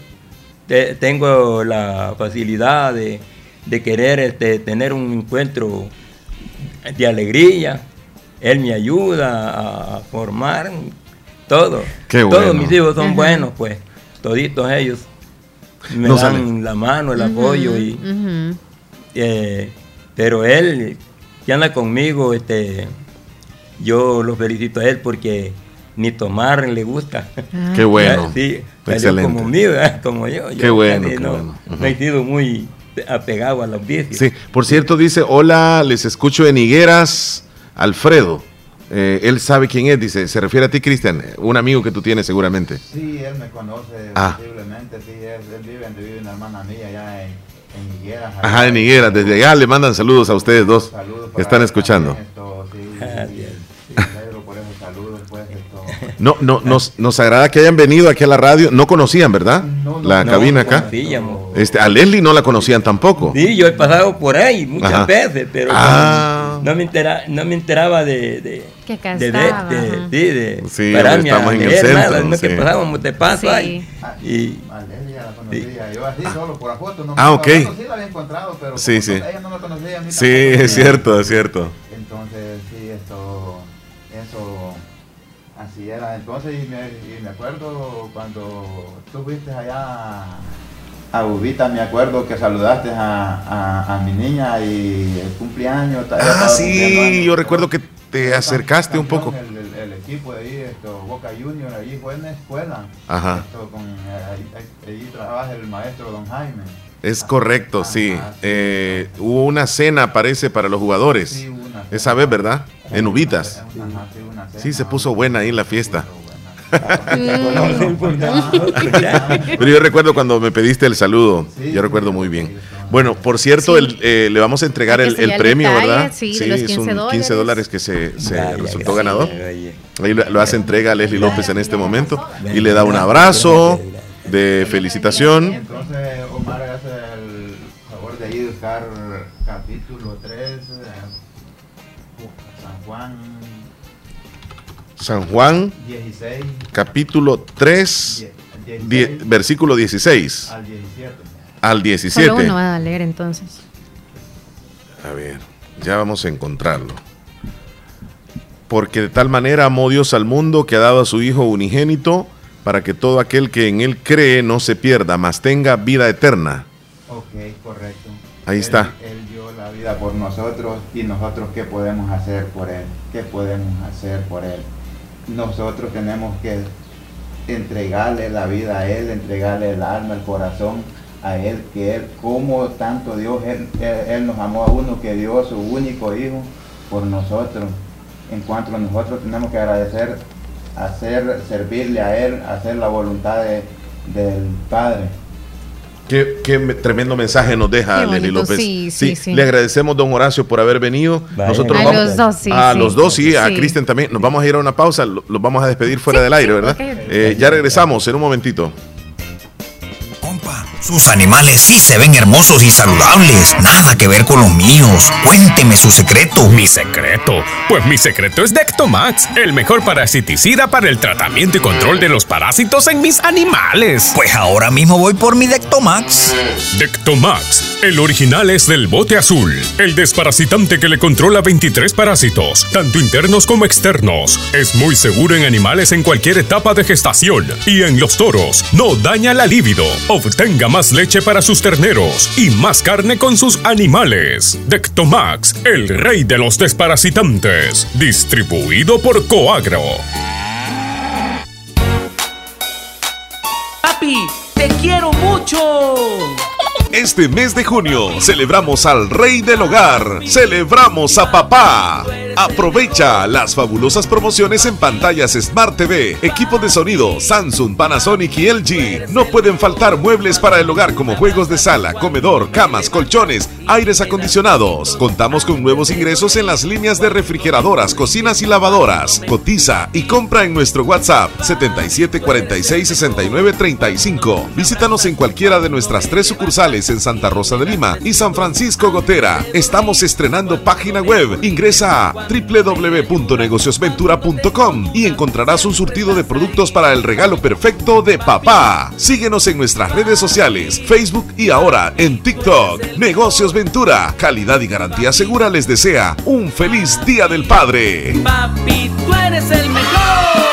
te- tengo la facilidad de, de querer este, tener un encuentro de alegría, él me ayuda a, formar todo. Qué Todos bueno. mis hijos son Ajá. buenos, pues, toditos ellos me No dan sale. la mano, el apoyo y eh, pero él que anda conmigo, este, yo lo felicito a él porque ni tomar le gusta. Ah. Qué bueno. Sí, Excelente. como mío, ¿verdad? como yo. Qué Yo bueno, qué no, bueno. Ujú. no he sido muy apegado a los vicios. Sí, por cierto, dice, hola, les escucho en Higueras, Alfredo. Eh, él sabe quién es, dice, se refiere a ti, Cristian, un amigo que tú tienes seguramente. Sí, él me conoce Ah. posiblemente, sí, él, él vive vive una hermana mía allá en, en Higueras. Ajá, en Higueras, desde allá le mandan saludos a ustedes dos Saludos que están escuchando. esto, sí, sí, sí, me alegro por esos saludos, pues, esto. No, no, nos, nos agrada que hayan venido aquí a la radio, no conocían, ¿verdad? la no, cabina acá. conocíamos. Este, a Leslie no la conocían tampoco. Sí, yo he pasado por ahí muchas Ajá. veces, pero Ah. no, me entera, no me enteraba de, de, Que acá de, estaba, de- sí, de Sí, estamos en el centro, nada, no sí. que pasábamos de paso Sí. ahí. Y, A Leslie ya la conocía, yo así solo por la foto, no Ah, ok. sí la había encontrado, pero Sí, sí. no- ella no me conocía a mí Sí, tampoco, es cierto, es cierto. Entonces, así era. Entonces, y me, y me acuerdo cuando tú fuiste allá a Ubita, me acuerdo que saludaste a, a, a mi niña y el cumpleaños. Ah, sí, años. yo recuerdo que te acercaste un poco. El, el- el equipo de ahí, esto, Boca Junior, allí fue en la escuela. Ajá. Esto, con, ahí, ahí- trabaja el maestro Don Jaime. Es correcto, sí. Eh, hubo una cena, parece, para los jugadores. Sí, hubo una Esa vez, ¿verdad? En Ubitas. Sí. Sí, se puso buena ahí la fiesta. Mm. Pero yo recuerdo cuando me pediste el saludo, yo recuerdo muy bien. Bueno, por cierto, el, eh, le vamos a entregar el, el sellar el premio, detalle, ¿verdad? sí, de los es 15 un 15 dólares. dólares que se, se Vaya, resultó ganador. Ahí lo, lo hace entrega a Leslie López en este momento y le da un abrazo de felicitación. Entonces Omar hace el favor de ir a buscar capítulo 3, eh, San Juan San Juan, 16 capítulo 3, Die- die- 16 versículo 16 al 17. al 17. Solo uno va a leer entonces. A ver, ya vamos a encontrarlo. Porque de tal manera amó Dios al mundo que ha dado a su Hijo unigénito para que todo aquel que en Él cree no se pierda, mas tenga vida eterna. Ok, correcto. Ahí Él- está. Dio la vida por nosotros y nosotros qué podemos hacer por Él. ¿Qué podemos hacer por Él? Nosotros tenemos que entregarle la vida a Él, entregarle el alma, el corazón a Él, que Él, como tanto Dios, Él, nos amó a uno que dio su único Hijo por nosotros. En cuanto a nosotros tenemos que agradecer, hacer, servirle a Él, hacer la voluntad de- del Padre. Qué, qué me- tremendo mensaje nos deja Qué Leslie bonito, López. sí, sí, sí. Le agradecemos, don Horacio, por haber venido. Vaya. Nosotros A vamos, los dos, sí, A sí. los dos, sí. A Sí. Cristian también. Nos vamos a ir a una pausa. lo- Los vamos a despedir fuera del aire, ¿verdad? Eh, ya regresamos en un momentito. Sus animales sí se ven hermosos y saludables. Nada que ver con los míos. Cuénteme su secreto. Mi secreto. Pues mi secreto es Dectomax, el mejor parasiticida para el tratamiento y control de los parásitos en mis animales. Pues ahora mismo voy por mi Dectomax. Dectomax, el original es del bote azul, el desparasitante que le controla 23 parásitos, tanto internos como externos. Es muy seguro en animales en cualquier etapa de gestación y en los toros. No daña la libido. Obtenga más leche para sus terneros y más carne con sus animales. Dectomax, el rey de los desparasitantes. Distribuido por Coagro. Papi, te quiero mucho. Este mes de junio celebramos al rey del hogar, celebramos a papá. Aprovecha las fabulosas promociones en pantallas Smart TV, equipos de sonido Samsung, Panasonic y LG. No pueden faltar muebles para el hogar como juegos de sala, comedor, camas, colchones, aires acondicionados. Contamos con nuevos ingresos en las líneas de refrigeradoras, cocinas y lavadoras. Cotiza y compra en nuestro WhatsApp 77466935. Visítanos en cualquiera de nuestras tres sucursales en Santa Rosa de Lima y San Francisco Gotera. Estamos estrenando página web. Ingresa a www.negociosventura.com y encontrarás un surtido de productos para el regalo perfecto de papá. Síguenos en nuestras redes sociales, Facebook y ahora en TikTok. Negocios Ventura, calidad y garantía segura les desea un feliz Día del Padre. Papi, tú eres el mejor.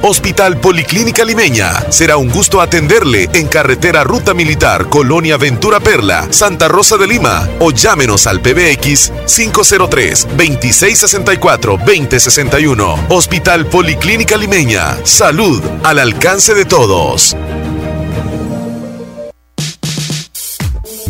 Hospital Policlínica Limeña. Será un gusto atenderle en carretera Ruta Militar, Colonia Ventura Perla, Santa Rosa de Lima. O llámenos al PBX 503-2664-2061. Hospital Policlínica Limeña. Salud al alcance de todos.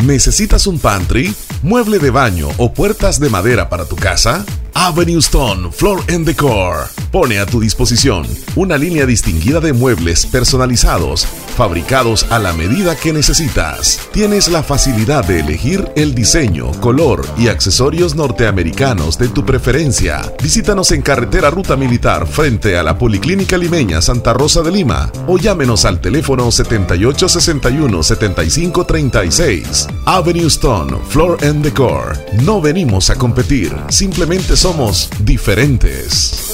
¿Necesitas un pantry, mueble de baño o puertas de madera para tu casa? Avenue Stone Floor and Decor pone a tu disposición una línea distinguida de muebles personalizados, fabricados a la medida que necesitas. Tienes la facilidad de elegir el diseño, color y accesorios norteamericanos de tu preferencia. Visítanos en carretera Ruta Militar frente a la Policlínica Limeña Santa Rosa de Lima o llámenos al teléfono 7861 7536. Avenue Stone Floor and Decor. No venimos a competir, simplemente somos diferentes.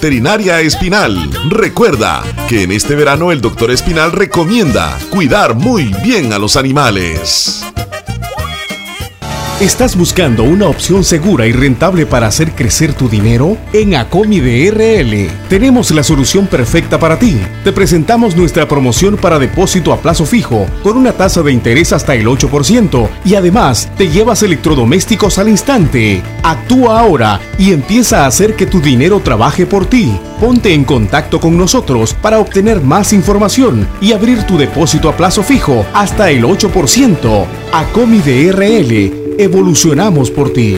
Veterinaria Espinal. Recuerda que en este verano el doctor Espinal recomienda cuidar muy bien a los animales. ¿Estás buscando una opción segura y rentable para hacer crecer tu dinero? En Acomi DRL tenemos la solución perfecta para ti. Te presentamos nuestra promoción para depósito a plazo fijo con una tasa de interés hasta el 8% y además te llevas electrodomésticos al instante. Actúa ahora y empieza a hacer que tu dinero trabaje por ti. Ponte en contacto con nosotros para obtener más información y abrir tu depósito a plazo fijo hasta el 8%. Acomi DRL evolucionamos por ti.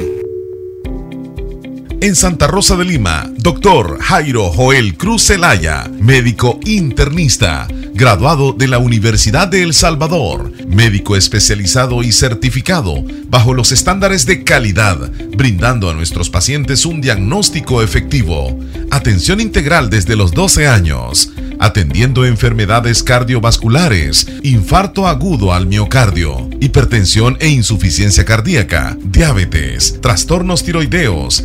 En Santa Rosa de Lima, doctor Jairo Joel Cruz Zelaya, médico internista, graduado de la Universidad de El Salvador, médico especializado y certificado bajo los estándares de calidad, brindando a nuestros pacientes un diagnóstico efectivo, atención integral desde los 12 años, atendiendo enfermedades cardiovasculares, infarto agudo al miocardio, hipertensión e insuficiencia cardíaca, diabetes, trastornos tiroideos,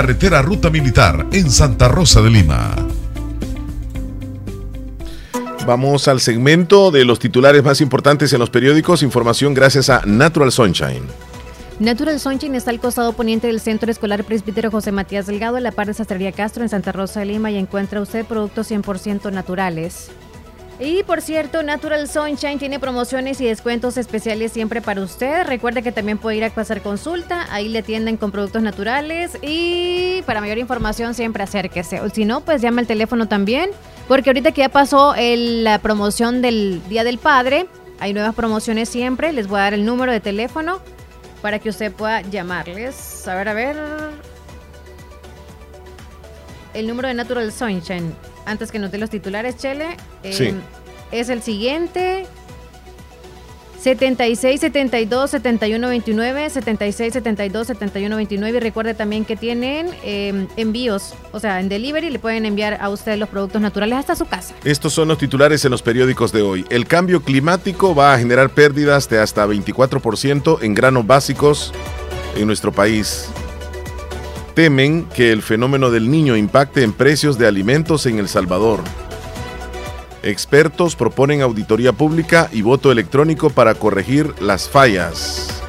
carretera Ruta Militar en Santa Rosa de Lima. Vamos al segmento de los titulares más importantes en los periódicos. Información gracias a Natural Sunshine. Natural Sunshine está al costado poniente del Centro Escolar Presbítero José Matías Delgado, en la par de Sastrería Castro, en Santa Rosa de Lima, y encuentra usted productos 100% naturales. Y por cierto, Natural Sunshine tiene promociones y descuentos especiales siempre para usted. Recuerde que también puede ir a hacer consulta, ahí le atienden con productos naturales y para mayor información siempre acérquese. O si no, pues llama al teléfono también, porque ahorita que ya pasó el- la promoción del Día del Padre, hay nuevas promociones siempre, les voy a dar el número de teléfono para que usted pueda llamarles. A ver, a ver. El número de Natural Sunshine. Antes que note los titulares, Chele. eh, Sí. Es el siguiente. 76 72 71 29 76 72 71 29 y recuerde también que tienen eh, envíos, o sea, en delivery le pueden enviar a usted los productos naturales hasta su casa. Estos son los titulares en los periódicos de hoy. El cambio climático va a generar pérdidas de hasta 24% en granos básicos en nuestro país. Temen que el fenómeno del niño impacte en precios de alimentos en El Salvador. Expertos proponen auditoría pública y voto electrónico para corregir las fallas.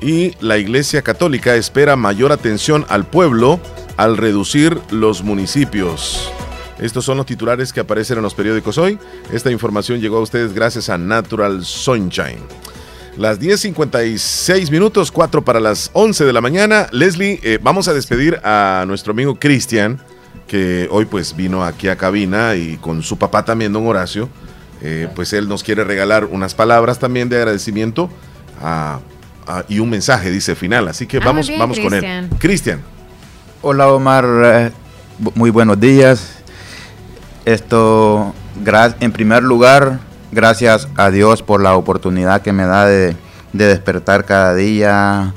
Y la Iglesia Católica espera mayor atención al pueblo al reducir los municipios. Estos son los titulares que aparecen en los periódicos hoy. Esta información llegó a ustedes gracias a Natural Sunshine. Las 10.56 minutos, 4 para las 11 de la mañana. Leslie, eh, vamos a despedir a nuestro amigo Cristian, que hoy pues vino aquí a cabina y con su papá también, don Horacio. Eh, pues él nos quiere regalar unas palabras también de agradecimiento a- a- y un mensaje, dice final. Así que Ah, vamos, bien, vamos con él. Cristian. Hola Omar, eh, muy buenos días. Esto, en primer lugar, gracias a Dios por la oportunidad que me da de, de despertar cada día.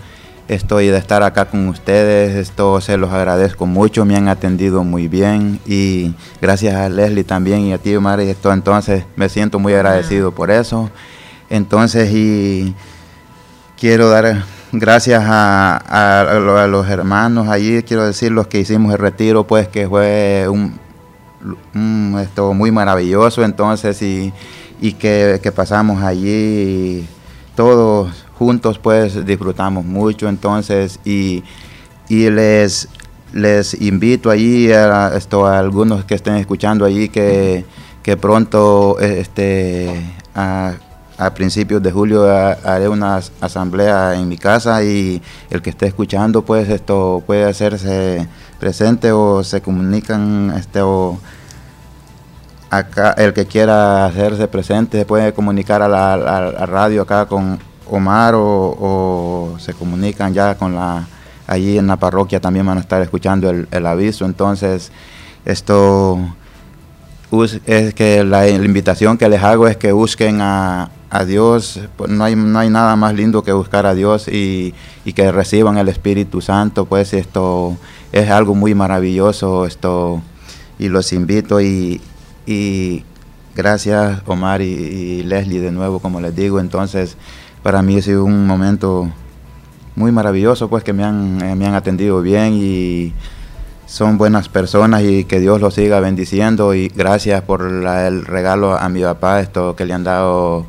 Estoy de estar acá con ustedes, esto se los agradezco mucho, me han atendido muy bien. Y gracias a Leslie también y a ti Omar. Y esto entonces me siento muy agradecido por eso. Entonces y quiero dar gracias a, a- a lo- a los hermanos allí, quiero decir los que hicimos el retiro, pues que fue un, esto muy maravilloso. Entonces y, y que, que pasamos allí todos juntos pues disfrutamos mucho entonces y, y les les invito allí a, esto, algunos que estén escuchando allí que, que pronto este a, a principios de julio ha- haré una as- asamblea en mi casa y el que esté escuchando pues esto puede hacerse presente o se comunican este o acá el que quiera hacerse presente se puede comunicar a la, a radio acá con Omar o, o se comunican ya con la allí en la parroquia también van a estar escuchando el, el aviso. Entonces esto es que la, la invitación que les hago es que busquen a, a Dios, pues no hay, no hay nada más lindo que buscar a Dios y, y que reciban el Espíritu Santo, pues esto es algo muy maravilloso, esto y los invito y, y gracias Omar y, y Leslie de nuevo, como les digo, entonces para mí ha sido un momento muy maravilloso, pues que me han, eh, me han atendido bien y son buenas personas y que Dios los siga bendiciendo y gracias por la- el regalo a mi papá, esto que le han dado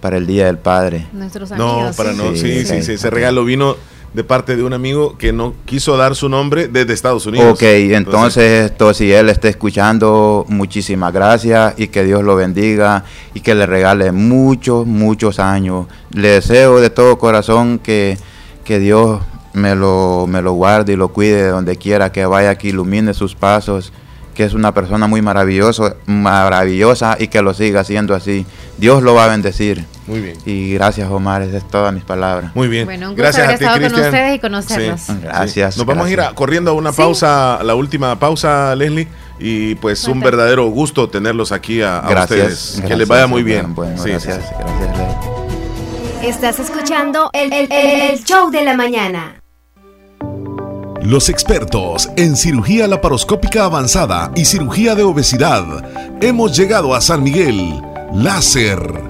para el Día del Padre. Nuestros No, amigos. para no. Sí, sí, sí. Ese regalo vino de parte de un amigo que no quiso dar su nombre desde Estados Unidos. Ok, entonces esto, si él está escuchando, muchísimas gracias y que Dios lo bendiga y que le regale muchos, muchos años. Le deseo de todo corazón que, que Dios me lo, me lo guarde y lo cuide de donde quiera que vaya, que ilumine sus pasos, que es una persona muy maravilloso, maravillosa y que lo siga haciendo así. Dios lo va a bendecir. Muy bien. Y gracias Omar, esas son todas mis palabras. Muy bien. Bueno, un gusto haber estado con ustedes y conocerlos. Sí, Gracias, sí. Nos vamos a ir gracias. a- corriendo a una Sí. pausa, la última pausa, Leslie. Y pues un verdadero gusto tenerlos aquí a, a Gracias, ustedes. que gracias, les vaya muy bien. bueno, Sí, gracias, gracias, Leslie. Estás escuchando el, el- el show de la mañana. Los expertos en cirugía laparoscópica avanzada y cirugía de obesidad. Hemos llegado a San Miguel. Láser.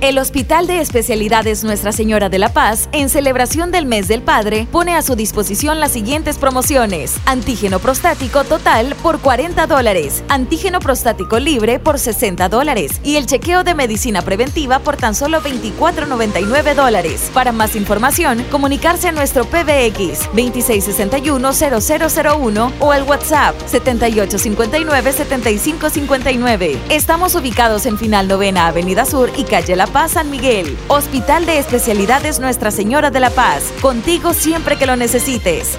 El Hospital de Especialidades Nuestra Señora de la Paz, en celebración del mes del padre, pone a su disposición las siguientes promociones. Antígeno prostático total por 40 dólares, antígeno prostático libre por 60 dólares y el chequeo de medicina preventiva por tan solo 24.99 dólares. Para más información, comunicarse a nuestro PBX 2661-0001 o al WhatsApp 7859-7559. Estamos ubicados en Final Novena Avenida Sur y Calle La Paz, San Miguel. Hospital de Especialidades Nuestra Señora de la Paz. Contigo siempre que lo necesites.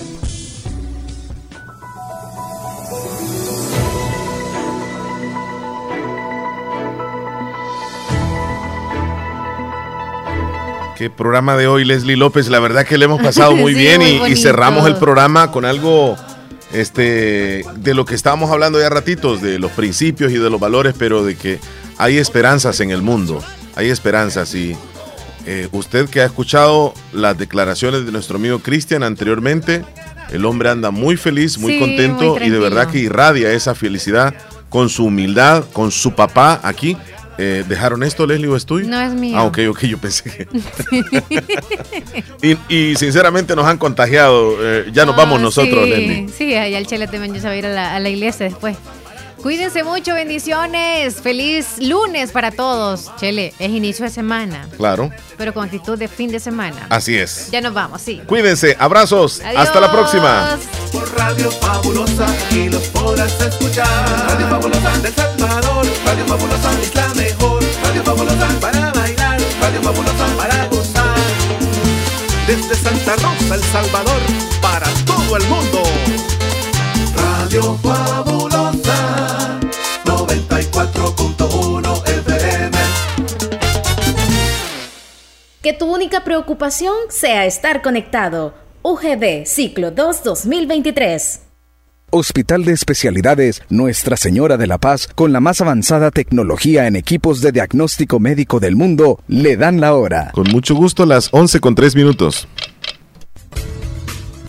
Qué programa de hoy, Leslie López. La verdad que le hemos pasado muy Sí, bien muy y- cerramos el programa con algo este, de lo que estábamos hablando ya ratitos, de los principios y de los valores, pero de que hay esperanzas en el mundo. Hay esperanzas y eh, usted que ha escuchado las declaraciones de nuestro amigo Cristian anteriormente, el hombre anda muy feliz, muy Sí, contento muy y de verdad que irradia esa felicidad con su humildad, con su papá aquí. Eh, ¿Dejaron esto, Leslie, o estoy? No es mío. Ah, ok, ok, yo pensé que... Y, y sinceramente nos han contagiado. eh, ya nos vamos Ah, nosotros, sí, Leslie. Sí, allá el Chele también se va a ir a la, a la iglesia después. Cuídense mucho, bendiciones. Feliz lunes para todos. Chele, es inicio de semana, Claro, pero con actitud de fin de semana. así es. Ya nos vamos, sí. Cuídense, abrazos. Hasta la próxima. Por Radio Fabulosa y los podrás escuchar. Radio Fabulosa del Salvador, Radio Fabulosa es la mejor. Radio Fabulosa para bailar, Radio Fabulosa para gozar. Desde Santa Rosa, El Salvador, para todo el mundo. Radio Fabulosa Que tu única preocupación sea estar conectado. UGB Ciclo 2 2023. Hospital de Especialidades Nuestra Señora de la Paz, con la más avanzada tecnología en equipos de diagnóstico médico del mundo, le dan la hora. Con mucho gusto, las 11 con 3 minutos.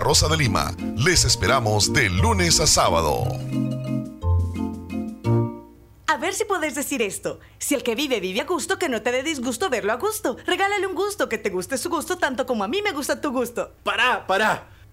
Rosa de Lima. Les esperamos de lunes a sábado. A ver si puedes decir esto. Si el que vive vive a gusto, que no te dé disgusto verlo a gusto. Regálale un gusto, que te guste su gusto tanto como a mí me gusta tu gusto. Pará, pará.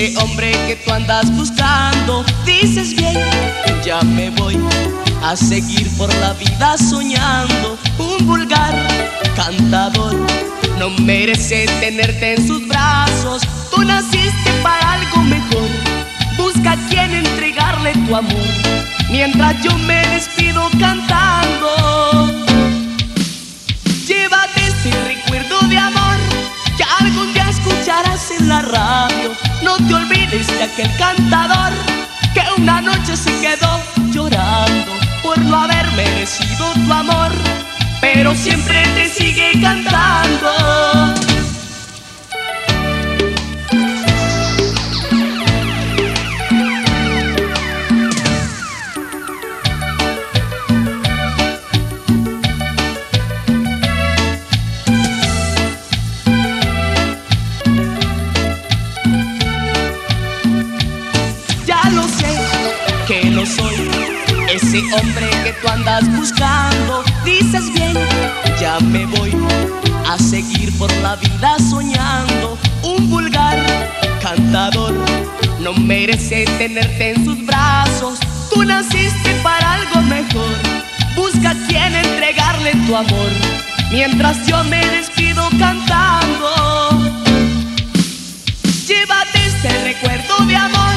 Ese hombre que tú andas buscando. Dices bien, ya me voy a seguir por la vida soñando. Un vulgar cantador no merece tenerte en sus brazos. Tú naciste para algo mejor. Busca a quien entregarle tu amor. Mientras yo me despido cantando. Llévate este recuerdo de amor que algún día escucharás en la radio. Te olvides de aquel cantador que una noche se quedó llorando por no haber merecido tu amor, pero siempre te sigue cantando. Hombre que tú andas buscando. Dices bien, ya me voy a seguir por la vida soñando. Un vulgar cantador no merece tenerte en sus brazos. Tú naciste para algo mejor. Busca quien entregarle tu amor. Mientras yo me despido cantando. Llévate este recuerdo de amor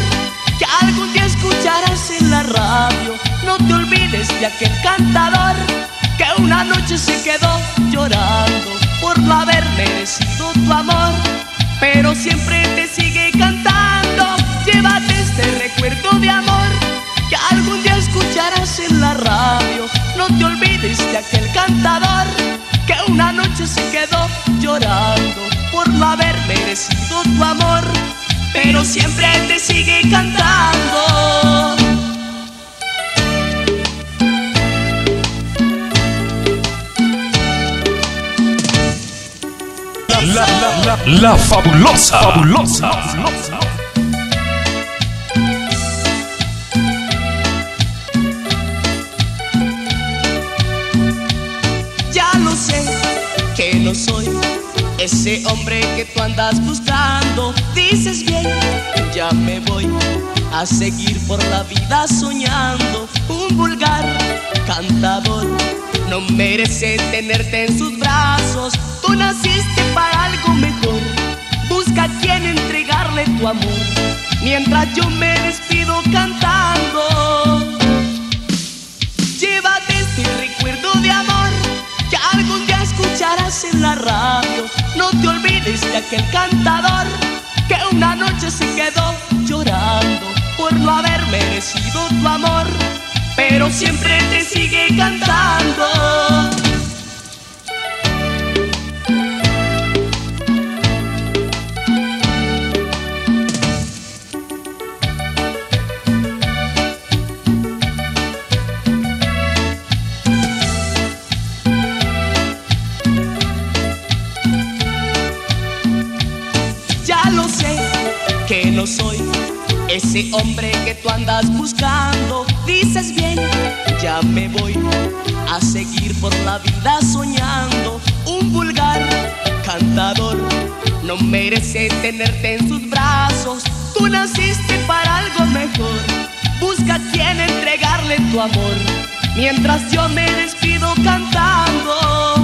que algún día escucharás en la radio. No te olvides de aquel cantador que una noche se quedó llorando por no haber merecido tu amor, pero siempre te sigue cantando. Llévate este recuerdo de amor que algún día escucharás en la radio. No te olvides de aquel cantador que una noche se quedó llorando por no haber merecido tu amor, pero siempre te sigue cantando. La, la, la, la, la fabulosa. Fabulosa. Ya lo sé que no soy ese hombre que tú andas buscando. Dices bien, ya me voy a seguir por la vida soñando. Un vulgar cantador no merece tenerte en sus brazos. Tú naciste para algo mejor. Busca a quien entregarle tu amor. Mientras yo me despido cantando. Llévate este recuerdo de amor que algún día escucharás en la radio. No te olvides de aquel cantador que una noche se quedó llorando por no haber merecido tu amor, pero siempre te sigue cantando. Que no soy ese hombre que tú andas buscando. Dices bien, ya me voy a seguir por la vida soñando. Un vulgar cantador no merece tenerte en sus brazos. Tú naciste para algo mejor. Busca a quien entregarle tu amor. Mientras yo me despido cantando.